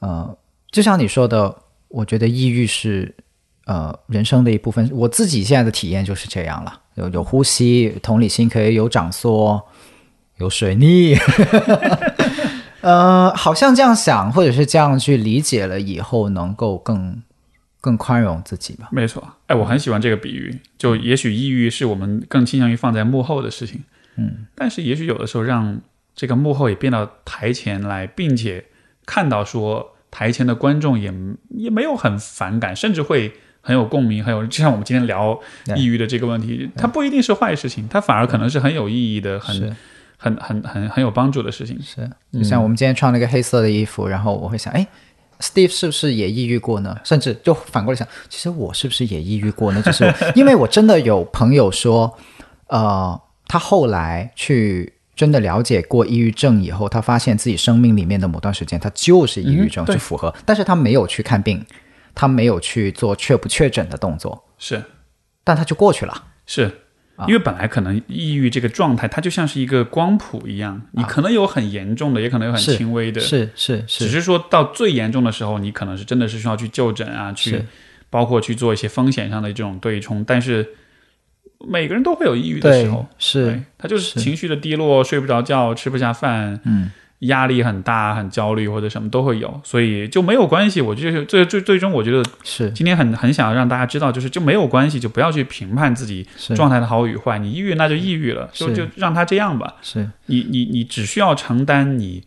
呃，就像你说的，我觉得抑郁是呃人生的一部分。我自己现在的体验就是这样了，有有呼吸，同理心可以有长缩，有水逆。呃，好像这样想，或者是这样去理解了以后，能够更更宽容自己吧。没错。哎，我很喜欢这个比喻，就也许抑郁是我们更倾向于放在幕后的事情。嗯，但是也许有的时候让这个幕后也变到台前来，并且看到说台前的观众也也没有很反感，甚至会很有共鸣，很有就像我们今天聊抑郁的这个问题，它不一定是坏事情，它反而可能是很有意义的，很很很很很有帮助的事情。是，就像我们今天穿了一个黑色的衣服，然后我会想，哎，Steve 是不是也抑郁过呢？甚至就反过来想，其实我是不是也抑郁过呢？就是 因为我真的有朋友说，呃，他后来去真的了解过抑郁症以后，他发现自己生命里面的某段时间，他就是抑郁症，是符合，但是他没有去看病，他没有去做确不确诊的动作，是。但他就过去了。是。因为本来可能抑郁这个状态，它就像是一个光谱一样，你可能有很严重的，也可能有很轻微的，是是是。只是说到最严重的时候，你可能是真的是需要去就诊啊，去包括去做一些风险上的这种对冲。但是每个人都会有抑郁的时候，是，他就是是。情绪的低落，睡不着觉，吃不下饭，嗯，压力很大，很焦虑或者什么都会有，所以就没有关系。我就是最最最终，我觉得是今天很很想让大家知道，就是就没有关系，就不要去评判自己状态的好与坏。你抑郁那就抑郁了，就就让他这样吧。是你你你只需要承担你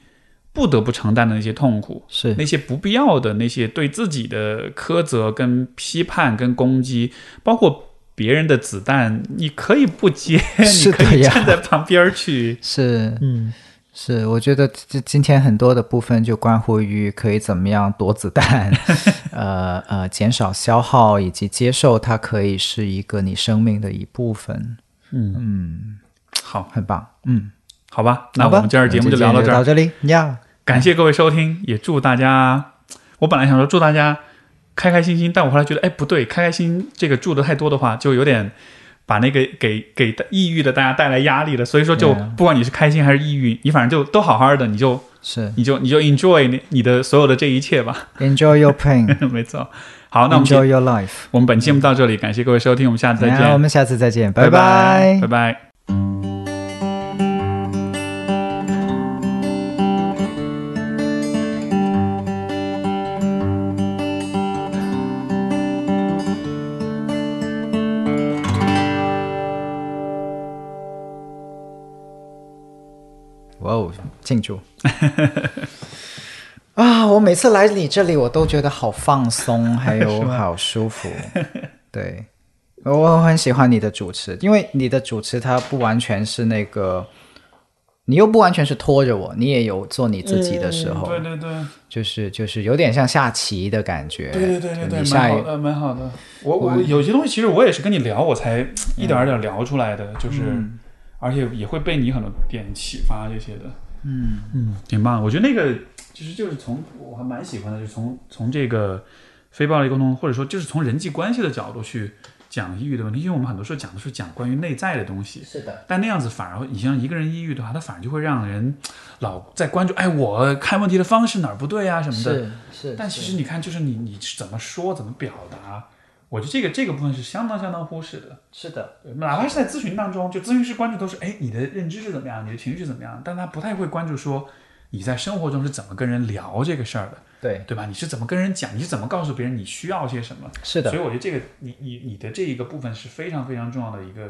不得不承担的那些痛苦，是那些不必要的那些对自己的苛责、跟批判、跟攻击，包括别人的子弹，你可以不接，你可以站在旁边去。是嗯，是，我觉得这今天很多的部分就关乎于可以怎么样躲子弹，呃呃，减少消耗，以及接受它可以是一个你生命的一部分。嗯嗯好，很棒，嗯，好吧，那我们今儿节目就聊到这儿，到这里呀。感谢各位收听，也祝大家，我本来想说祝大家开开心心，但我后来觉得，哎，不对，开开心这个祝的太多的话，就有点把那个给给抑郁的大家带来压力了。所以说，就不管你是开心还是抑郁，你反正就都好好的，你就是你就你就 enjoy 你你的所有的这一切吧。enjoy your pain, 没错。好，那我们 enjoy your life。我们本期节目到这里，感谢各位收听，我们下次再见，我们下次再见，拜拜拜拜。哇庆祝！啊，我每次来你这里，我都觉得好放松，还有 好舒服。对，我很喜欢你的主持，因为你的主持它不完全是那个，你又不完全是拖着我，你也有做你自己的时候，对对对。就是就是有点像下棋的感觉。对对对对蛮好的，蛮好的。我我有些东西其实我也是跟你聊，我才一点一点聊出来的，就是，而且也会被你很多点启发这些的。嗯嗯，挺棒的。我觉得那个其实就是从我还蛮喜欢的，就是从从这个非暴力沟通，或者说就是从人际关系的角度去讲抑郁的问题，因为我们很多时候讲的是讲关于内在的东西。是的，但那样子反而，你像一个人抑郁的话，他反而就会让人老在关注，哎，我看问题的方式哪儿不对啊什么的。是是，但其实你看，就是你你是怎么说，怎么表达，我觉得这个这个部分是相当相当忽视的。是的，哪怕是在咨询当中，就咨询师关注都是，哎，你的认知是怎么样，你的情绪是怎么样，但他不太会关注说你在生活中是怎么跟人聊这个事儿的，对，对吧？你是怎么跟人讲，你是怎么告诉别人你需要些什么？是的所以。我觉得这个你你你的这一个部分是非常非常重要的一个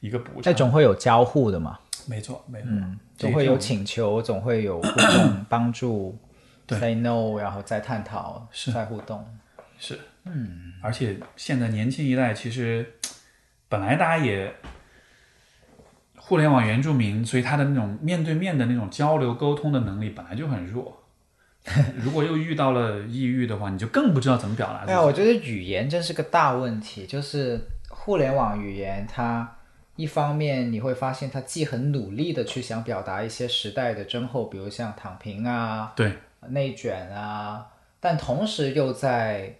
一个补那偿。总会有交互的嘛，没错没错，嗯，总会有请求，总会有互 动帮助对，say no，然后再探讨，是再互动。是，嗯，而且现在年轻一代其实本来大家也互联网原住民，所以他的那种面对面的那种交流沟通的能力本来就很弱。如果又遇到了抑郁的话，你就更不知道怎么表达自己。哎呀，我觉得语言真是个大问题，就是互联网语言，它一方面你会发现它既很努力的去想表达一些时代的征候，比如像躺平啊、对，内卷啊，但同时又在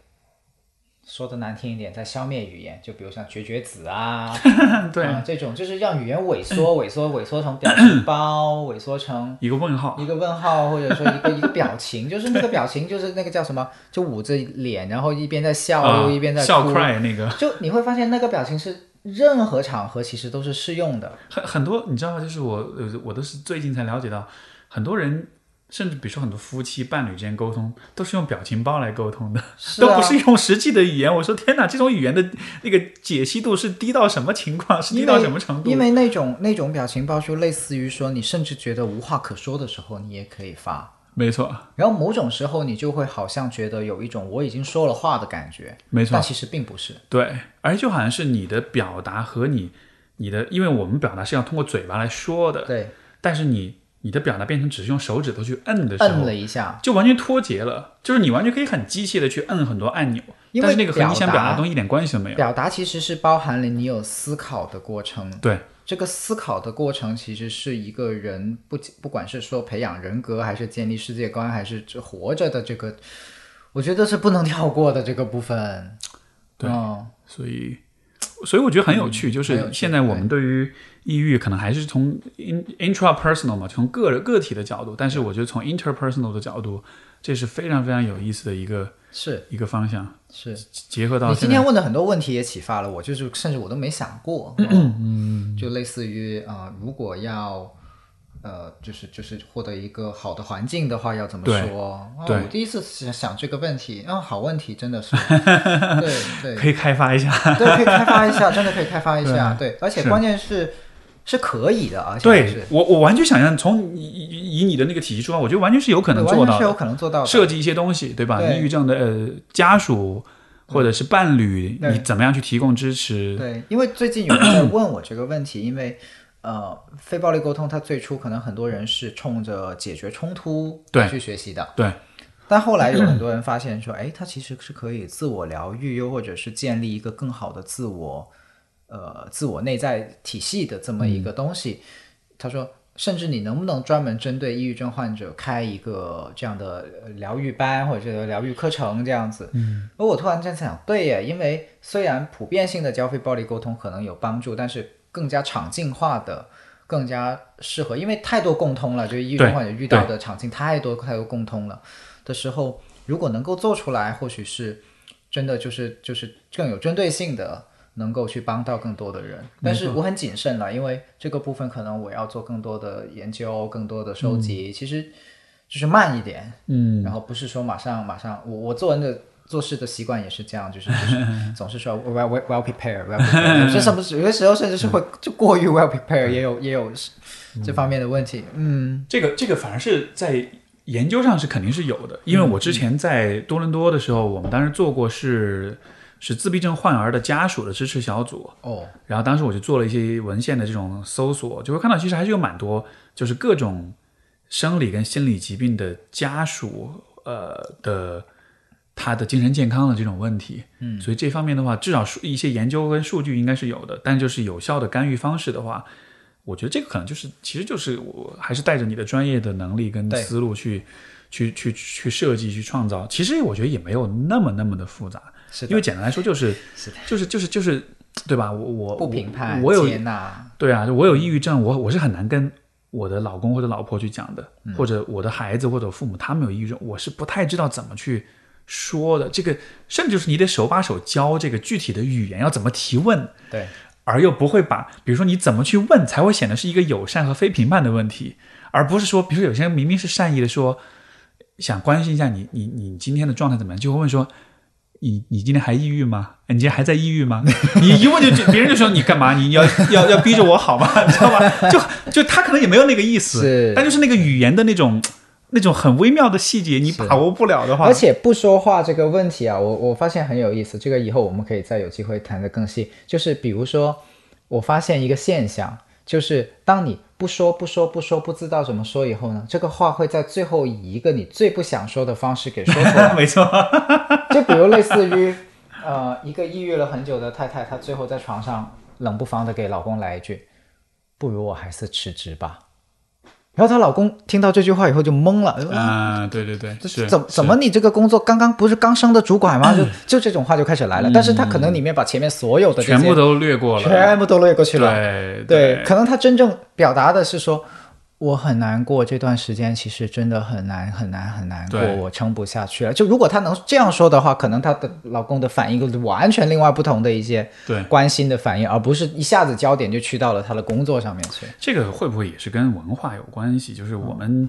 说的难听一点，在消灭语言，就比如像绝绝子啊，对，啊这种就是让语言萎缩、萎缩、萎缩成表情包，萎缩成 一个问号。一个问号，或者说一个一个表情，就是那个表情，就是那个叫什么，就捂着脸，然后一边在笑，啊又一边在笑哭，cry 那个就你会发现那个表情是任何场合其实都是适用的。很很多，你知道吗？就是我呃我都是最近才了解到，很多人甚至比如说很多夫妻伴侣之间沟通，都是用表情包来沟通的。啊都不是用实际的语言。我说天哪，这种语言的那个解析度是低到什么情况？是低到什么程度？因为那种那种表情包就类似于说，你甚至觉得无话可说的时候，你也可以发。没错，然后某种时候，你就会好像觉得有一种我已经说了话的感觉，没错但，其实并不是。对，而就好像是你的表达和你你的，因为我们表达是要通过嘴巴来说的，对，但是你你的表达变成只是用手指头去摁的时候，摁了一下，就完全脱节了。就是你完全可以很机械的去摁很多按钮，因为但是那个和你想表达的东西一点关系都没有。表达其实是包含了你有思考的过程。对，这个思考的过程其实是一个人不不管是说培养人格，还是建立世界观，还是这活着的这个，我觉得是不能跳过的这个部分。对嗯所以，所以我觉得很有趣，就是现在我们对。于抑郁可能还是从 in intrapersonal 嘛，从个人个体的角度，但是我觉得从 interpersonal 的角度，这是非常非常有意思的一个是。一个方向，是，结合到你今天问的很多问题也启发了我，就是甚至我都没想过，嗯，就类似于啊、呃如果要。呃，就是就是获得一个好的环境的话，要怎么说？我第一次想想这个问题，啊，好问题，真的是，对对，可以开发一下。对，可以开发一下，真的可以开发一下。对，而且关键是是可以的，而且对是我，我完全想象从以以以你的那个体系出发，我觉得完全是有可能对完全是有。可能做到的。设计一些东西，对吧？抑郁症的呃家属或者是伴侣，你怎么样去提供支持？对，因为最近有人在 问我这个问题，因为呃，非暴力沟通它最初可能很多人是冲着解决冲突对去学习的，对但后来有很多人发现说，哎，它其实是可以自我疗愈，又或者是建立一个更好的自我呃自我内在体系的这么一个东西。他说，甚至你能不能专门针对抑郁症患者开一个这样的呃疗愈班或者是疗愈课程这样子？嗯，而我突然间想，对耶，因为虽然普遍性的交非暴力沟通可能有帮助，但是更加场景化的、更加适合，因为太多共通了，就是抑郁症患者遇到的场景太多太多共通了的时候，如果能够做出来，或许是真的就是就是更有针对性的。能够去帮到更多的人，但是我很谨慎了，因为这个部分可能我要做更多的研究、更多的收集，其实就是慢一点，嗯，然后不是说马上马上，我我做完的做事的习惯也是这样，就是就是 总是说 well well well prepared，有些什么有些时候甚至是会就过于 well prepared，也有也有这方面的问题，嗯，这个这个反而是在研究上是肯定是有的，因为我之前在多伦多的时候，我们当时做过是。是自闭症患儿的家属的支持小组哦，然后当时我就做了一些文献的这种搜索，就会看到其实还是有蛮多，就是各种生理跟心理疾病的家属，呃的他的精神健康的这种问题，嗯，所以这方面的话，至少数一些研究跟数据应该是有的，但就是有效的干预方式的话，我觉得这个可能就是，其实就是我还是带着你的专业的能力跟思路去去去去设计去创造，其实我觉得也没有那么那么的复杂。因为简单来说就是，就是就是就是，对吧？我我不评判，我有对啊，我有抑郁症，我我是很难跟我的老公或者老婆去讲的，或者我的孩子或者父母他们有抑郁症，我是不太知道怎么去说的。这个甚至就是你得手把手教这个具体的语言要怎么提问，对，而又不会把，比如说你怎么去问才会显得是一个友善和非评判的问题，而不是说，比如说有些人明明是善意的说想关心一下你，你你今天的状态怎么样，就会问说。你你今天还抑郁吗？你今天还在抑郁吗？你一问就别人就说你干嘛？你要要要逼着我好吗？你知道吗？就就他可能也没有那个意思，但就是那个语言的那种那种很微妙的细节，你把握不了的话，而且不说话这个问题啊，我我发现很有意思。这个以后我们可以再有机会谈的更细。就是比如说，我发现一个现象，就是当你。不说不说不说，不知道怎么说以后呢？这个话会在最后以一个你最不想说的方式给说出来。没错，就比如类似于，呃，一个抑郁了很久的太太，她最后在床上冷不防的给老公来一句：“不如我还是辞职吧。”然后她老公听到这句话以后就懵了。啊，对对对，是怎怎么你这个工作刚刚不是刚升的主管吗？就就这种话就开始来了。但是他可能里面把前面所有的全部都略过了，全部都略过去了。对对，可能他真正表达的是说。我很难过，这段时间其实真的很难很难很难过，我撑不下去了。就如果她能这样说的话，可能她的老公的反应完全另外不同的一些对关心的反应，而不是一下子焦点就去到了他的工作上面去。这个会不会也是跟文化有关系？就是我们，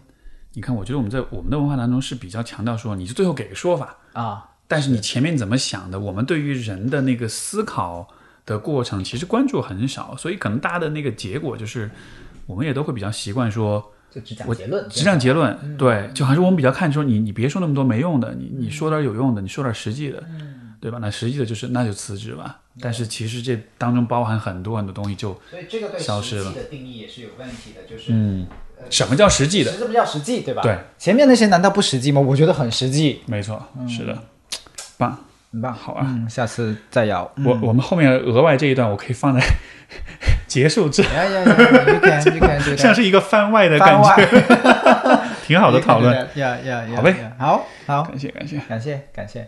你看，我觉得我们在我们的文化当中是比较强调说，你就最后给个说法啊，但是你前面怎么想的，我们对于人的那个思考的过程，其实关注很少，所以可能大家的那个结果就是。我们也都会比较习惯说，就只讲结论，只讲结论，对，就还是我们比较看说你，你别说那么多没用的，你你说点有用的，你说点实际的，对吧？那实际的就是那就辞职吧。但是其实这当中包含很多很多东西，就所以这个对消失了。的定义也是有问题的，就是嗯，什么叫实际的？什么叫实际，对吧？对，前面那些难道不实际吗？我觉得很实际。没错，是的，棒，很棒，好啊，下次再聊。我我们后面额外这一段我可以放在。结束之，像是一个番外的感觉，挺好的讨论。呀呀呀！好呗，好好，感谢感谢感谢感谢。